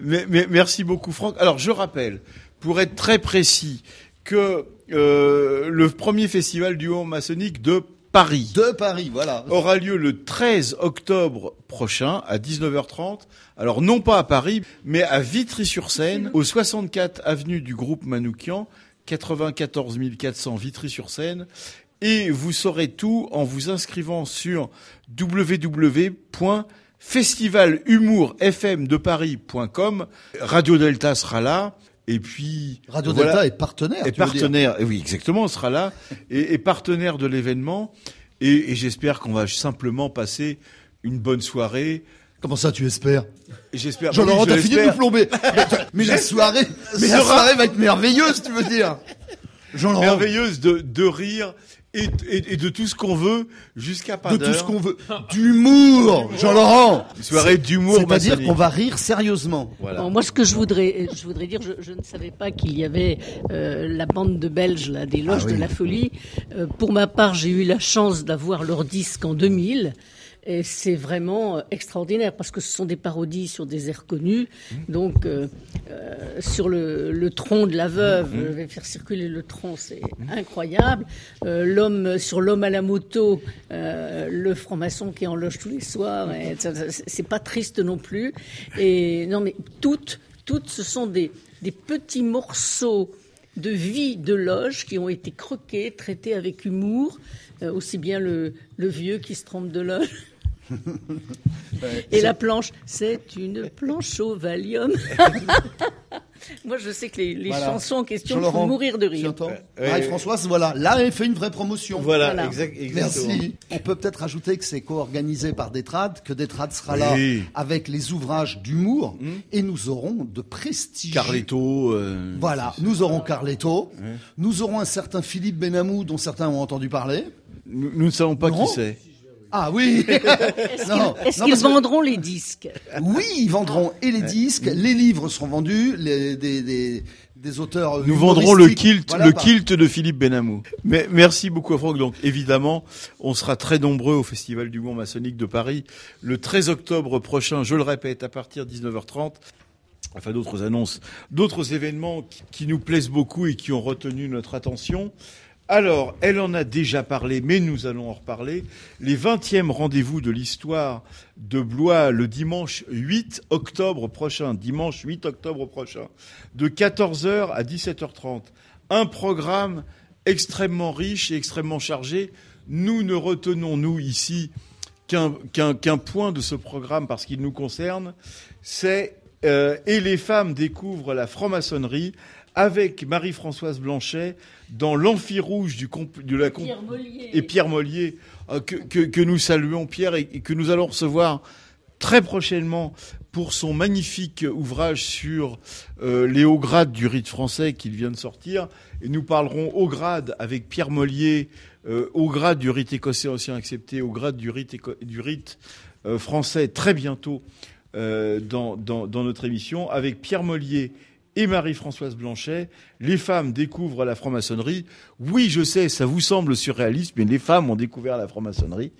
Mais, mais- merci beaucoup Franck. Alors je rappelle, pour être très précis, que euh, le premier festival du haut maçonnique de Paris. De Paris, voilà. Aura lieu le 13 octobre prochain à 19h30. Alors non pas à Paris, mais à Vitry-sur-Seine, au 64 avenue du groupe Manoukian, 94 400 Vitry-sur-Seine. Et vous saurez tout en vous inscrivant sur www.festivalhumourfmdeparis.com. Radio Delta sera là. Et puis Radio Delta est partenaire, Est tu veux partenaire. Et oui, exactement, on sera là et, et partenaire de l'événement. Et, et j'espère qu'on va simplement passer une bonne soirée Comment ça, tu espères? J'espère. Jean-Laurent, Oui, je t'as fini de nous plomber. Mais, la soirée, mais la soirée va être merveilleuse, tu veux dire Jean-Laurent. merveilleuse de, de rire et, et, et de tout ce qu'on veut jusqu'à pas De tout ce qu'on veut. D'humour, Jean-Laurent. Une soirée d'humour C'est-à-dire qu'on va rire sérieusement. Voilà. Bon, moi, ce que je voudrais, je voudrais dire, je, je ne savais pas qu'il y avait euh, la bande de Belges, là, des loges Ah oui. de la folie. Euh, pour ma part, j'ai eu la chance d'avoir leur disque en 2000. Et c'est vraiment euh, extraordinaire parce que ce sont des parodies sur des airs connus. Mmh. Donc, euh, euh, sur le, le tronc de la veuve, Mmh. je vais faire circuler le tronc, c'est incroyable. Euh, l'homme sur l'homme à la moto, euh, le franc-maçon qui en loge tous les soirs, c'est pas triste non plus. Et non, mais toutes, toutes, ce sont des, des petits morceaux de vie de loge qui ont été croqués, traités avec humour, euh, aussi bien le, le vieux qui se trompe de loge. Et la planche, c'est une planche au Valium. Moi, je sais que les, les Voilà. chansons en question font mourir de rire. Ouais. Marie-Françoise, voilà. Là, elle fait une vraie promotion. Voilà, Voilà. exact- exactement. Merci. On peut peut-être ajouter que c'est co-organisé par Détrade, que Détrade sera là avec les ouvrages d'humour et nous aurons de prestigieux. Carletto. euh, Voilà, nous aurons Carletto, nous aurons un certain Philippe Benamou dont certains ont entendu parler. Nous, nous ne savons pas Non. qui c'est. Ah oui Est-ce qu'ils que- vendront les disques Oui, ils vendront et les disques, les livres seront vendus, les, des, des, des auteurs Nous vendrons le kilt, Voilà, le kilt de Philippe Benamou. Mais merci beaucoup Franck. Donc évidemment, on sera très nombreux au Festival du Monde maçonnique de Paris le 13 octobre prochain. Je le répète, à partir de 19h30. Enfin, d'autres annonces, d'autres événements qui, qui nous plaisent beaucoup et qui ont retenu notre attention. Alors, elle en a déjà parlé, mais nous allons en reparler. Les 20e rendez-vous de l'histoire de Blois le dimanche 8 octobre prochain, dimanche 8 octobre prochain, de 14h à 17h30. Un programme extrêmement riche et extrêmement chargé. Nous ne retenons, nous, ici, qu'un point de ce programme parce qu'il nous concerne, c'est euh, Et les femmes découvrent la franc-maçonnerie avec Marie-Françoise Blanchet dans l'amphi rouge du comp- de la comp- Pierre Mollier. et Pierre Mollier euh, que, que, que nous saluons Pierre et, et que nous allons recevoir très prochainement pour son magnifique ouvrage sur euh, les hauts grades du rite français qu'il vient de sortir. Et nous parlerons au grade avec Pierre Mollier, euh, au grade du rite écossais ancien accepté, au grade du rite, du rite euh, français très bientôt euh, dans, dans, dans notre émission, avec Pierre Mollier et Marie-Françoise Blanchet. Les femmes découvrent la franc-maçonnerie. Oui, je sais, ça vous semble surréaliste, mais les femmes ont découvert la franc-maçonnerie.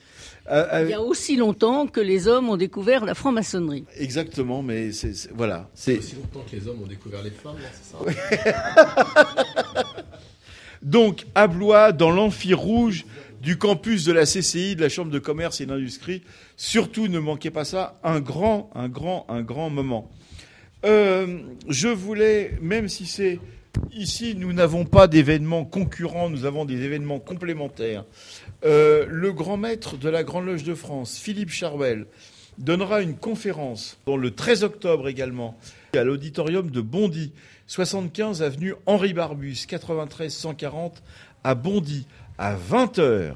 Euh, euh, Il y a aussi longtemps que les hommes ont découvert la franc-maçonnerie. Exactement, mais c'est c'est- voilà. C'est aussi longtemps que les hommes ont découvert les femmes, c'est ça donc à Blois, dans l'amphi rouge du campus de la CCI, de la Chambre de commerce et d'industrie. Surtout, ne manquez pas ça. Un grand, un grand, un grand moment. Euh, je voulais, même si c'est ici, nous n'avons pas d'événements concurrents, nous avons des événements complémentaires. Euh, le grand maître de la Grande Loge de France, Philippe Charwell, donnera une conférence le 13 octobre également à l'auditorium de Bondy, 75 avenue Henri Barbus, 93 140 à Bondy, à 20h.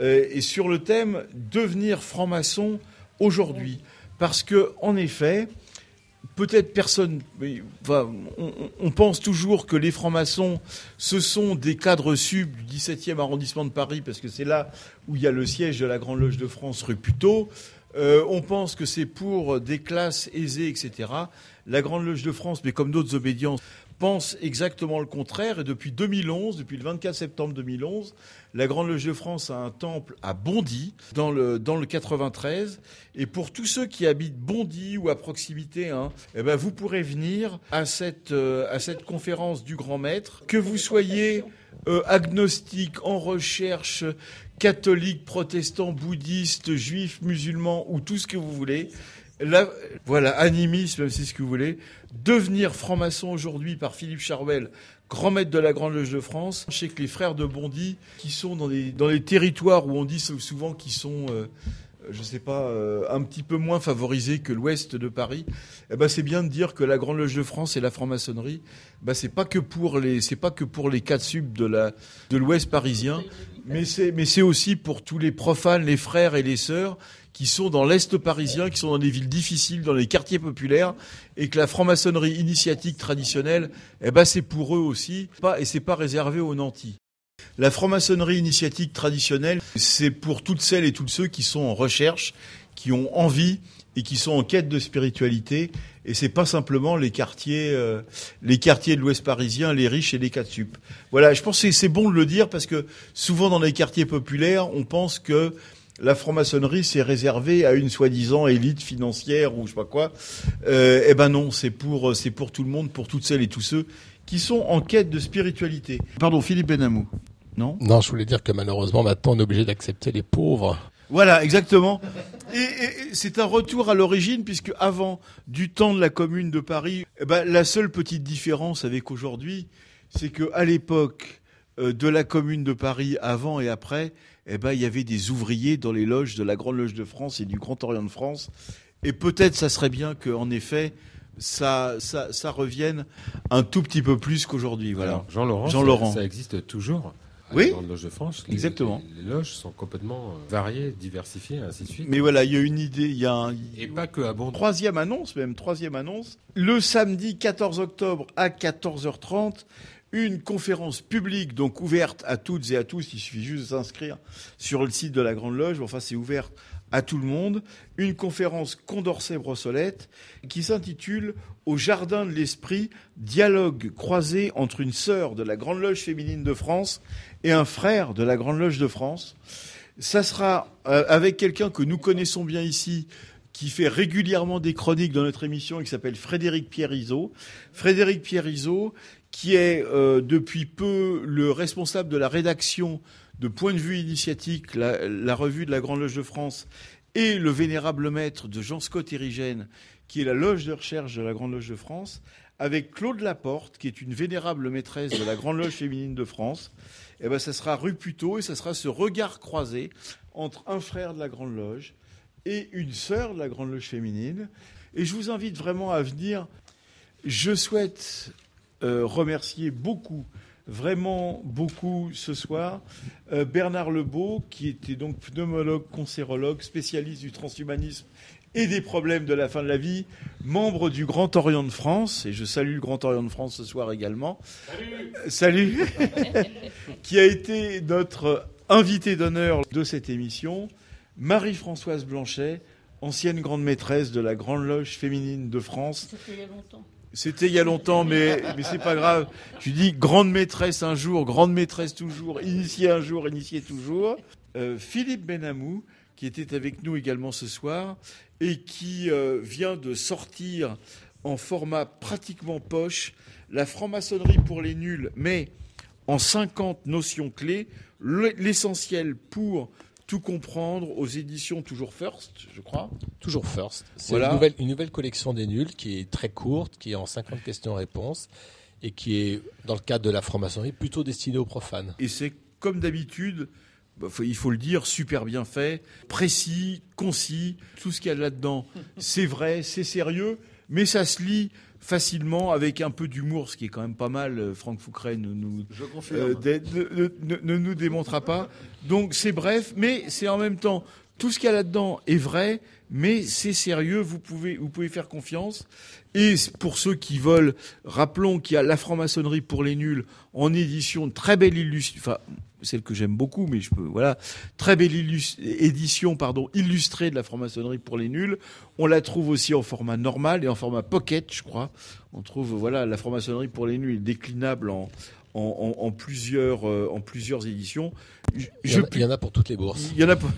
et sur le thème devenir franc-maçon aujourd'hui. Parce que, en effet, peut-être personne. on pense toujours que les francs-maçons, ce sont des cadres sub du 17e arrondissement de Paris, parce que c'est là où il y a le siège de la Grande Loge de France, rue Puteaux. Euh, on pense que c'est pour des classes aisées, etc. La Grande Loge de France, mais comme d'autres obédiences, pense exactement le contraire. Et depuis 2011, depuis le 24 septembre 2011, la Grande Loge de France a un temple à Bondy, dans le, dans le 93. Et pour tous ceux qui habitent Bondy ou à proximité, hein, eh ben vous pourrez venir à cette, euh, à cette conférence du Grand Maître. Que vous soyez euh, agnostique, en recherche, catholique, protestant, bouddhiste, juif, musulman ou tout ce que vous voulez. Là, voilà, animisme, si ce que vous voulez. Devenir franc-maçon aujourd'hui par Philippe Charwell, grand maître de la Grande Loge de France. Je sais que les frères de Bondy, qui sont dans les, dans territoires où on dit souvent qu'ils sont, euh, je sais pas, euh, un petit peu moins favorisé que l'ouest de Paris, eh ben c'est bien de dire que la Grande Loge de France et la franc-maçonnerie, ben c'est pas que pour les, c'est pas que pour les quatre subs de la, de l'ouest parisien, mais c'est, mais c'est aussi pour tous les profanes, les frères et les sœurs qui sont dans l'est parisien, qui sont dans des villes difficiles, dans les quartiers populaires, et que la franc-maçonnerie initiatique traditionnelle, eh ben c'est pour eux aussi, et c'est pas réservé aux nantis. La franc-maçonnerie initiatique traditionnelle, c'est pour toutes celles et tous ceux qui sont en recherche, qui ont envie et qui sont en quête de spiritualité. Et c'est pas simplement les quartiers, euh, les quartiers de l'Ouest parisien, les riches et les quatre. Voilà, je pense que c'est bon de le dire parce que souvent dans les quartiers populaires, on pense que la franc-maçonnerie c'est réservé à une soi-disant élite financière ou je sais pas quoi. Euh, eh ben non, c'est pour c'est pour tout le monde, pour toutes celles et tous ceux qui sont en quête de spiritualité. Pardon, Philippe Benamou. Non? Non, je voulais dire que malheureusement, maintenant, on est obligé d'accepter les pauvres. Voilà, exactement. Et, et- et c'est un retour à l'origine, puisque avant, du temps de la Commune de Paris, eh ben, la seule petite différence avec aujourd'hui, c'est que à l'époque euh, de la Commune de Paris, avant et après, eh ben, il y avait des ouvriers dans les loges de la Grande Loge de France et du Grand Orient de France. Et peut-être, ça serait bien qu'en effet, ça, ça, ça revienne un tout petit peu plus qu'aujourd'hui. Voilà. Alors, Jean Laurent, ça- existe toujours. à Oui. la Grande Loge de France. Les- Exactement. Les, les loges sont complètement euh, variées, diversifiées, ainsi de suite. Mais voilà, il y a une idée, il y a un... Et pas que à Bordeaux. Troisième annonce, même troisième annonce. Le samedi 14 octobre à 14h30, une conférence publique, donc ouverte à toutes et à tous. Il suffit juste de s'inscrire sur le site de la Grande Loge. Enfin, c'est ouvert à tout le monde. Une conférence Condorcet-Brossolette qui s'intitule Au Jardin de l'Esprit, dialogue croisé entre une sœur de la Grande Loge féminine de France et un frère de la Grande Loge de France. Ça sera euh, avec quelqu'un que nous connaissons bien ici, qui fait régulièrement des chroniques dans notre émission et qui s'appelle Frédéric Pierre-Iso. Frédéric Pierre-Iso, qui est euh, depuis peu le responsable de la rédaction de Point de vue initiatique, la, revue de la Grande Loge de France, et le vénérable maître de Jean-Scott Érigène, qui est la loge de recherche de la Grande Loge de France, avec Claude Laporte, qui est une vénérable maîtresse de la Grande Loge féminine de France. Eh ben, ça sera rue Puteaux et ça sera ce regard croisé entre un frère de la Grande Loge et une sœur de la Grande Loge féminine. Et je vous invite vraiment à venir. Je souhaite euh, remercier beaucoup, vraiment beaucoup ce soir, euh, Bernard Lebeau, qui était donc pneumologue, cancérologue, spécialiste du transhumanisme et des problèmes de la fin de la vie, membre du Grand Orient de France, et je salue le Grand Orient de France ce soir également. Salut, qui a été notre invité d'honneur de cette émission, Marie-Françoise Blanchet, ancienne grande maîtresse de la Grande Loge féminine de France. Ça fait il y a longtemps. C'était il y a longtemps, mais, mais c'est pas grave. Tu dis grande maîtresse un jour, grande maîtresse toujours, initiée un jour, initiée toujours. Euh, Philippe Benamou, qui était avec nous également ce soir, et qui euh, vient de sortir en format pratiquement poche la franc-maçonnerie pour les nuls, mais en 50 notions clés, le- l'essentiel pour tout comprendre aux éditions toujours First, je crois. Toujours First. C'est Voilà. une, nouvelle, une nouvelle collection des nuls qui est très courte, qui est en 50 questions-réponses et qui est, dans le cadre de la franc-maçonnerie, plutôt destinée aux profanes. Et c'est comme d'habitude, bah, faut- il faut le dire, super bien fait, précis, concis, tout ce qu'il y a là-dedans, c'est vrai, c'est sérieux, mais ça se lit facilement avec un peu d'humour, ce qui est quand même pas mal. euh, Franck Foucret ne nous, euh, ne, ne- ne- nous démontrera pas. Donc c'est bref, mais c'est en même temps, tout ce qu'il y a là-dedans est vrai, mais c'est sérieux, vous pouvez, vous pouvez faire confiance. Et pour ceux qui veulent, rappelons qu'il y a la franc-maçonnerie pour les nuls en édition, très belle illustration, enfin, celle que j'aime beaucoup, mais je peux, voilà, très belle édition, illustrée de la franc-maçonnerie pour les nuls. On la trouve aussi en format normal et en format pocket, je crois. On trouve, voilà, la franc-maçonnerie pour les nuls déclinable en plusieurs, euh, en plusieurs éditions. Je- Il y, en a, il y en a pour toutes les bourses. il y en a pas.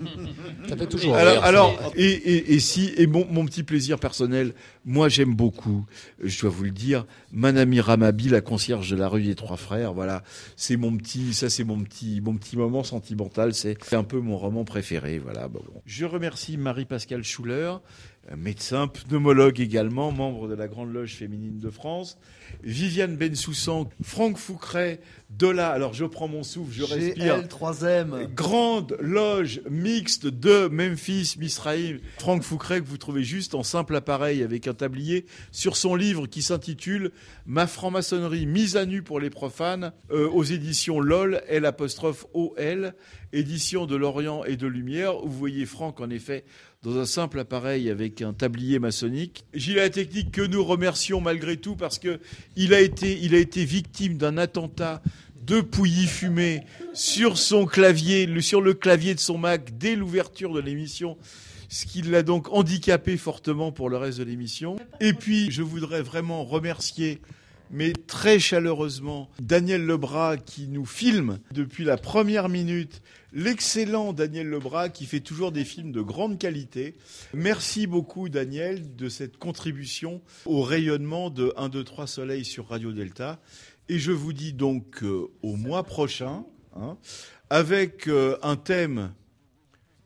Ça fait toujours Alors, rire, alors ça. et, et, et si, et mon, mon petit plaisir personnel, moi j'aime beaucoup, je dois vous le dire, Manami Ramabi, la concierge de la rue des Trois Frères, voilà, c'est mon petit, ça c'est mon petit, mon petit moment sentimental, c'est un peu mon roman préféré, voilà. Bon, bon. Je remercie Marie-Pascale Schuller, euh, médecin, pneumologue également, membre de la Grande Loge féminine de France, Viviane Bensoussan, Franck Foucret, Dola, alors je prends mon souffle, je respire. Belle troisième. Grande loge mixte de Memphis, Misraïm. Franck Foucret, que vous trouvez juste en simple appareil avec un tablier sur son livre qui s'intitule Ma franc-maçonnerie mise à nu pour les profanes euh, aux éditions LOL, L apostrophe OL, édition de Lorient et de Lumière. où Vous voyez Franck, en effet, dans un simple appareil avec un tablier maçonnique. Gilles Technique que nous remercions malgré tout parce que il a été, il a été victime d'un attentat de pouilly fumé sur son clavier, sur le clavier de son Mac dès l'ouverture de l'émission. Ce qui l'a donc handicapé fortement pour le reste de l'émission. Et puis, je voudrais vraiment remercier mais très chaleureusement Daniel Lebras qui nous filme depuis la première minute. L'excellent Daniel Lebras qui fait toujours des films de grande qualité. Merci beaucoup Daniel de cette contribution au rayonnement de 1, 2, 3 Soleil sur Radio Delta. Et je vous dis donc euh, au mois prochain, hein, avec euh, un thème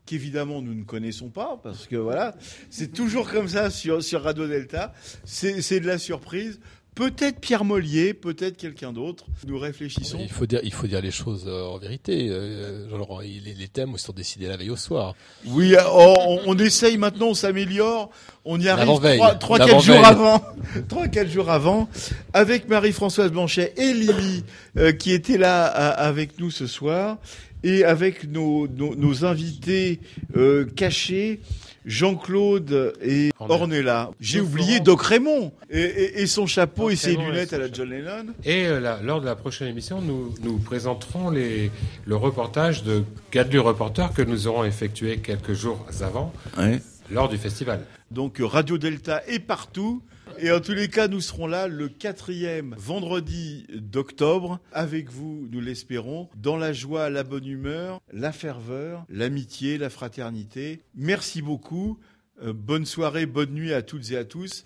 qu'évidemment nous ne connaissons pas, parce que voilà, c'est toujours comme ça sur, Radio Delta, c'est de la surprise. Peut-être Pierre Mollier, peut-être quelqu'un d'autre. Nous réfléchissons. Il faut dire, il faut dire les choses euh, en vérité. Euh, genre, les, les thèmes sont décidés la veille au soir. Oui, oh, on, on essaye maintenant, on s'améliore. On y arrive trois, quatre jours avant, trois, quatre jours avant, avec Marie-Françoise Blanchet et Lily, euh, qui étaient là à- avec nous ce soir, et avec nos, nos, nos invités euh, cachés, Jean-Claude et Ornella. J'ai oublié Doc Raymond et, et- et son chapeau et ses Raymond lunettes à la John Lennon. Et euh, là, lors de la prochaine émission, nous, nous présenterons les, le reportage de Gadlu Reporter que nous aurons effectué quelques jours avant, Ouais. lors du festival. Donc Radio Delta est partout. Et en tous les cas, nous serons là le quatrième vendredi d'octobre avec vous, nous l'espérons, dans la joie, la bonne humeur, la ferveur, l'amitié, la fraternité. Merci beaucoup. Euh, bonne soirée, bonne nuit à toutes et à tous.